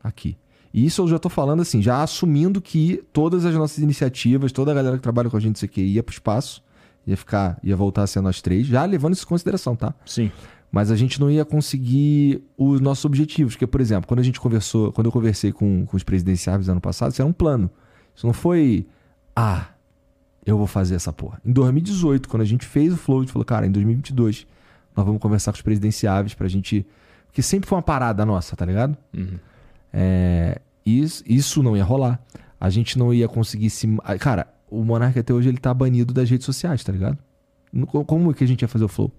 Aqui. E isso eu já tô falando assim, já assumindo que todas as nossas iniciativas, toda a galera que trabalha com a gente, isso aqui, ia pro espaço. Ia ficar, ia voltar a ser nós três, já levando isso em consideração, tá? Sim. Mas a gente não ia conseguir os nossos objetivos. Porque, por exemplo, quando a gente conversou, quando eu conversei com, com os presidenciáveis ano passado, isso era um plano. Isso não foi, ah, eu vou fazer essa porra. Em 2018, quando a gente fez o Flow, a gente falou, cara, em 2022, nós vamos conversar com os presidenciáveis pra gente. Porque sempre foi uma parada nossa, tá ligado? Uhum. É, isso, isso não ia rolar. A gente não ia conseguir se. Cara, o Monark até hoje ele tá banido das redes sociais, tá ligado? Como que a gente ia fazer o Flow?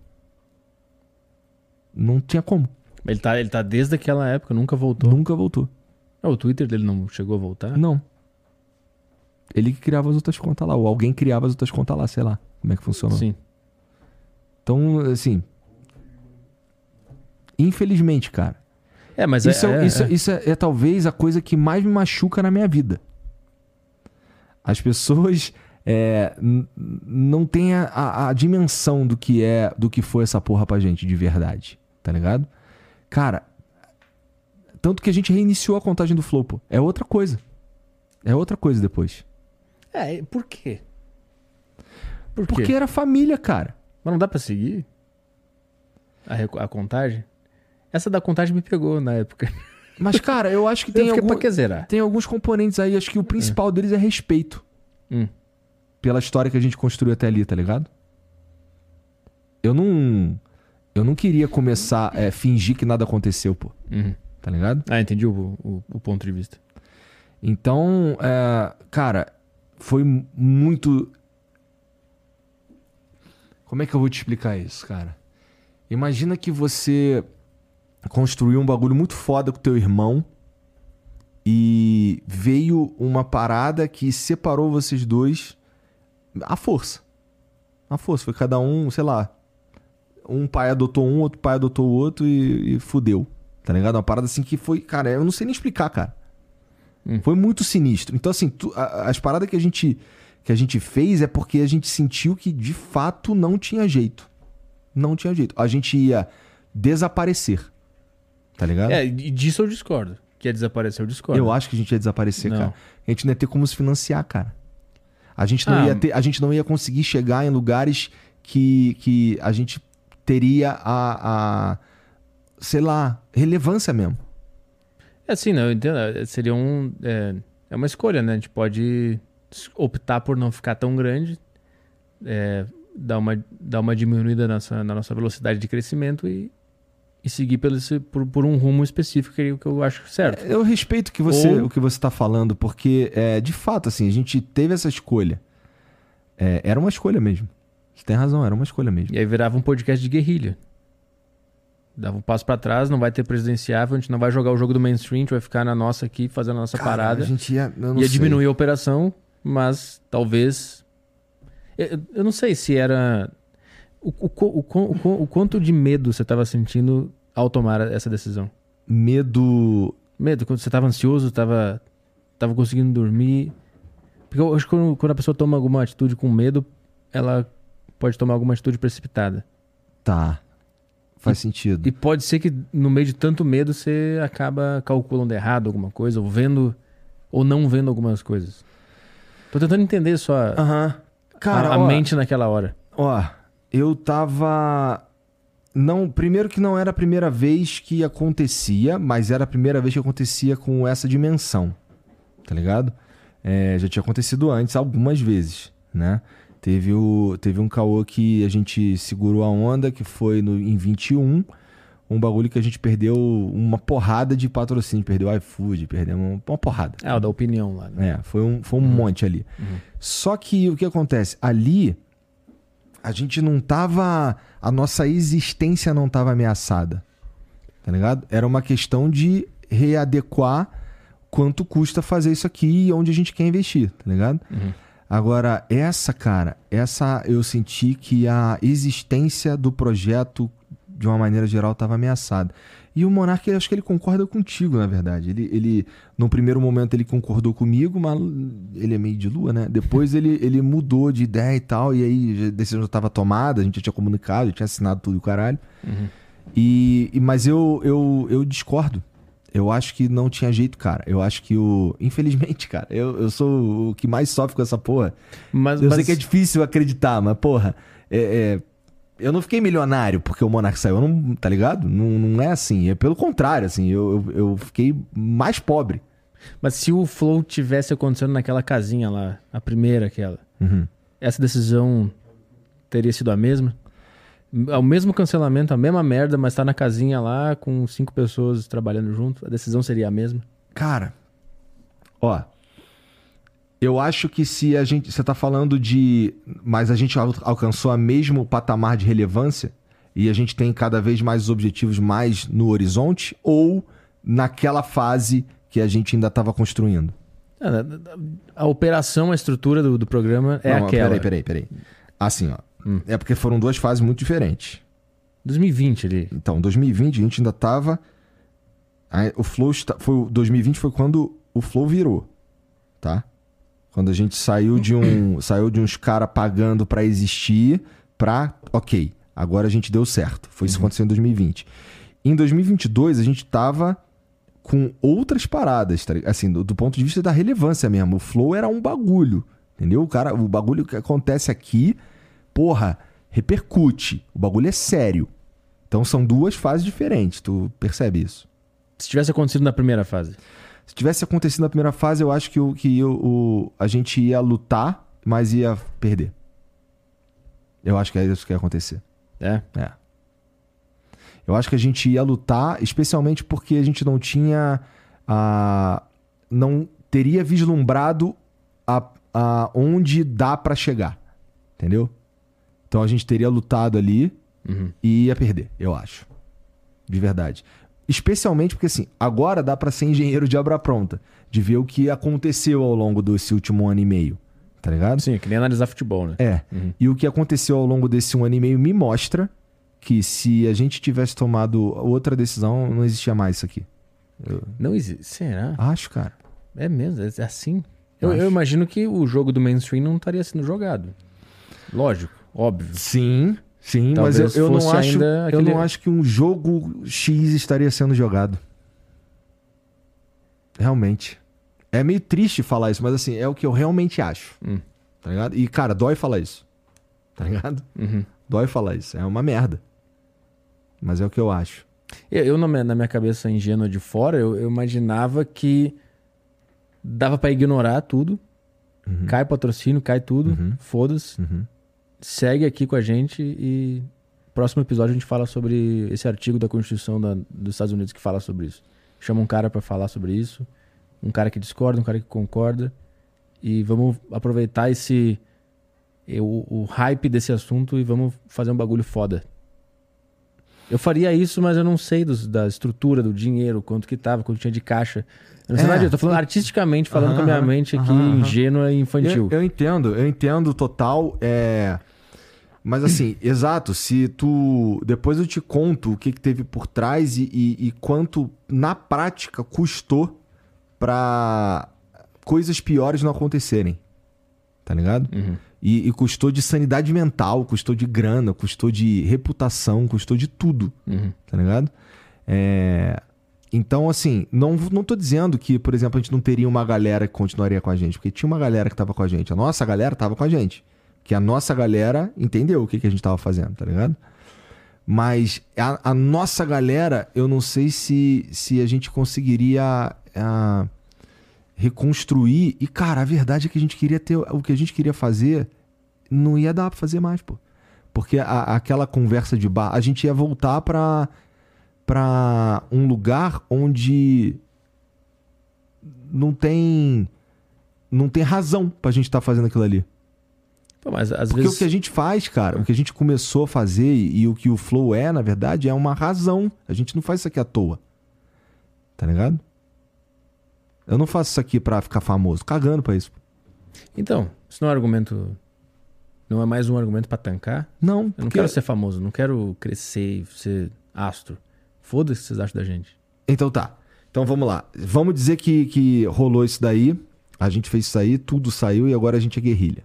Não tinha como. Ele tá, ele tá desde aquela época, nunca voltou. Nunca voltou. Ah, o Twitter dele não chegou a voltar? Não. Ele que criava as outras contas lá, ou alguém criava as outras contas lá, sei lá como é que funcionou. Sim. Então, assim. Infelizmente, cara. É, mas isso, é, é, é- isso, é. isso é, é talvez a coisa que mais me machuca na minha vida. As pessoas é, não têm a, a- a dimensão do que é, do que foi essa porra pra gente, de verdade. Tá ligado? Cara, tanto que a gente reiniciou a contagem do Flow, pô. É outra coisa. É outra coisa depois. É, por quê? Por Porque quê? era família, cara. Mas não dá pra seguir a, a contagem? Essa da contagem me pegou na época. Mas, cara, eu acho que Tem algum, tem alguns componentes aí. Acho que o principal deles é respeito. Hum. pela história que a gente construiu até ali, tá ligado? Eu não. Eu não queria começar a fingir que nada aconteceu, pô. Uhum. Tá ligado? Ah, entendi o, o- o ponto de vista. Então, é, cara, foi muito. Como é que eu vou te explicar isso, cara? Imagina que você construiu um bagulho muito foda com teu irmão e veio uma parada que separou vocês dois à força. À força. Foi cada um, sei lá. Um pai adotou um, outro pai adotou o outro e, e fudeu. Tá ligado? Uma parada assim que foi. Cara, eu não sei nem explicar, cara. Hum. Foi muito sinistro. Então, assim, tu- a- as paradas que a gente. que a gente fez é porque a gente sentiu que de fato não tinha jeito. Não tinha jeito. A gente ia desaparecer. Tá ligado? É, e disso eu discordo. Que ia desaparecer, eu discordo. Eu acho que a gente ia desaparecer, Não. cara. A gente não ia ter como se financiar, cara. A gente não, Ah. ia, ter, a gente não ia conseguir chegar em lugares que, que a gente teria a, a, sei lá, relevância mesmo. É assim, né? Eu entendo. é, Seria um. É, é uma escolha, né? A gente pode optar por não ficar tão grande, é, dar, uma, dar uma diminuída na nossa, na nossa velocidade de crescimento e, e seguir pelo, por, por um rumo específico que, é que eu acho certo. Eu respeito que você, Ou- o que você tá falando, porque, é, de fato, assim, a gente teve essa escolha. É, era uma escolha mesmo. Você tem razão, era uma escolha mesmo. E aí virava um podcast de guerrilha. Dava um passo pra trás, não vai ter presidenciável, a gente não vai jogar o jogo do mainstream, a gente vai ficar na nossa aqui, fazendo a nossa Cara, parada. A gente ia, ia sei. diminuir a operação, mas talvez. Eu, eu não sei se era. O, o, o, o quanto de medo você estava sentindo ao tomar essa decisão? Medo. Medo, quando você estava ansioso, estava tava conseguindo dormir. Porque eu acho que quando, quando a pessoa toma alguma atitude com medo, ela pode tomar alguma atitude precipitada. Tá. Faz sentido. E pode ser que no meio de tanto medo você acaba calculando errado alguma coisa, ou vendo, ou não vendo algumas coisas. Tô tentando entender só. Cara, a, a ó, mente naquela hora. Ó, eu tava. Não, primeiro que não era a primeira vez que acontecia, mas era a primeira vez que acontecia com essa dimensão. Tá ligado? É, já tinha acontecido antes, algumas vezes, né? Teve, o, teve um caô que a gente segurou a onda, que foi no, em 21. Um bagulho que a gente perdeu uma porrada de patrocínio. Perdeu iFood, perdeu uma, uma porrada. É, o da opinião lá. Né? É, foi um, foi um monte ali. Só que o que acontece? Ali, a gente não tava. A nossa existência não tava ameaçada. Tá ligado? Era uma questão de readequar quanto custa fazer isso aqui e onde a gente quer investir, tá ligado? Agora, essa, cara, essa eu senti que a existência do projeto, de uma maneira geral, estava ameaçada. E o Monark, acho que ele concorda contigo, na verdade. Ele, ele, no primeiro momento, ele concordou comigo, mas ele é meio de lua, né? Depois ele, ele mudou de ideia e tal, e aí a decisão já estava tomada, a gente já tinha comunicado, já tinha assinado tudo o caralho. E, e- mas eu, eu, eu discordo. Eu acho que não tinha jeito, cara. Eu acho que o. Infelizmente, cara, eu, eu sou o que mais sofre com essa porra. Mas, Eu mas sei que é difícil acreditar, mas, porra, é, é, eu não fiquei milionário porque o Monark saiu, não, tá ligado? Não, não é assim. É pelo contrário, assim, eu, eu, eu fiquei mais pobre. mas se o flow tivesse acontecendo naquela casinha lá, a primeira aquela, Uhum. essa decisão teria sido a mesma? É o mesmo cancelamento, a mesma merda, mas tá na casinha lá com cinco pessoas trabalhando junto, a decisão seria a mesma? Cara, ó. Eu acho que se a gente. Você tá falando de. Mas a gente al- alcançou a mesmo patamar de relevância e a gente tem cada vez mais os objetivos mais no horizonte ou naquela fase que a gente ainda estava construindo? Ah, A, a- a operação, a estrutura do, do programa é Não, aquela. Peraí, peraí, peraí. Assim, ó. Hum. É porque foram duas fases muito diferentes. 2020 ali. Então, 2020 a gente ainda tava. o Flow. está- Foi, o 2020 foi quando o Flow virou. Tá? Quando a gente saiu de um. saiu de uns caras pagando pra existir pra. Ok, agora a gente deu certo. Foi isso que aconteceu em 2020. Em 2022 a gente tava com outras paradas, tá? Assim, do, do ponto de vista da relevância mesmo. O Flow era um bagulho. Entendeu? O cara, o bagulho que acontece aqui, porra, repercute. O bagulho é sério. Então são duas fases diferentes, tu percebe isso. Se tivesse acontecido na primeira fase. Se tivesse acontecido na primeira fase, eu acho que, o, que o, a gente ia lutar, mas ia perder. Eu acho que é isso que ia acontecer. É. É. Eu acho que a gente ia lutar, especialmente porque a gente não tinha. a não teria vislumbrado a, a onde dá pra chegar. Entendeu? Então a gente teria lutado ali Uhum. e ia perder, eu acho. De verdade. Especialmente porque, assim, agora dá pra ser engenheiro de obra pronta. De ver o que aconteceu ao longo desse último ano e meio. Tá ligado? Sim, que nem analisar futebol, né? É. Uhum. E o que aconteceu ao longo desse um ano e meio me mostra que se a gente tivesse tomado outra decisão, não existia mais isso aqui. Não existe. Será? Acho, cara. É mesmo? É assim? Eu, eu imagino que o jogo do mainstream não estaria sendo jogado. Lógico, óbvio. Sim, sim, Talvez mas eu, eu não acho, ainda eu aquele- não acho que um jogo X estaria sendo jogado. Realmente. É meio triste falar isso, mas assim, é o que eu realmente acho. Hum. Tá ligado? E, cara, dói falar isso. Tá ligado? Uhum. Dói falar isso. É uma merda. Mas é o que eu acho. Eu, na, minha, cabeça ingênua de fora, eu, eu imaginava que dava pra ignorar tudo. Uhum. Cai patrocínio, cai tudo. Uhum. Foda-se. Uhum. Segue aqui com a gente e próximo episódio a gente fala sobre esse artigo da Constituição da- dos Estados Unidos que fala sobre isso. Chama um cara pra falar sobre isso, um cara que discorda, um cara que concorda e vamos aproveitar esse e o, o hype desse assunto e vamos fazer um bagulho foda. Eu faria isso, mas eu não sei dos- da estrutura, do dinheiro, quanto que tava, quanto tinha de caixa. Eu não sei É. nada disso. Eu tô falando artisticamente, falando com a minha mente aqui, ingênua e infantil. Eu, eu entendo, eu entendo total. É... Mas assim, exato, se tu. Depois eu te conto o que, que teve por trás e, e- e quanto na prática custou pra coisas piores não acontecerem. Tá ligado? Uhum. E, e custou de sanidade mental, custou de grana, custou de reputação, custou de tudo Uhum. tá ligado? É, Então, assim, não, não tô dizendo que, por exemplo, a gente não teria uma galera que continuaria com a gente, porque tinha uma galera que tava com a gente. A nossa galera tava com a gente. Que a nossa galera entendeu o que, que a gente tava fazendo, tá ligado? Mas a, a nossa galera, eu não sei se, se a gente conseguiria ah, reconstruir. E, cara, a verdade é que a gente queria ter. O que a gente queria fazer não ia dar pra fazer mais, pô. Porque a- aquela conversa de bar, a gente ia voltar pra, pra um lugar onde não tem. Não tem razão pra gente estar fazendo aquilo ali. Pô, mas às Porque vezes. o que a gente faz, cara, o que a gente começou a fazer e, o que o Flow é, na verdade, é uma razão. A gente não faz isso aqui à toa. Tá ligado? Eu não faço isso aqui pra ficar famoso. Cagando pra isso. Então, isso não é um argumento. Não é mais um argumento pra tancar? Não, Eu não porque... quero ser famoso, não quero crescer e ser astro. Foda-se o que vocês acham da gente. Então tá. Então vamos lá. Vamos dizer que, que rolou isso daí. A gente fez isso aí, tudo saiu e agora a gente é guerrilha.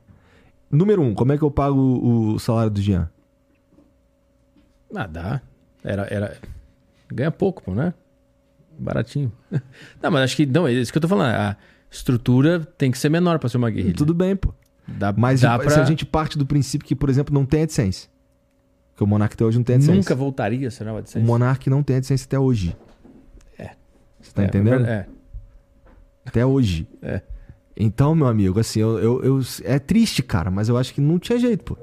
Número um, como é que eu pago o, salário do Jean? Ah, dá. Era. era... Ganha pouco, pô, né? Baratinho. não, mas acho que. Não, é isso que eu tô falando. A estrutura tem que ser menor pra ser uma guerrilha. Tudo bem, pô. Dá, Mas dá se pra... a gente parte do princípio que, por exemplo, não tem AdSense. Que o Monark até hoje não tem AdSense. Nunca voltaria, será? O O Monark não tem AdSense até hoje. É. Você tá entendendo? É. Até hoje. É. Então, meu amigo, assim, eu, eu, eu- é triste, cara, mas eu acho que não tinha jeito, pô.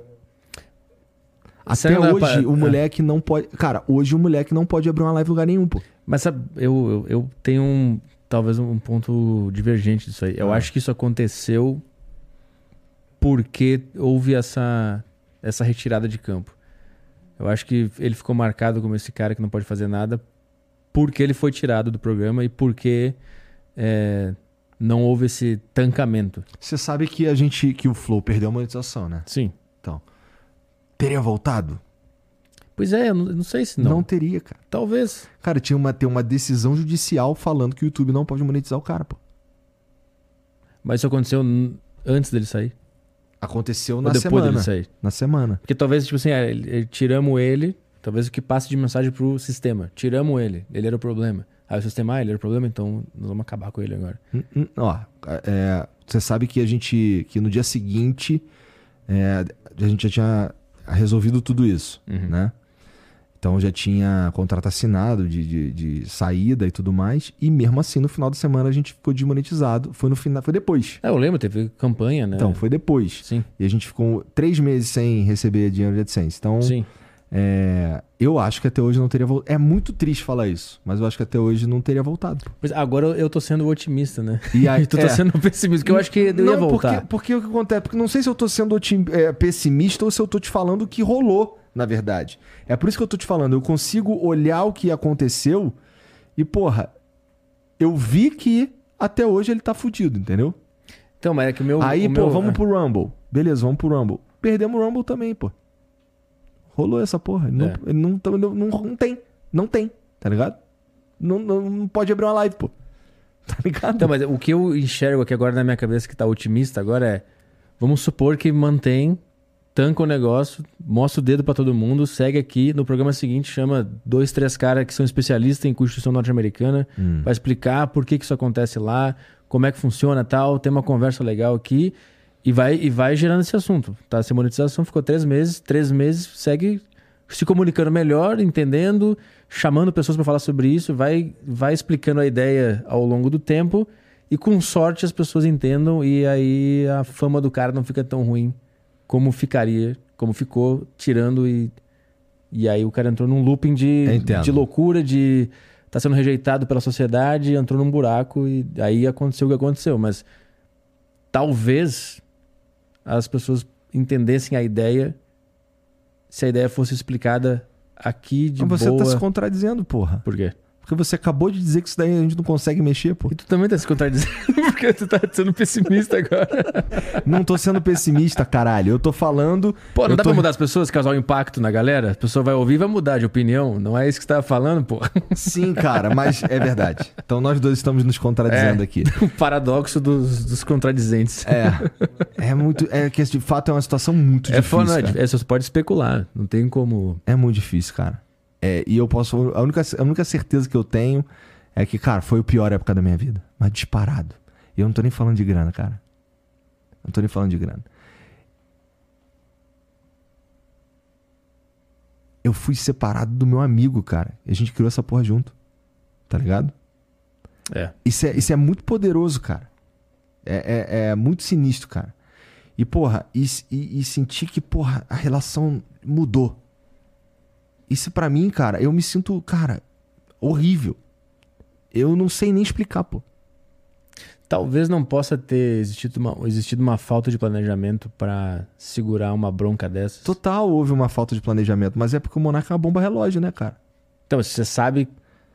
Até hoje, pra- o é. moleque não pode. Cara, hoje o moleque não pode abrir uma live em lugar nenhum, pô. Mas sabe, eu, eu, eu tenho um, talvez um ponto divergente disso aí. Eu Ah. acho que isso aconteceu porque houve essa, essa retirada de campo. Eu acho que ele ficou marcado como esse cara que não pode fazer nada porque ele foi tirado do programa e porque é, não houve esse tancamento. Você sabe que a gente. que o Flow perdeu a monetização, né? Sim. Teria voltado? Pois é, eu não, eu não sei se não. Não. teria, cara. Talvez. Cara, tinha uma, tem uma decisão judicial falando que o YouTube não pode monetizar o cara, pô. Mas isso aconteceu antes dele sair. Aconteceu ou na depois semana. dele sair. Na semana. Porque talvez, tipo assim, ah, tiramos ele, talvez o que passe de mensagem pro sistema. Tiramos ele, ele era o problema. Aí o sistema, ah, ele era o problema, então nós vamos acabar com ele agora. Hum, hum, Ó, é, você sabe que a gente. que no dia seguinte é, a gente já tinha resolvido tudo isso, Uhum. né? Então já tinha contrato assinado de, de, de saída e tudo mais. E mesmo assim, no final da semana, a gente ficou desmonetizado. Foi no final. Foi depois. É, eu lembro, teve campanha, né? Então, foi depois. Sim, E a gente ficou três meses sem receber dinheiro de AdSense. Então, sim. É, eu acho que até hoje não teria voltado. É muito triste falar isso, mas eu acho que até hoje não teria voltado. Mas agora eu- tô sendo otimista, né? E aí, E tu é. tá sendo pessimista, porque eu acho que eu ia não, voltar. Porque, porque o que acontece? Porque não sei se eu tô sendo é, pessimista ou se eu tô te falando o que rolou, na verdade. É por isso que eu tô te falando. Eu consigo olhar o que aconteceu e, porra, eu vi que até hoje ele tá fudido, entendeu? Então, mas é que o meu... Aí, o pô, meu- vamos é. pro Rumble. Beleza, vamos pro Rumble. Perdemos o Rumble também, pô. Rolou essa porra. Ele Não, É. ele não, não, não, não tem. Não tem, tá ligado? Não, não, não pode abrir uma live, pô. Tá ligado? Então, mas o que eu enxergo aqui agora na minha cabeça que tá otimista agora é. Vamos supor que mantém, tanca o negócio, mostra o dedo pra todo mundo, segue aqui. No programa seguinte, chama dois, três caras que são especialistas em Constituição norte-americana, Hum. vai explicar por que, que isso acontece lá, como é que funciona tal, tem uma conversa legal aqui. E vai, e vai gerando esse assunto. Tá? Essa monetização ficou três meses, três meses, segue se comunicando melhor, entendendo, chamando pessoas para falar sobre isso, vai, vai explicando a ideia ao longo do tempo e com sorte as pessoas entendam e aí a fama do cara não fica tão ruim como ficaria, como ficou, tirando e e aí o cara entrou num looping de, Entendo. de loucura, de tá sendo rejeitado pela sociedade, entrou num buraco e aí aconteceu o que aconteceu, mas talvez as pessoas entendessem a ideia se a ideia fosse explicada aqui de Mas você boa. tá se contradizendo, porra. Por quê? Porque você acabou de dizer que isso daí a gente não consegue mexer, pô. E tu também tá se contradizendo porque tu tá sendo pessimista agora. Não tô sendo pessimista, caralho. Eu tô falando. Pô, não dá tô... pra mudar as pessoas, causar um impacto na galera? A pessoa vai ouvir e vai mudar de opinião. Não é isso que você tava falando, pô. Sim, cara, mas é verdade. Então nós dois estamos nos contradizendo É. aqui. O paradoxo dos, dos contradizentes. É. É muito. É que de fato é uma situação muito É difícil. foda, cara. é, você pode especular. Não tem como. É muito difícil, cara. É, e eu posso. A única, a única certeza que eu tenho é que, cara, foi a pior época da minha vida. Mas disparado. E eu não tô nem falando de grana, cara. Não tô nem falando de grana. Eu fui separado do meu amigo, cara. E a gente criou essa porra junto. Tá ligado? É. Isso é, isso é muito poderoso, cara. É, é, é muito sinistro, cara. E, porra, e, e, e sentir que, porra, a relação mudou. Isso pra mim, cara, eu me sinto, cara, horrível. Eu não sei nem explicar, pô. Talvez não possa ter existido uma, existido uma falta de planejamento pra segurar uma bronca dessas. Total houve uma falta de planejamento, mas é porque o Monarca é uma bomba relógio, né, cara? Então, você sabe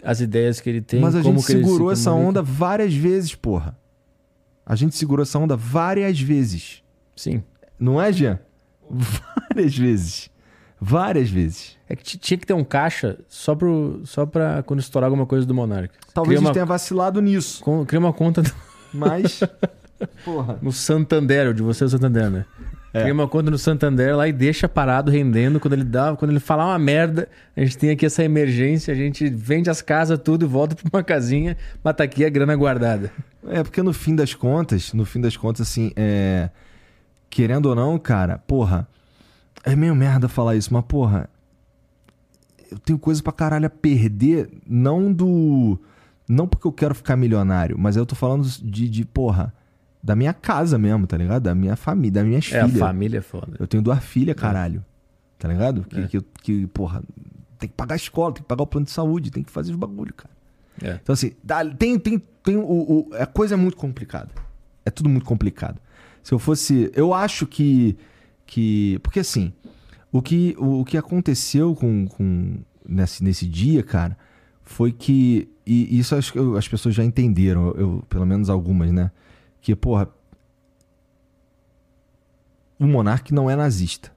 as ideias que ele tem, mas a gente segurou se essa onda várias vezes, porra. A gente segurou essa onda várias vezes. Sim. Não é, Jean? Várias vezes. Várias vezes. É que tinha que ter um caixa só, pro, só pra quando estourar alguma coisa do Monark. Talvez Cria a gente uma, tenha vacilado nisso. con- cria uma conta Mas. porra. no Santander, de você é o Santander, né? É. Cria uma conta no Santander lá e deixa parado rendendo. Quando ele dá, quando ele falar uma merda, a gente tem aqui essa emergência, a gente vende as casas, tudo e volta pra uma casinha, mas tá aqui a grana guardada. É, porque no fim das contas, no fim das contas, assim, é. Querendo ou não, cara, porra. É meio merda falar isso, mas, porra. Eu tenho coisa pra caralho a perder, não do. Não porque eu quero ficar milionário, mas eu tô falando de, de porra, da minha casa mesmo, tá ligado? Da minha família, das minhas É, filhas. família é foda. Eu tenho duas filhas, caralho. Tá ligado? Que, É. que, que, porra, tem que pagar a escola, tem que pagar o plano de saúde, tem que fazer os bagulho, cara. É. Então, assim, tem, tem, tem o, o- A coisa é muito complicada. É tudo muito complicado. Se eu fosse. Eu acho que. Que porque, assim, o que, o, o que aconteceu com, com nesse, nesse dia, cara, foi que. E isso acho que eu- as pessoas já entenderam, eu, pelo menos algumas, né? Que, porra. O monarca não é nazista.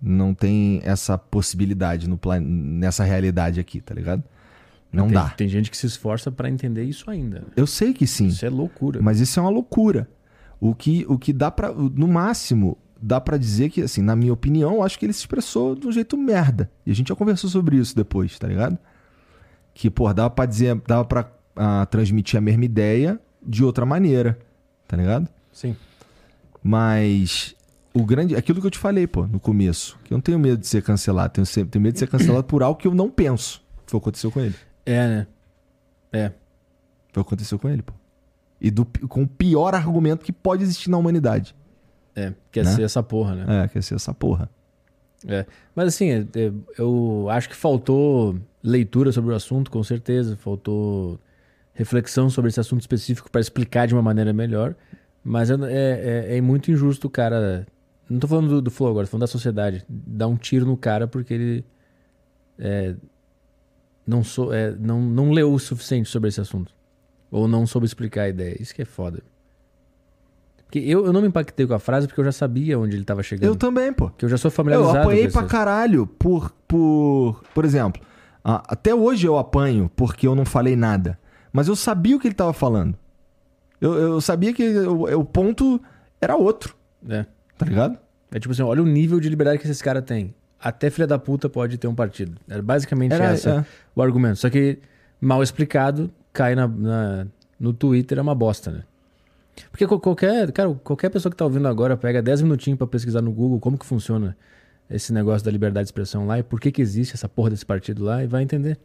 Não tem essa possibilidade no plan... nessa realidade aqui, tá ligado? Não tem, dá. Tem gente que se esforça pra entender isso ainda. Eu sei que sim. Isso é loucura. Mas isso é uma loucura. O que, o que dá pra. No máximo, dá pra dizer que, assim, na minha opinião, eu acho que ele se expressou de um jeito merda. E a gente já conversou sobre isso depois, tá ligado? Que, pô, dava pra dizer. Dava pra ah, transmitir a mesma ideia de outra maneira, tá ligado? Sim. Mas. O grande. Aquilo que eu te falei, pô, no começo. Que eu não tenho medo de ser cancelado. Tenho, sempre- tenho medo de ser cancelado por algo que eu não penso. Foi o que aconteceu com ele. É, né? É. Foi o que aconteceu com ele, pô. E do, com o pior argumento que pode existir na humanidade. É. Quer Né? ser essa porra, né? É, quer ser essa porra. É. Mas assim, é- é, eu acho que faltou leitura sobre o assunto, com certeza. Faltou reflexão sobre esse assunto específico para explicar de uma maneira melhor. Mas é, é, é muito injusto o cara. Não tô falando do, do Flow agora, tô falando da sociedade. Dar um tiro no cara porque ele é, não, sou, é, não, não leu o suficiente sobre esse assunto. Ou não soube explicar a ideia. Isso que é foda. Porque eu, eu não me impactei com a frase porque eu já sabia onde ele tava chegando. Eu também, pô. Que eu já sou Eu familiarizado apanhei com pra esse- caralho por. Por, por exemplo, até hoje eu apanho porque eu não falei nada. Mas eu sabia o que ele tava falando. Eu, eu sabia que o, o ponto era outro, É. tá ligado? É tipo assim, olha o nível de liberdade que esses caras têm. Até filha da puta pode ter um partido. Era basicamente Era, essa é. o argumento. Só que mal explicado, cai na, na- no Twitter é uma bosta, né? Porque qualquer, cara, qualquer pessoa que tá ouvindo agora pega 10 minutinhos pra pesquisar no Google como que funciona esse negócio da liberdade de expressão lá e por que que existe essa porra desse partido lá e vai entender.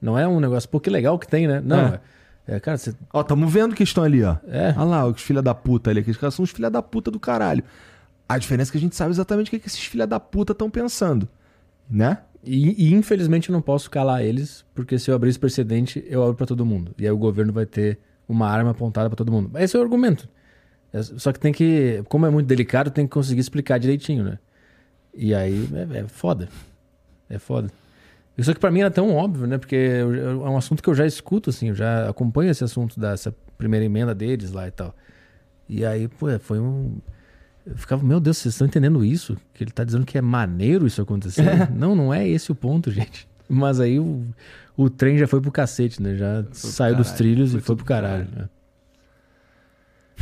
Não é um negócio, pô, que legal que tem, né? Não, É. é, é, cara, você, Ó, tamo vendo que estão ali, ó. é, Olha lá, os filha da puta ali. Aqueles caras são os filha da puta do caralho. A diferença é que a gente sabe exatamente o que, que esses filha da puta estão pensando. Né? E, e, infelizmente eu não posso calar eles, porque se eu abrir esse precedente, eu abro pra todo mundo. E aí o governo vai ter uma arma apontada pra todo mundo. Esse é o argumento. É- Só que tem que, como é muito delicado, tem que conseguir explicar direitinho, né? E aí é, é foda. É foda. Só que pra mim era tão óbvio, né? Porque eu- eu- é um assunto que eu já escuto, assim, eu já acompanho esse assunto dessa primeira emenda deles lá e tal. E aí, pô, foi um. Eu ficava, meu Deus, vocês estão entendendo isso? Que ele tá dizendo que é maneiro isso acontecer? não, não é esse o ponto, gente. Mas aí o, o trem já foi pro cacete, né? Já saiu dos caralho, trilhos foi e foi pro caralho. né?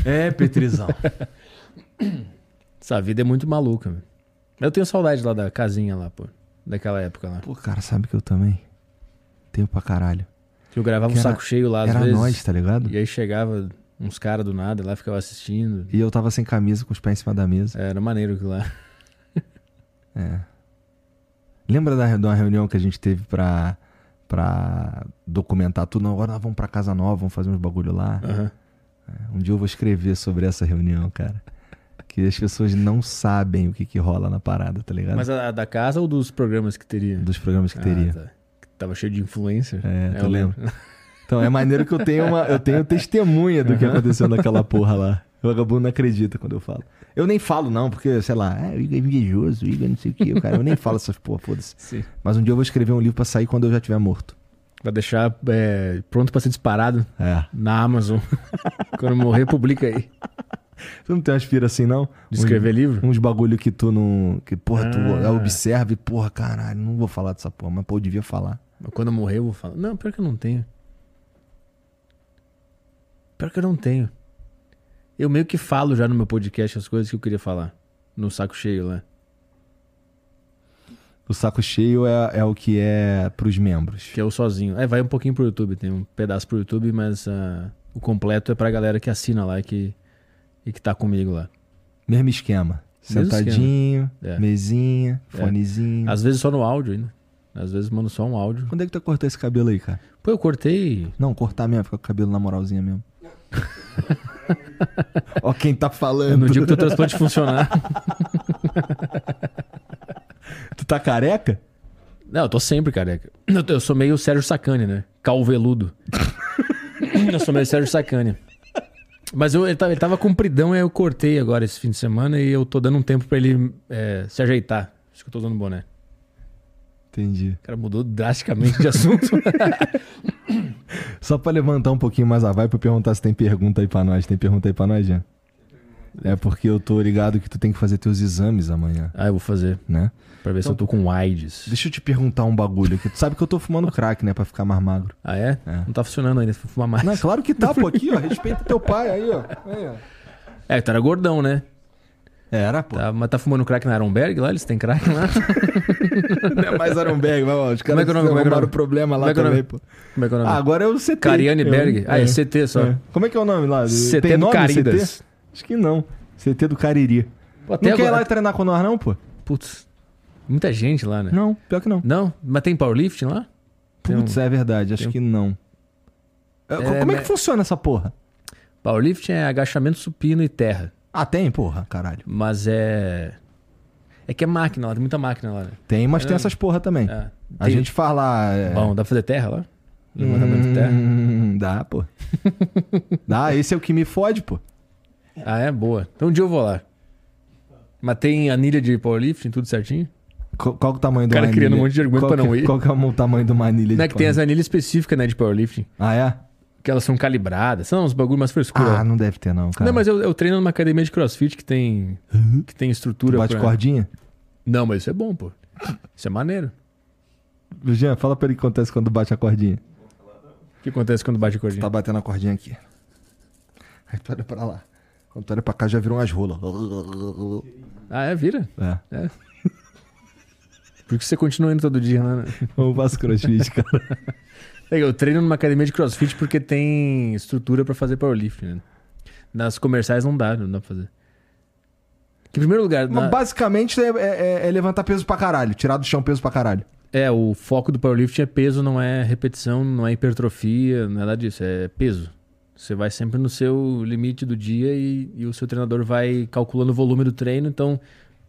É, Petrizão. Essa vida é muito maluca, meu. Eu tenho saudade lá da casinha lá, pô. Daquela época lá. Pô, cara, sabe que eu também tenho pra caralho. Que eu gravava Que um era- saco cheio lá às Era vezes. nós, tá ligado? E aí chegava uns caras do nada lá, ficava assistindo. E eu tava sem camisa, com os pés em cima da mesa. É, Era maneiro aquilo lá. É. Lembra da, de uma reunião que a gente teve pra, pra documentar tudo? Não, agora nós vamos pra casa nova, vamos fazer uns bagulho lá. Aham. Um dia eu vou escrever sobre essa reunião, cara. Que as pessoas não sabem o que, que rola na parada, tá ligado? Mas a, a da casa ou dos programas que teria? Dos programas que teria. Ah, tá. Que Tava cheio de influencer. É, tu eu lembra? Então é maneiro que eu tenho uma, eu tenho testemunha do que aconteceu naquela porra lá. O vagabundo não acredita quando eu falo. Eu nem falo, não, porque, sei lá, é, o Igor é invejoso, o Igor não sei o que, cara. Eu nem falo essas porra, foda-se. Mas um dia eu vou escrever um livro pra sair quando eu já estiver morto. Pra deixar é, pronto pra ser disparado É. na Amazon. Quando morrer, publica aí. Tu não tem uma aspira assim, não? De escrever livro? Uns, uns bagulho que tu não. Que, porra, tu Ah. observa e, porra, caralho, não vou falar dessa porra, mas, pô, eu devia falar. Mas Quando eu morrer, eu vou falar. Não, pior que eu não tenho. Pior que eu não tenho. Eu meio que falo já no meu podcast as coisas que eu queria falar. No saco cheio lá. O saco cheio é, é o que é pros membros. Que é eu sozinho. É, vai um pouquinho pro YouTube. Tem um pedaço pro YouTube, mas ah, o completo é pra galera que assina lá e que, e que tá comigo lá. Mesmo esquema. Mesmo Sentadinho, É. mesinha, É. fonezinho. Às vezes só no áudio ainda. Às vezes mando só um áudio. Quando é que tu cortou esse cabelo aí, cara? Pô, eu cortei. Não, cortar mesmo, ficar com o cabelo na moralzinha mesmo. Ó quem tá falando. No dia que o transplante funcionar. Tu tá careca? Não, eu tô sempre careca. Eu, eu sou meio Sérgio Sacani, né? Calveludo. eu sou meio Sérgio Sacani. Mas eu, ele, tava, ele tava compridão, aí eu cortei agora esse fim de semana e eu tô dando um tempo pra ele é, se ajeitar. Acho que eu tô usando boné. Entendi. O cara mudou drasticamente de assunto. Só pra levantar um pouquinho mais a vibe pra perguntar se tem pergunta aí pra nós. Tem pergunta aí pra nós, Jean? É porque eu tô ligado que tu tem que fazer teus exames amanhã, ah, eu vou fazer. né? Pra ver se eu tô com AIDS. Deixa eu te perguntar um bagulho aqui. Tu sabe que eu tô fumando crack, né? Pra ficar mais magro. Ah, é? É. Não tá funcionando ainda, se for fumar mais. Não, claro que tá, pô. Aqui, ó. Respeita teu pai aí, ó. Aí, ó. É, tu era gordão, né? Era, pô. Tá, mas tá fumando crack na Aronberg lá? Eles têm crack lá? Não é mais Aronberg, mas, ó, os Como é caras que é o nome? Como é que é o arrumaram nome? problema lá Como é é também, nome? pô. Como é que é o nome? Ah, agora é o CT. Cariane É, Berg? Ah, é CT só. é. Como é que é o nome lá? CT Tem do nome, Caridas. CT? Acho que não. CT do Cariri. Pô, até Não quer ir agora- lá treinar com nós, não, pô? Putz, muita gente lá, né? Não, pior que não. Não? Mas tem powerlifting lá? Tem um- Putz, é verdade, acho tem que não. É, co- É, Como é que funciona essa porra? Powerlifting é agachamento supino e terra. Ah, tem, porra, caralho. Mas é. É que é máquina lá, tem muita máquina lá, né? Tem, mas tem É. essas porra também. É. A Tem- gente fala é, Bom, dá pra fazer terra lá? Levantamento de terra. hum, Dá, pô. dá, esse é o que me fode, pô. Ah, é? Boa. Então um dia eu vou lá. Mas tem anilha de powerlifting, tudo certinho? Qual, qual é o tamanho O do cara criando um monte de argumento qual pra não que, ir. Qual que é o tamanho de uma anilha Não é de que tem as anilhas específicas, né, de powerlifting. Ah, é? Que elas são calibradas. São uns bagulho mais frescura. Ah, não deve ter, não, cara. Não, mas eu, eu treino numa academia de crossfit que tem. Que tem estrutura. Tu bate pra- cordinha? Não, mas isso é bom, pô. Isso é maneiro. Jean, fala pra ele o que acontece quando bate a cordinha. O que acontece quando bate a cordinha? Tá batendo a cordinha aqui. Aí tu olha pra lá. Quando tu olha pra cá, já virou umas rolas. Ah, é? Vira? É. É. Por que você continua indo todo dia, né? Eu faço crossfit, cara. É, Eu treino numa academia de crossfit porque tem estrutura pra fazer powerlifting, né? Nas comerciais não dá, não dá pra fazer. Que, em primeiro lugar, Mas na- basicamente é, é- é levantar peso pra caralho. Tirar do chão peso pra caralho. é, o foco do powerlifting é peso, não é repetição, não é hipertrofia, nada disso, é peso. Você vai sempre no seu limite do dia e, e o seu treinador vai calculando o volume do treino, então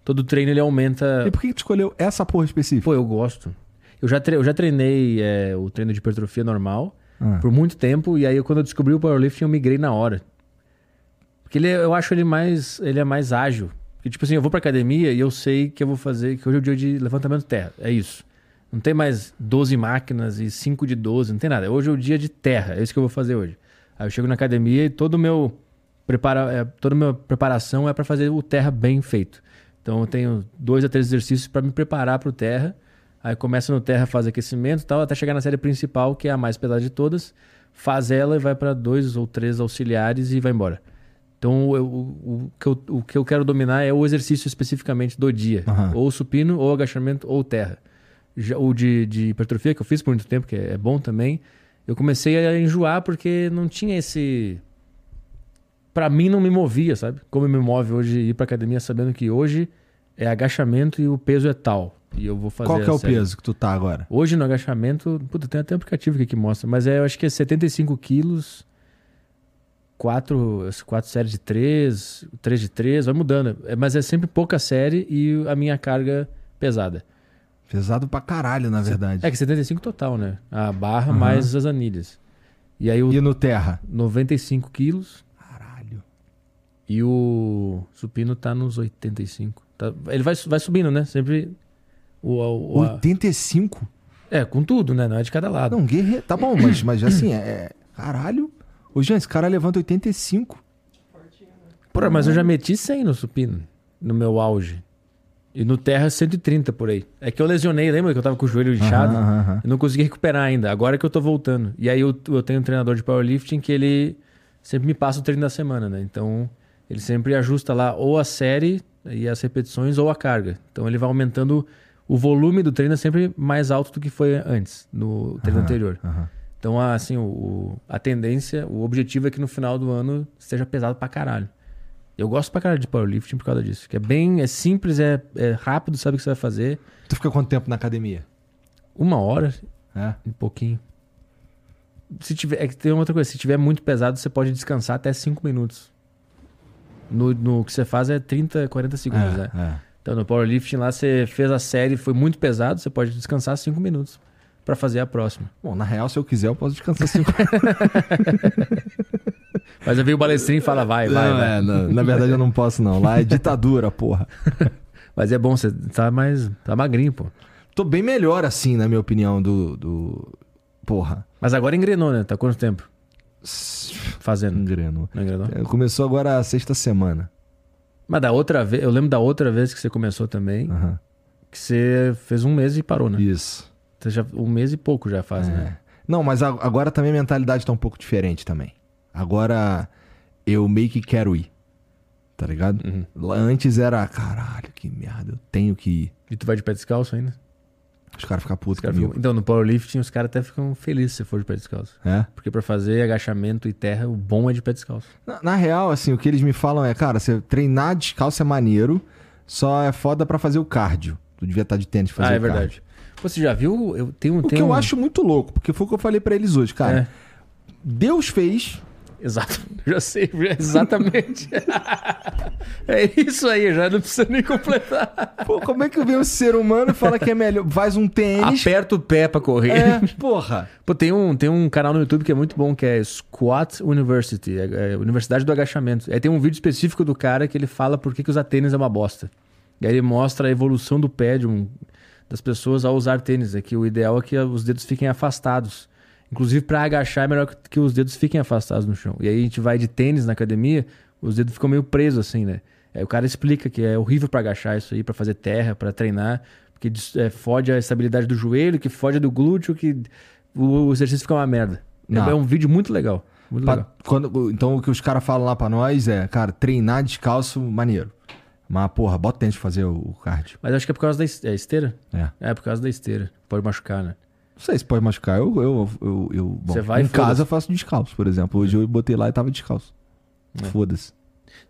todo treino ele aumenta. E por que que tu escolheu essa porra específica? Pô, eu gosto. Eu já, tre- eu já treinei é, o treino de hipertrofia normal Ah. por muito tempo, e aí quando eu descobri o powerlifting eu migrei na hora. Porque ele, é- eu acho ele mais, ele é mais ágil. Porque, tipo assim, eu vou pra academia e eu sei que eu vou fazer, que hoje é o dia de levantamento terra. É isso. Não tem mais 12 máquinas e 5 de 12, não tem nada. Hoje é o dia de terra, é isso que eu vou fazer hoje. Aí eu chego na academia e todo meu prepara, é, toda a minha preparação é para fazer o terra bem feito. Então eu tenho dois a três exercícios para me preparar para o terra. Aí começa no terra, faz aquecimento e tal, até chegar na série principal, que é a mais pesada de todas. Faz ela e vai para dois ou três auxiliares e vai embora. Então eu- o, que eu, o que eu quero dominar é o exercício especificamente do dia. Aham. Ou supino, ou agachamento, ou terra. Já, o de, de hipertrofia, que eu fiz por muito tempo, que é, é bom também, eu comecei a enjoar porque não tinha esse. Pra mim não me movia, sabe? Como me move hoje ir pra academia sabendo que hoje é agachamento e o peso é tal. E eu vou fazer. Qual que é o série. peso que tu tá agora? Hoje no agachamento, puta, tem até um aplicativo aqui que mostra, mas é, eu acho que é 75 quilos, 4, quatro séries de 3, 3 de 3, vai mudando. É, mas é sempre pouca série e a minha carga pesada. Pesado pra caralho, na verdade. É que 75 total, né? A barra Aham. mais as anilhas. E aí o E no terra? 95 quilos Caralho. e o supino tá nos 85. Tá- ele vai, vai subindo, né? Sempre o, o- o- a- 85? É, com tudo, né? Não é de cada lado. Não, guerreiro. Tá bom, mas, mas assim, é. é- Caralho. Ô, Jean, esse cara levanta 85. Porra, mas eu já meti 100 no supino, no meu auge. E no terra 130 por aí. É que eu lesionei, lembra que eu tava com o joelho inchado? Aham, aham. Eu não consegui recuperar ainda. Agora que eu tô voltando. E aí eu, eu tenho um treinador de powerlifting que ele sempre me passa o treino da semana, né? Então ele sempre ajusta lá ou a série e as repetições ou a carga. Então ele vai aumentando o volume do treino é sempre mais alto do que foi antes, no treino Aham, anterior. aham. Então, assim, o, a tendência, o objetivo é que no final do ano esteja pesado pra caralho. Eu gosto pra caralho de powerlifting por causa disso. Que é bem, é simples, é, é rápido, sabe o que você vai fazer. Tu fica quanto tempo na academia? Uma hora, É. um pouquinho. Se tiver, é que tem outra coisa, se tiver muito pesado, você pode descansar até 5 minutos. No, no que você faz é 30, 40 segundos, né? é, é. Então no powerlifting lá você fez a série, foi muito pesado, você pode descansar 5 minutos pra fazer a próxima. Bom, na real, se eu quiser, eu posso descansar 5 Mas aí veio o balestrinho e fala, vai, vai, Não, vai. é, na, na verdade eu não posso, não. Lá é ditadura, porra. Mas é bom, você tá mais. tá magrinho, pô. Tô bem melhor, assim, na minha opinião, do. do... Porra. Mas agora engrenou, né? Tá quanto tempo fazendo? Engreno. Não engrenou? É, Começou agora a sexta semana. Mas da outra vez, eu lembro da outra vez que você começou também, Aham. que você fez um mês e parou, né? Isso. Você já, um mês e pouco já faz, É. né? Não, mas agora também a mentalidade tá um pouco diferente também. Agora eu meio que quero ir. Tá ligado? Uhum. Antes era, caralho, que merda, eu tenho que ir. E tu vai de pé descalço ainda? Os caras ficam Os putos caras comigo. ficam- Então, no powerlifting, os caras até ficam felizes se você for de pé descalço. É? Porque pra fazer agachamento e terra, o bom é de pé descalço. Na, na real, assim, o que eles me falam é, cara, você treinar descalço é maneiro, só é foda pra fazer o cardio. Tu devia estar de tênis fazer ah, é o verdade. cardio. Você já viu? Eu tenho, O que tenho eu um... acho muito louco, porque foi o que eu falei pra eles hoje, cara. É. Deus fez, Exato. Já sei, já- exatamente. é isso aí, já não precisa nem completar. pô, como é que vem um ser humano e fala que é melhor, faz um tênis... Aperta o pé pra correr. É, porra. Pô, tem um, tem um canal no YouTube que é muito bom, que é Squat University, é, é Universidade do Agachamento. Aí tem um vídeo específico do cara que ele fala por que, que usar tênis é uma bosta. E aí ele mostra a evolução do pé de um, das pessoas ao usar tênis. É que o ideal é que os dedos fiquem afastados. Inclusive, para agachar é melhor que, os dedos fiquem afastados no chão. E aí a gente vai de tênis na academia, os dedos ficam meio presos assim, né? Aí o cara explica que é horrível para agachar isso aí, para fazer terra, para treinar, porque é, fode a estabilidade do joelho, que fode do glúteo, que o, exercício fica uma merda. É- Não. É um vídeo muito legal. Muito Pa- legal. quando- então o que os caras falam lá pra nós é, cara, treinar descalço, maneiro. Mas, porra, bota tênis pra fazer o, cardio. Mas acho que é por causa da é, esteira. É. É, por causa da esteira. Pode machucar, né? Não sei se pode machucar. Eu, eu, eu, eu bom, Você vai em casa eu faço descalço, por exemplo. Hoje eu botei lá e tava descalço. É. Foda-se.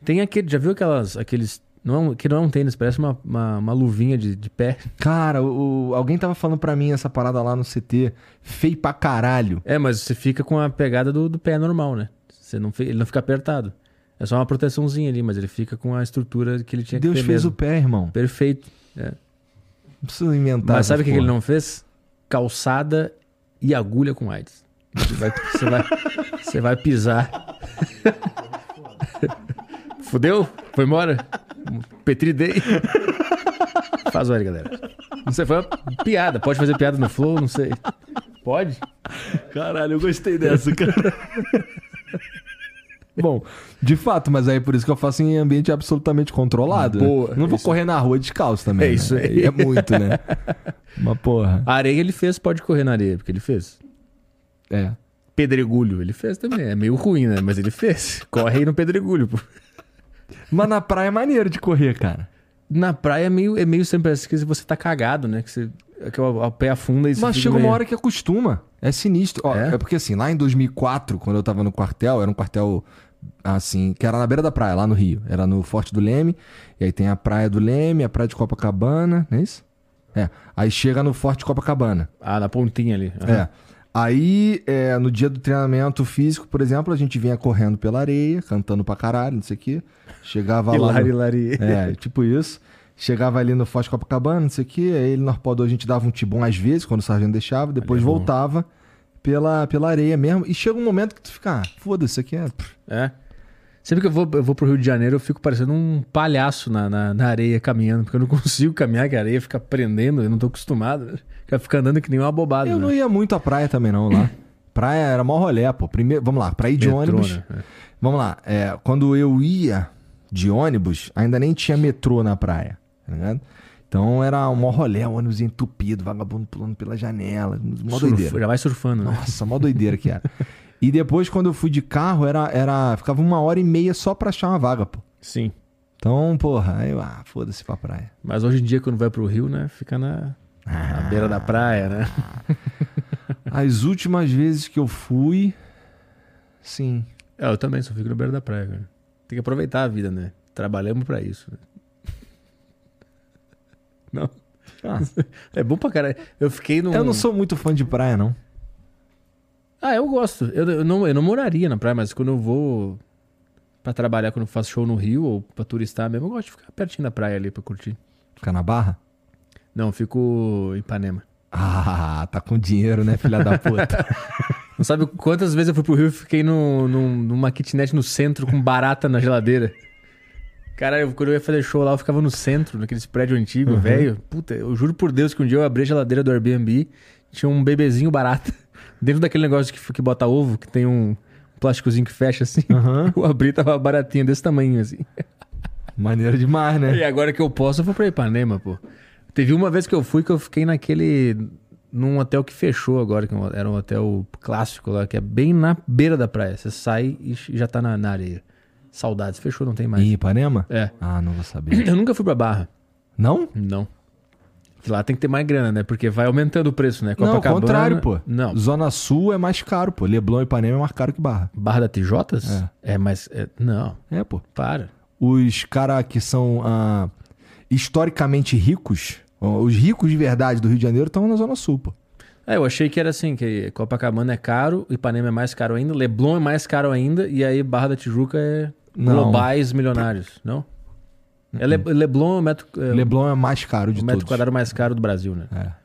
Tem aquele. Já viu aquelas. Aqueles. Não é que não é um tênis, parece uma, uma, uma luvinha de, de pé. Cara, o, alguém tava falando pra mim essa parada lá no CT. Feio pra caralho. É, mas você fica com a pegada do, do pé normal, né? Você não, ele não fica apertado. É só uma proteçãozinha ali, mas ele fica com a estrutura que ele tinha Deus que ter fez mesmo. o pé, irmão. Perfeito. É. Não precisa inventar. Mas sabe o que, que ele não fez? Calçada e agulha com AIDS. Você vai, você vai, você vai pisar. Fudeu? Foi embora? Petri Day. Faz hora, galera. Não sei, foi uma piada. Pode fazer piada no Flow? Não sei. Pode? Caralho, eu gostei dessa, cara. Bom, de fato, mas aí é por isso que eu faço em ambiente absolutamente controlado. né? Boa, Não vou isso. correr na rua descalço também. É né? isso aí. É muito, né? Mas porra. A areia ele fez, pode correr na areia, porque ele fez. É. Pedregulho, ele fez também. É meio ruim, né? Mas ele fez. Corre aí no pedregulho, pô. Mas na praia é maneiro de correr, cara. Na praia é meio, é meio sempre parece que você tá cagado, né? Que você. Que o, o pé afunda e você Mas chega uma meio- hora que acostuma. É sinistro. Ó, É? é? porque assim, lá em 2004, quando eu tava no quartel, era um quartel assim, que era na beira da praia, lá no Rio. Era no Forte do Leme. E aí tem a praia do Leme, a praia de Copacabana, não é isso? É. Aí chega no Forte Copacabana. Ah, na pontinha ali. Aham. É. Aí, é, no dia do treinamento físico, por exemplo, a gente vinha correndo pela areia, cantando pra caralho, não sei o quê. Chegava lá. Hilari, no- hilari. É, tipo isso. Chegava ali no Foz de Copacabana, não sei o quê. Aí no Arpoador a gente dava um tibum às vezes, quando o sargento deixava. Depois Ali é voltava pela, pela areia mesmo. E chega um momento que tu fica, ah, foda-se, isso aqui é... É. Sempre que eu vou, eu vou pro Rio de Janeiro, eu fico parecendo um palhaço na, na, na areia caminhando, porque eu não consigo caminhar, que a areia fica prendendo, eu não tô acostumado. né? Fica fica andando que nem uma bobada. Eu né? não ia muito à praia também não, lá. Praia era mó rolé, pô. Primeiro, vamos lá, pra ir de Metrô, ônibus... né? É. Vamos lá, é, quando eu ia de ônibus, ainda nem tinha metrô na praia, tá ligado? Então era um mó rolé, um ônibus entupido, vagabundo pulando pela janela, mó Surf- doideira. Já vai surfando, né? Nossa, mó doideira que era. E depois, quando eu fui de carro, era, era ficava uma hora e meia só pra achar uma vaga, pô. Sim. Então, porra, aí eu, ah, foda-se pra praia. Mas hoje em dia, quando vai pro Rio, né? Fica na, na beira da praia, né? As últimas vezes que eu fui, sim. É, eu também só fico na beira da praia, cara. Tem que aproveitar a vida, né? Trabalhamos pra isso. Né? Não. Ah, É bom pra caralho. Eu fiquei no. eu não sou muito fã de praia, não. Ah, eu gosto. Eu, eu não, eu não moraria na praia, mas quando eu vou pra trabalhar, quando eu faço show no Rio ou pra turistar mesmo, eu gosto de ficar pertinho da praia ali pra curtir. Ficar na barra? Não, fico em Ipanema. Ah, tá com dinheiro, né, filha da puta? Não sabe quantas vezes eu fui pro Rio e fiquei no, num- numa kitnet no centro com barata na geladeira? Cara, eu, quando eu ia fazer show lá, eu ficava no centro, naqueles prédios antigos, Uhum. velho. Puta, eu juro por Deus que um dia eu abri a geladeira do Airbnb, tinha um bebezinho barata. Dentro daquele negócio que, que bota ovo, que tem um plásticozinho que fecha assim. Aham. Eu abri tava baratinho desse tamanho, assim. Maneiro demais, né? E agora que eu posso, eu vou pra Ipanema, pô. Teve uma vez que eu fui que eu fiquei naquele. num hotel que fechou agora, que era um hotel clássico lá, que é bem na beira da praia. Você sai e já tá na, na areia. Saudades, fechou, não tem mais. Em Ipanema? É. Ah, não vou saber. Eu nunca fui pra Barra. Não? Não. Que lá tem que ter mais grana, né? Porque vai aumentando o preço, né? Não, ao Copacabana- contrário, pô. Não. Zona Sul é mais caro, pô. Leblon e Ipanema é mais caro que Barra. Barra da Tijotas? É, mas. é- não, É, pô. para. Os caras que são ah, historicamente ricos, os ricos de verdade do Rio de Janeiro estão na Zona Sul, pô. É, eu achei que era assim, que Copacabana é caro, Ipanema é mais caro ainda, Leblon é mais caro ainda, e aí Barra da Tijuca é Não. globais milionários, não? É Le- Leblon é o metro, é Leblon é mais caro de o metro todos. quadrado mais caro do Brasil, né? É.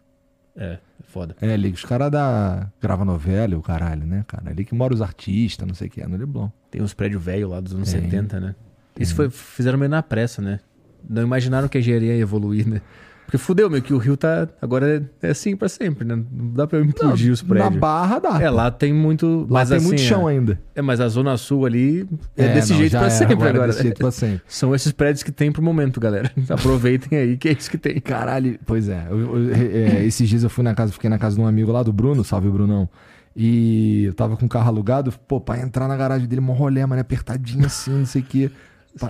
É, foda. É, ali, os caras da grava novela e o caralho, né, cara? Ali que mora os artistas, não sei o que, é no Leblon. Tem uns prédios velhos lá dos anos Tem. 70, né? Isso foi, fizeram meio na pressa, né? Não imaginaram que a engenharia ia evoluir, né? Porque fudeu, meio que o Rio tá. Agora é, é assim pra sempre, né? Não dá pra implodir os Na prédios. Barra dá. É, lá tem muito. Lá mas tem assim, muito chão ainda. É, mas a Zona Sul ali é, desse não, jeito pra é, sempre agora. agora. É desse jeito pra sempre. São esses prédios que tem pro momento, galera. Aproveitem aí que é isso que tem. Caralho, pois é, eu- eu- é, Esses dias eu fui na casa, fiquei na casa de um amigo lá do Bruno, salve Brunão. E eu tava com o carro alugado, pô, pra entrar na garagem dele, mó rolê, mano, apertadinho assim, não sei o quê.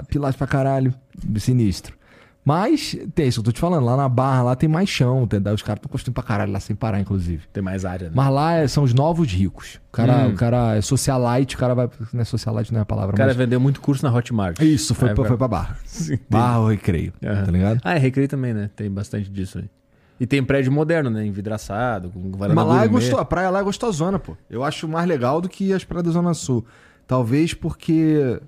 Pilate pra caralho. Sinistro. Mas, tem isso, eu tô te falando, lá na barra, lá tem mais chão, entendeu? Os caras estão construindo pra caralho lá sem parar, inclusive. Tem mais área, né? Mas lá é- são os novos ricos. O cara, Hum. o cara é socialite, o cara vai. Não é socialite, não é a palavra, O cara mas. vendeu muito curso na Hotmart. Isso, foi, Aí, pra, cara- foi pra barra. Sim, tem- Barra ou recreio. Aham. Tá ligado? Ah, é Recreio também, né? Tem bastante disso aí. E tem prédio moderno, né? Envidraçado, com varanda Mas lá é gostoso, a praia lá é gostosona, pô. Eu acho mais legal do que as praias da Zona Sul. Talvez porque.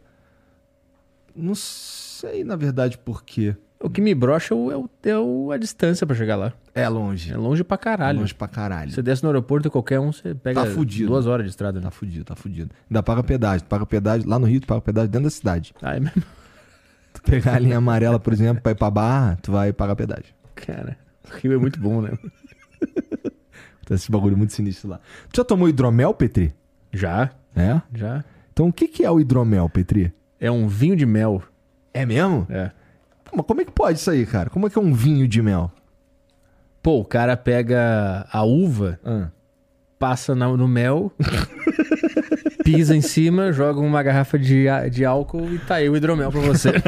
Não sei, na verdade, por quê. O que me brocha é, o, é, o- é a distância pra chegar lá. É longe. É longe pra caralho. Longe pra caralho. Você desce no aeroporto, qualquer um, você pega Tá fudido. duas horas de estrada, né? Tá fudido, tá fudido. Ainda paga pedágio. Paga pedágio. Lá no Rio, tu paga pedágio dentro da cidade. Ah, é mesmo? Tu pegar a linha amarela, por exemplo, pra ir pra barra, tu vai pagar pedágio. Cara, o Rio é muito bom, né? Tem esse bagulho muito sinistro lá. Tu já tomou hidromel, Petri? Já, É? já. Então o que, que é o hidromel, Petri? É um vinho de mel. É mesmo? É. Mas como é que pode isso aí, cara? Como é que é um vinho de mel? Pô, o cara pega a uva, passa na- no mel, pisa em cima, joga uma garrafa de, de álcool e tá aí o hidromel pra você.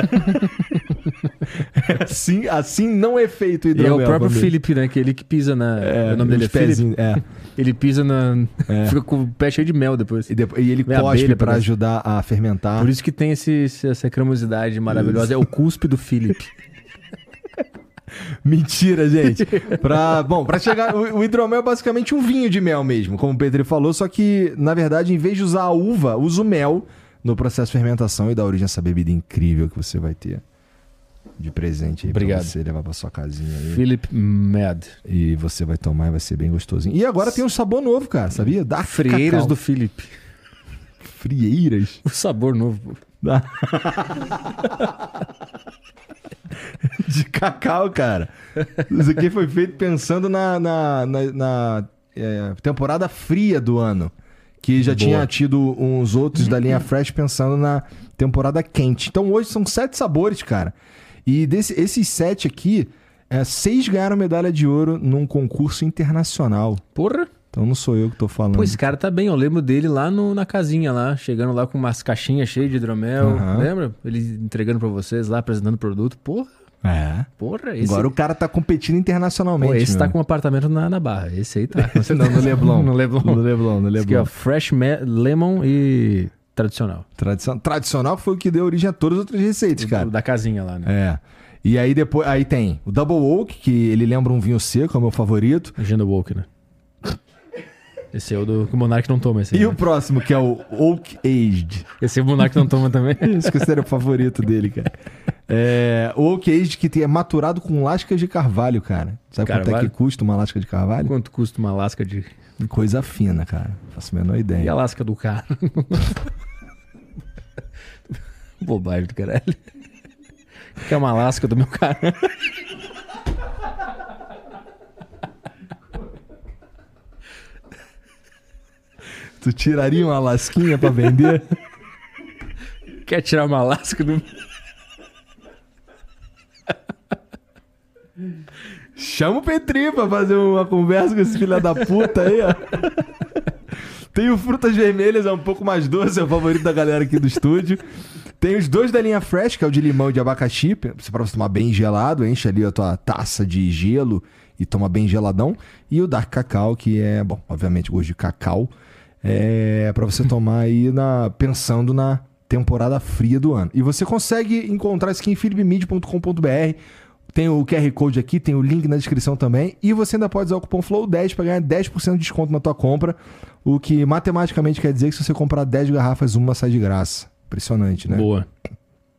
Assim, assim não é feito o e é hidromel. o próprio Felipe, né? Que ele que pisa na. É, o nome dele é Felipe. É. Ele pisa na. É. Fica com o pé cheio de mel depois. E, depois, e ele Vem cospe pra ajudar a fermentar. Por isso que tem esse, essa cremosidade maravilhosa. É o cuspe do Felipe. Mentira, gente. Pra, bom, pra chegar. O, o hidromel é basicamente um vinho de mel mesmo, como o Petri falou, só que, na verdade, em vez de usar a uva, usa o mel no processo de fermentação e dá origem a essa bebida incrível que você vai ter de presente aí Obrigado. pra você levar pra sua casinha aí. Felipe Mad. E você vai tomar e vai ser bem gostosinho. E agora tem um sabor novo, cara, sabia? Dark Frieiras cacau. do Felipe. Frieiras? O sabor novo. pô. de cacau, cara. Isso aqui foi feito pensando na, na, na- na, é, temporada fria do ano. Que já Boa. tinha tido uns outros da linha Fresh pensando na temporada quente. Então hoje são sete sabores, cara. E desse, esses sete aqui, é, seis ganharam medalha de ouro num concurso internacional. Porra. Então não sou eu que tô falando. Pô, esse cara tá bem. Eu lembro dele lá no- na casinha lá, chegando lá com umas caixinhas cheias de hidromel. Aham. Lembra? Ele entregando pra vocês lá, apresentando o produto. Porra, É. porra. Esse, Agora o cara tá competindo internacionalmente. pô, esse tá meu. com um apartamento na, na barra. Esse aí tá. Não, no Leblon. no Leblon. No Leblon, no Esse aqui, Leblon. ó, Fresh Lemon e tradicional. Tradição, tradicional foi o que deu origem a todas as outras receitas, O- cara. Da casinha lá, né? É. E aí depois, aí tem o Double Oak, que ele lembra um vinho seco, é o meu favorito. Agenda Woke, né? Esse é o do que o Monark não toma. Esse, aí, E né? o próximo, que é o Oak Aged. esse é o Monark não toma também. Esse que seria o favorito dele, cara. É, o Oak Aged que é maturado com lascas de carvalho, cara. Sabe quanto é Carvalho? que custa uma lasca de carvalho? Quanto custa uma lasca de. Coisa fina, cara. Faço a menor E a ideia. lasca do cara? Bobagem do caralho. Que é uma lasca do meu cara. Tu tiraria uma lasquinha pra vender? Quer tirar uma lasca do. Chama o Petri pra fazer uma conversa com esse filho da puta aí, ó. Tem o Frutas Vermelhas, é um pouco mais doce, é o favorito da galera aqui do estúdio. Tem os dois da linha Fresh, que é o de limão e de abacaxi, pra você tomar bem gelado, enche ali a tua taça de gelo e toma bem geladão. E o Dark Cacau, que é, bom, obviamente gosto de cacau, é para você tomar aí na, pensando na temporada fria do ano. E você consegue encontrar isso aqui em philipmid.com.br. Tem o QR Code aqui, tem o link na descrição também. E você ainda pode usar o cupom FLOW10 para ganhar 10% de desconto na tua compra. O que matematicamente quer dizer que se você comprar 10 garrafas, uma sai de graça. Impressionante, né? Boa.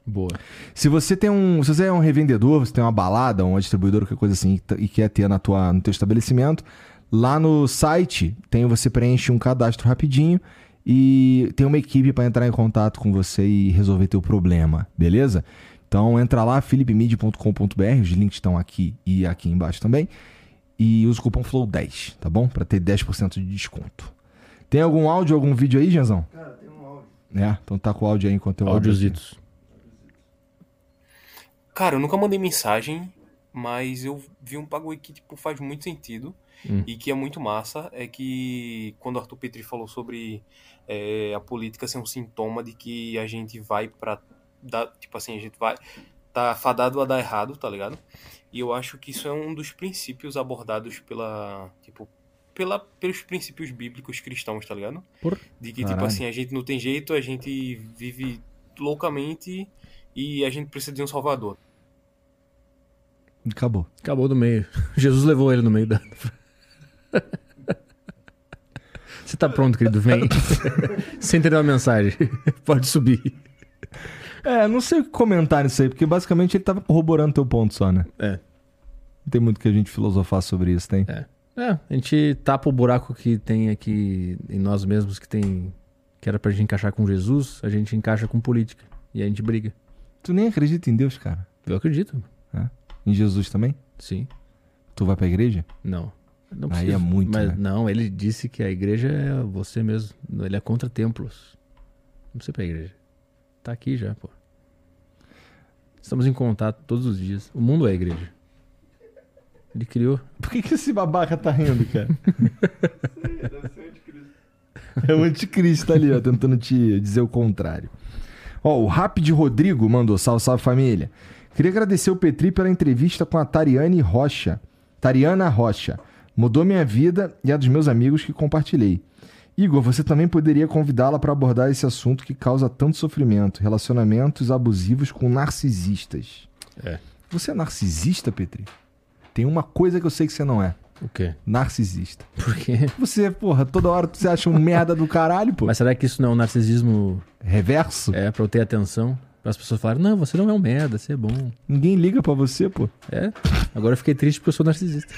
Boa. Se você tem um, se você é um revendedor, você tem uma balada, uma distribuidora, qualquer coisa assim, e quer ter na tua, no teu estabelecimento, lá no site tem você preenche um cadastro rapidinho e tem uma equipe para entrar em contato com você e resolver teu problema, beleza? Então entra lá philipmid.com.br, os links estão aqui e aqui embaixo também. E usa o cupom FLOW10, tá bom? Para ter 10% de desconto. Tem algum áudio, algum vídeo aí, Janzão? Cara, tem um áudio. É, então tá com o áudio aí enquanto eu. Audiozitos. Cara, eu nunca mandei mensagem, mas eu vi um bagulho que tipo, faz muito sentido Hum. e que é muito massa. É que quando o Arthur Petri falou sobre é, a política ser um sintoma de que a gente vai pra. Dar, tipo assim, a gente vai. Tá fadado a dar errado, tá ligado? E eu acho que isso é um dos princípios abordados pela. Tipo, pela, pelos princípios bíblicos cristãos, tá ligado? Por- De que, tipo Caralho. assim, a gente não tem jeito, a gente vive loucamente e a gente precisa de um salvador. Acabou. Acabou do meio. Jesus levou ele no meio da. Você tá pronto, querido? Vem. Você entendeu a mensagem? Pode subir. É, não sei o que comentar nisso aí, porque basicamente ele tava corroborando teu ponto só, né? É. Não tem muito que a gente filosofar sobre isso, tem? É. É, a gente tapa o buraco que tem aqui em nós mesmos, que tem. que era pra gente encaixar com Jesus, a gente encaixa com política. E a gente briga. Tu nem acredita em Deus, cara. Eu acredito. Em Jesus também? Sim. Tu vai pra igreja? Não. Não Aí é muito, Mas né? não, ele disse que a igreja é você mesmo. Ele é contra templos. Não precisa ir pra igreja. Tá aqui já, pô. Estamos em contato todos os dias. O mundo é a igreja. Ele criou. Por que, que esse babaca tá rindo, cara? é o anticristo ali, ó, tentando te dizer o contrário. Ó, o Rapid Rodrigo mandou salve, salve família. Queria agradecer o Petri pela entrevista com a Tariane Rocha. Tariana Rocha. Mudou minha vida e a dos meus amigos que compartilhei. Igor, você também poderia convidá-la para abordar esse assunto que causa tanto sofrimento: relacionamentos abusivos com narcisistas. É. Você é narcisista, Petri? Tem uma coisa que eu sei que você não é. O quê? Narcisista. Por quê? Você, porra, toda hora você acha um merda do caralho, pô. Mas será que isso não é um narcisismo Reverso? é pra eu ter atenção? Para as pessoas falarem, não, você não é um merda, você é bom. Ninguém liga pra você, pô. É. Agora eu fiquei triste porque eu sou narcisista.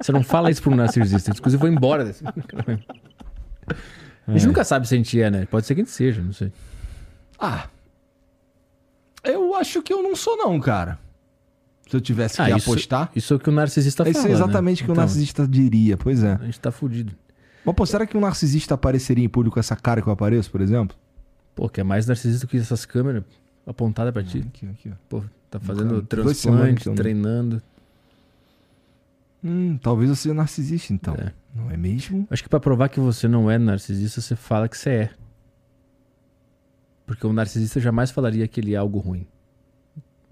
Você não fala isso pra um narcisista. Inclusive, eu vou embora desse. A gente nunca sabe se a gente é, né? Pode ser que a gente seja, não sei. Ah. Eu acho que eu não sou, não, cara. Se eu tivesse que Ah, isso- apostar. Isso é o que o narcisista Isso fala. é exatamente o né? que o Então, narcisista diria, pois é. A gente tá fudido. Mas, pô, será que um narcisista apareceria em público com essa cara que eu apareço, por exemplo? Pô, que é mais narcisista que essas câmeras apontadas pra ti. Aqui, aqui, ó. Pô, tá fazendo semanas transplante, que treinando. Hum, talvez eu seja narcisista, então. É. Não é mesmo? Acho que pra provar que você não é narcisista, você fala que você é. Porque o narcisista jamais falaria que ele é algo ruim.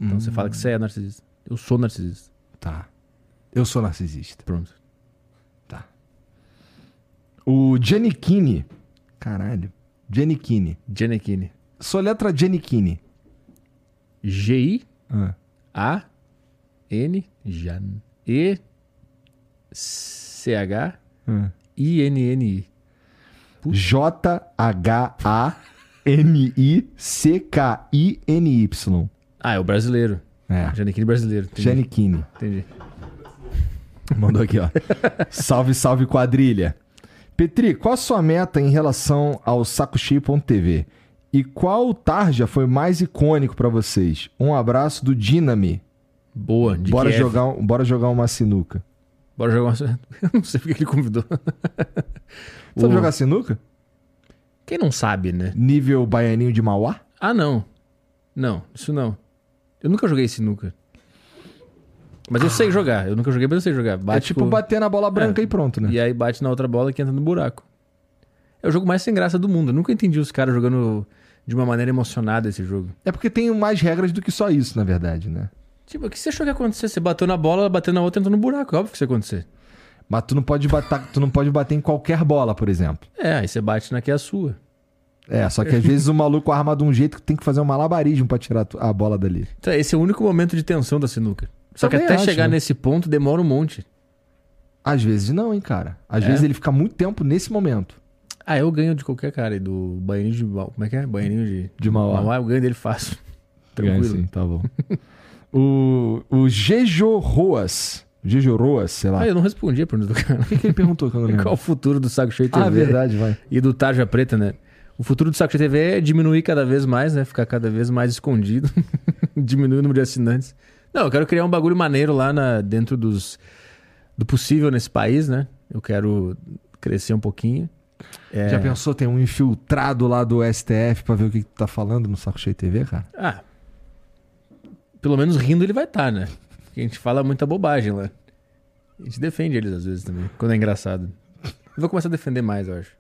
Então você fala que você é narcisista. Eu sou narcisista. Tá. Eu sou narcisista. Pronto. O Giannichini. Caralho. Giannichini. Giannichini. Soletra Giannichini. G-I Ah. A N Jan E C H ah. I N N I. J-H-A-N-I-C-K-I-N-Y. Ah, é o brasileiro. É. Giannichini brasileiro. Entendi. Giannichini. Entendi. Mandou aqui, ó. salve, salve quadrilha. Petri, qual a sua meta em relação ao sacocheio.tv? E qual tarja foi mais icônico pra vocês? Um abraço do Dinami. Boa. De Bora Kiev. jogar, bora jogar uma sinuca. Bora jogar uma... Eu não sei porque ele convidou. Sabe O- jogar sinuca? Quem não sabe, né? Nível baianinho de Mauá? Ah, não. Não, isso não. Eu nunca joguei sinuca. Mas eu sei jogar. Eu nunca joguei, mas eu sei jogar. é Bate tipo com- bater na bola branca É. e pronto, né? E aí bate na outra bola que entra no buraco. É o jogo mais sem graça do mundo. Eu nunca entendi os caras jogando de uma maneira emocionada esse jogo. É porque tem mais regras do que só isso, na verdade, né? Tipo, o que você achou que ia acontecer? Você bateu na bola, ela bateu na outra, entrou no buraco. É óbvio que isso ia acontecer. Mas tu não pode bater, tu não pode bater em qualquer bola, por exemplo. É, aí você bate na que é a sua. É, só que às vezes o maluco arma de um jeito que tem que fazer um malabarismo pra tirar a bola dali. Então, esse é o único momento de tensão da sinuca. Só que Também até acho, chegar né? nesse ponto demora um monte. Às vezes não, hein, cara. Às É? vezes ele fica muito tempo nesse momento. Ah, eu ganho de qualquer cara aí, do baianinho de. Como é que é? Baianinho de. De Mauá. Mauá, eu ganho dele fácil. Tranquilo. Sim, tá bom. o o Gejo Roas. Gejo Roas, sei lá. Ah, eu não respondi a pergunta do cara. O que, que ele perguntou que? Qual o futuro do Saco Cheio TV? Ah, verdade, vai. E do Tarja Preta, né? O futuro do Saco Cheio TV é diminuir cada vez mais, né? Ficar cada vez mais escondido. diminuir o número de assinantes. Não, eu quero criar um bagulho maneiro lá na, dentro dos, do possível nesse país, né? Eu quero crescer um pouquinho. É... Já pensou, tem um infiltrado lá do STF pra ver o que, que tu tá falando no Saco Cheio TV, cara? Ah, pelo menos rindo ele vai estar, né? Porque a gente fala muita bobagem lá. A gente defende eles às vezes também, quando é engraçado. Eu vou começar a defender mais, eu acho.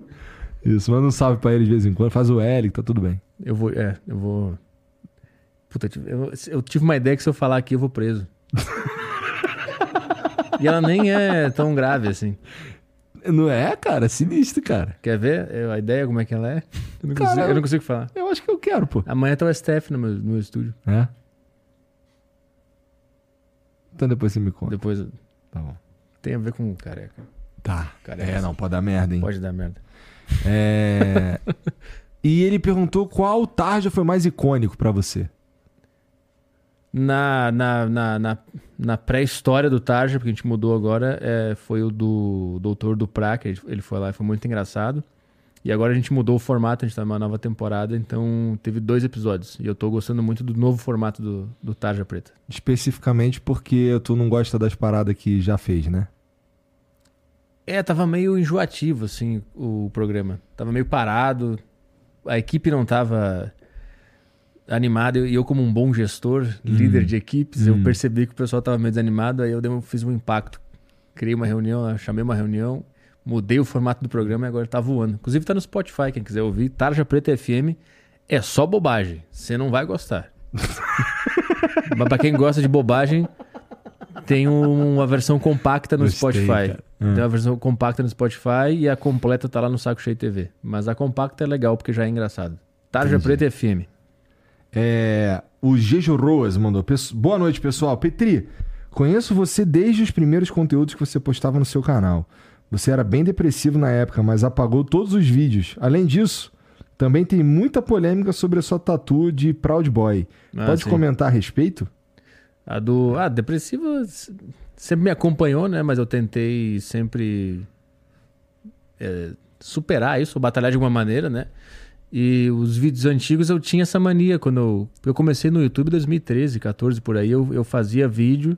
Isso, manda um salve pra ele de vez em quando. Faz o L, que tá tudo bem. Eu vou, é, eu vou. Puta, eu, eu tive uma ideia que se eu falar aqui eu vou preso. e ela nem é tão grave assim. Não é, cara? É sinistro, cara. Quer ver a ideia, como é que ela é? Eu não, consigo, Cara, eu não consigo falar. Eu acho que eu quero, pô. Amanhã tá o STF no meu, no meu estúdio. É? Então depois você me conta. Depois Tá bom. tem a ver com careca. Tá. Cara, é, não, pode dar merda, hein? Pode dar merda. É... e ele perguntou qual tarja foi mais icônico pra você. Na, na, na, na, na pré-história do Tarja, porque a gente mudou agora, é, foi o do Doutor Duprá, que ele- ele foi lá e foi muito engraçado. E agora a gente mudou o formato, a gente tá numa nova temporada, então teve dois episódios. E eu tô gostando muito do novo formato do, do Tarja Preta. Especificamente porque tu não gosta das paradas que já fez, né? É, tava meio enjoativo, assim, o programa. Tava meio parado, a equipe não tava animada. E eu, como um bom gestor, líder de equipes, eu Hum. percebi que o pessoal tava meio desanimado, aí eu fiz um impacto. Criei uma reunião, chamei uma reunião, mudei o formato do programa e agora tá voando. Inclusive tá no Spotify, quem quiser ouvir. Tarja Preta FM é só bobagem. Você não vai gostar. Mas pra quem gosta de bobagem, tem um- uma versão compacta no Gostei, Spotify. cara. Hum. Tem uma versão compacta no Spotify e a completa tá lá no Saco Cheio TV. Mas a compacta é legal porque já é engraçado. Tarja Entendi. Preta FM. É, o Gejo Roas mandou. "Pesso- Boa noite, pessoal. Petri, conheço você desde os primeiros conteúdos que você postava no seu canal. Você era bem depressivo na época, mas apagou todos os vídeos. Além disso, também tem muita polêmica sobre a sua tatu de Proud Boy. Ah, Pode sim. comentar a respeito? A do. Ah, depressiva sempre me acompanhou, né? Mas eu tentei sempre é, superar isso, batalhar de alguma maneira, né? E os vídeos antigos eu tinha essa mania. Quando eu, eu comecei no YouTube em 2013, 14 por aí, eu, eu fazia vídeo,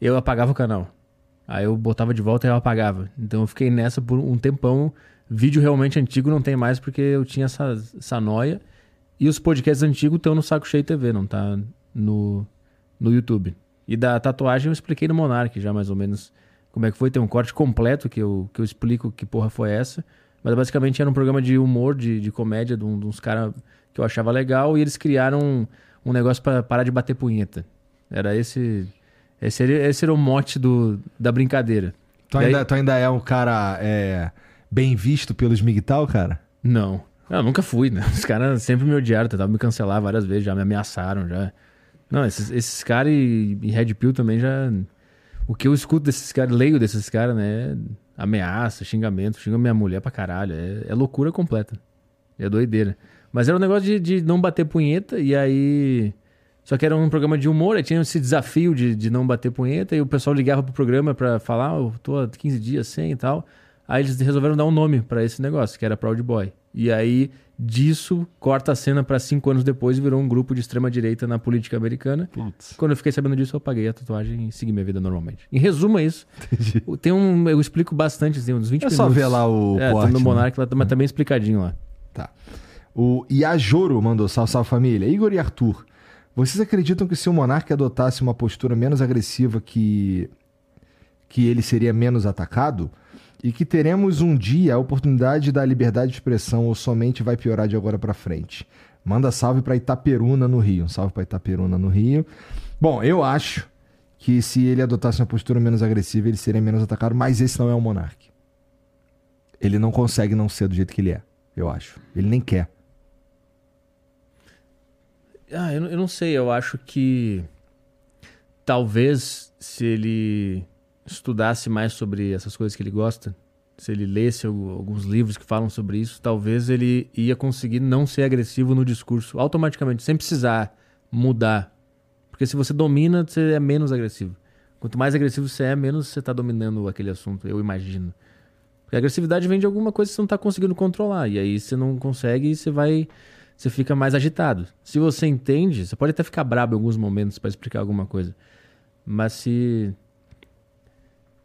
eu apagava o canal. Aí eu botava de volta e eu apagava. Então eu fiquei nessa por um tempão. Vídeo realmente antigo não tem mais porque eu tinha essa, essa noia. E os podcasts antigos estão no Saco Cheio TV, não tá no, no YouTube. E da tatuagem eu expliquei no Monark já mais ou menos como é que foi. Tem um corte completo que eu, que eu explico que porra foi essa. Mas basicamente era um programa de humor, de, de comédia, de, um- de uns caras que eu achava legal. E eles criaram um, um negócio para parar de bater punheta. Era esse. Esse era, esse era o mote do, da brincadeira. Tu E aí- ainda, tu ainda é um cara é, bem visto pelos MGTOW, cara? Não. Eu nunca fui, né? Os caras sempre me odiaram, tentavam me cancelar várias vezes, já me ameaçaram, já. Não, esses, esses caras e, Red Pill também já. O que eu escuto desses caras, leio desses caras, né? Ameaça, xingamento, xinga minha mulher pra caralho. É, é loucura completa. É doideira. Mas era um negócio de, de não bater punheta, e aí. Só que era um programa de humor, aí tinha esse desafio de, de não bater punheta, e o pessoal ligava pro programa pra falar, "Ah, eu tô há 15 dias sem e tal. Aí eles resolveram dar um nome pra esse negócio, que era Proud Boy. E aí, disso, corta a cena pra cinco anos depois e virou um grupo de extrema-direita na política americana. Putz. Quando eu fiquei sabendo disso, eu apaguei a tatuagem e segui minha vida normalmente. Em resumo, é isso. Tem um. Eu explico bastante, tem uns 20 É minutos. só ver lá o É, porte, no né? Monark, lá, mas tá bem explicadinho lá. Tá. O Iajoro mandou salve, salve família. Igor e Arthur, vocês acreditam que se o Monark adotasse uma postura menos agressiva que que ele seria menos atacado? E que teremos um dia a oportunidade da liberdade de expressão ou somente vai piorar de agora pra frente? Manda salve pra Itaperuna no Rio. Um salve pra Itaperuna no Rio. Bom, eu acho que se ele adotasse uma postura menos agressiva, ele seria menos atacado, mas esse não é o Monark. Ele não consegue não ser do jeito que ele é, eu acho. Ele nem quer. Ah, eu, eu não sei, eu acho que talvez se ele estudasse mais sobre essas coisas que ele gosta, se ele lesse al- alguns livros que falam sobre isso, talvez ele ia conseguir não ser agressivo no discurso automaticamente, sem precisar mudar. Porque se você domina, você é menos agressivo. Quanto mais agressivo você é, menos você está dominando aquele assunto, eu imagino. Porque a agressividade vem de alguma coisa que você não está conseguindo controlar. E aí você não consegue e você vai. Você fica mais agitado. Se você entende, você pode até ficar brabo em alguns momentos para explicar alguma coisa. Mas se.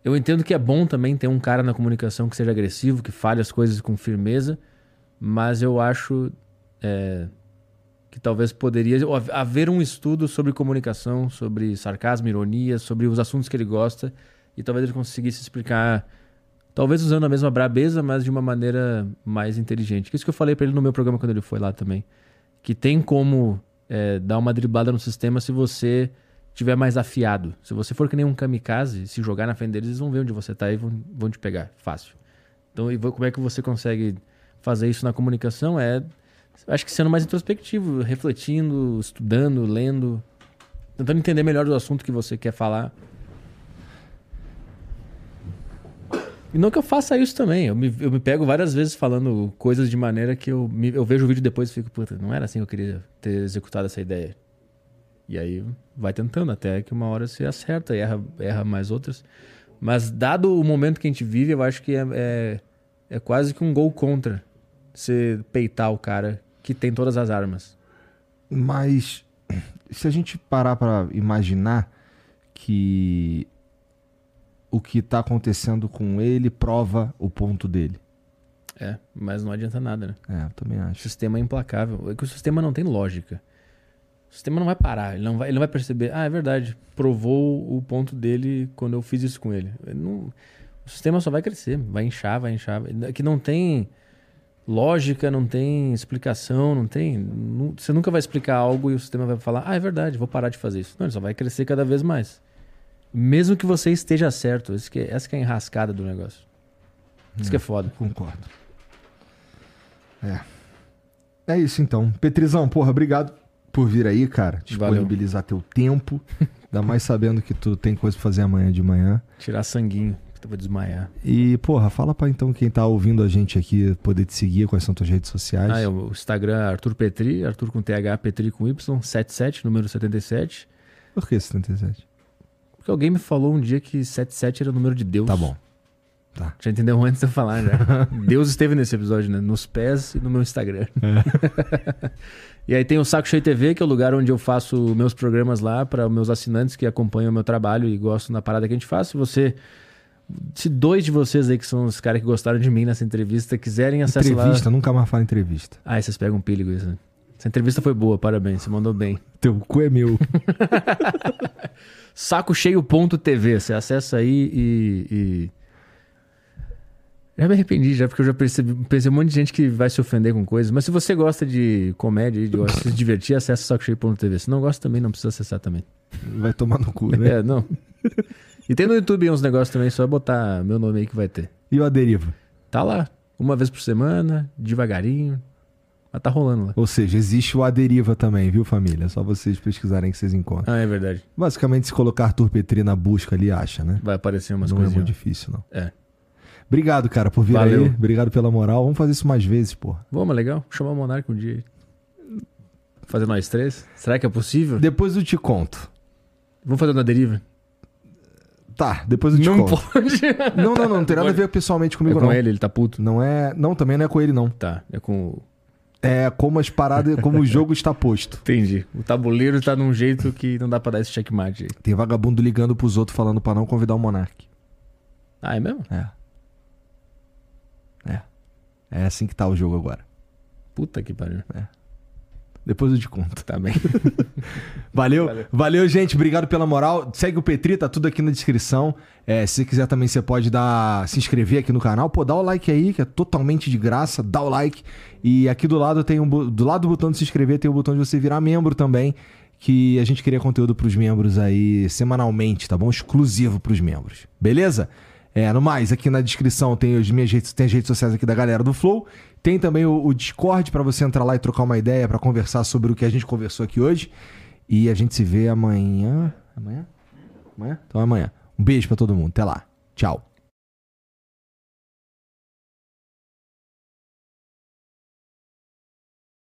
Eu entendo que é bom também ter um cara na comunicação que seja agressivo, que fale as coisas com firmeza. Mas eu acho. é, que talvez poderia haver um estudo sobre comunicação, sobre sarcasmo, ironia, sobre os assuntos que ele gosta, e talvez ele conseguisse explicar, talvez usando a mesma brabeza, mas de uma maneira mais inteligente. Isso que eu falei para ele no meu programa quando ele foi lá também. Que tem como é, dar uma driblada no sistema se você tiver mais afiado. Se você for que nem um kamikaze, se jogar na frente deles, eles vão ver onde você está e vão, vão te pegar. Fácil. Então, e como é que você consegue fazer isso na comunicação? É, acho que sendo mais introspectivo, refletindo, estudando, lendo, tentando entender melhor o assunto que você quer falar. E não que eu faça isso também. Eu me, eu me pego várias vezes falando coisas de maneira que eu, me, eu vejo o vídeo depois e fico, puta, não era assim que eu queria ter executado essa ideia. E aí vai tentando até que uma hora você acerta e erra, erra mais outras. Mas dado o momento que a gente vive, eu acho que é, é, é quase que um gol contra você peitar o cara que tem todas as armas. Mas se a gente parar para imaginar que o que está acontecendo com ele prova o ponto dele. É, mas não adianta nada, né? É, eu também acho. O sistema é implacável. É que o sistema não tem lógica. O sistema não vai parar, ele não vai, ele não vai perceber, ah, é verdade, provou o ponto dele quando eu fiz isso com ele. ele não, o sistema só vai crescer, vai inchar, vai inchar. Que não tem lógica, não tem explicação, não tem. Não, você nunca vai explicar algo e o sistema vai falar, ah, é verdade, vou parar de fazer isso. Não, ele só vai crescer cada vez mais. Mesmo que você esteja certo. Esse que, é, essa que é a enrascada do negócio. Isso que é foda. Concordo. É. É isso então. Petrizão, porra, obrigado por vir aí, cara. Disponibilizar Valeu. teu tempo. Ainda mais sabendo que tu tem coisa pra fazer amanhã de manhã. Tirar sanguinho, que tu vai desmaiar. E, porra, fala pra então quem tá ouvindo a gente aqui poder te seguir, quais são tuas redes sociais. Ah, é o Instagram Arthur Petri, Arthur com TH, Petri com Y, 77, número 77. Por que 77? Porque alguém me falou um dia que 77 era o número de Deus. Tá bom. Tá. Já entendeu antes de eu falar, já. Deus esteve nesse episódio, né? Nos pés e no meu Instagram. É. e aí tem o Saco Cheio TV, que é o lugar onde eu faço meus programas lá para meus assinantes que acompanham o meu trabalho e gostam da parada que a gente faz. Se você. Se dois de vocês aí, que são os caras que gostaram de mim nessa entrevista, quiserem acessar Entrevista, lá... nunca mais fala entrevista. Ah, vocês pegam um perigo isso, né? Essa entrevista foi boa, parabéns, você mandou bem. Teu cu é meu. Sacocheio.tv, você acessa aí e... e já me arrependi, já, porque eu já percebi, pensei um monte de gente que vai se ofender com coisas. Mas se você gosta de comédia, de se divertir, acessa sacocheio.tv. Se não gosta também, não precisa acessar também. Vai tomar no cu, né? É, não. E tem no YouTube uns negócios também, só botar meu nome aí que vai ter. E o A Deriva? Tá lá. Uma vez por semana, devagarinho. Mas tá rolando lá. Ou seja, existe o A Deriva também, viu, família? É só vocês pesquisarem que vocês encontram. Ah, é verdade. Basicamente, se colocar Arthur Petri na busca ali, acha, né? Vai aparecer umas coisas. Não é muito difícil, não. É. Obrigado, cara, por vir Valeu. aí. Obrigado pela moral. Vamos fazer isso mais vezes, pô. Vamos, legal. Chamar o Monark um dia. Fazer nós três? Será que é possível? Depois eu te conto. Vamos fazer na deriva? Tá, depois eu te não conto. Pode. Não, não, não. Não tem nada a ver pessoalmente comigo, é com não. ele, ele tá puto. Não é. Não, também não é com ele, não. Tá, é com. É como as paradas, como o jogo está posto. Entendi. O tabuleiro tá num jeito que não dá pra dar esse checkmate aí. Tem vagabundo ligando pros outros falando pra não convidar o Monark. Ah, é mesmo? É. É. É assim que tá o jogo agora. Puta que pariu. É. Depois eu te conto. Tá bem. valeu, valeu, valeu, gente. Obrigado pela moral. Segue o Petri, tá tudo aqui na descrição. É, se você quiser também, você pode dar, se inscrever aqui no canal. Pô, dá o like aí, que é totalmente de graça. Dá o like. E aqui do lado tem um, do lado do botão de se inscrever tem o botão de você virar membro também. Que a gente cria conteúdo pros membros aí semanalmente, tá bom? Exclusivo pros membros. Beleza? É, no mais, aqui na descrição tem as minhas redes, tem as redes sociais aqui da galera do Flow. Tem também o, o Discord para você entrar lá e trocar uma ideia para conversar sobre o que a gente conversou aqui hoje. E a gente se vê amanhã. Amanhã? Amanhã? Então amanhã. Um beijo para todo mundo. Até lá. Tchau.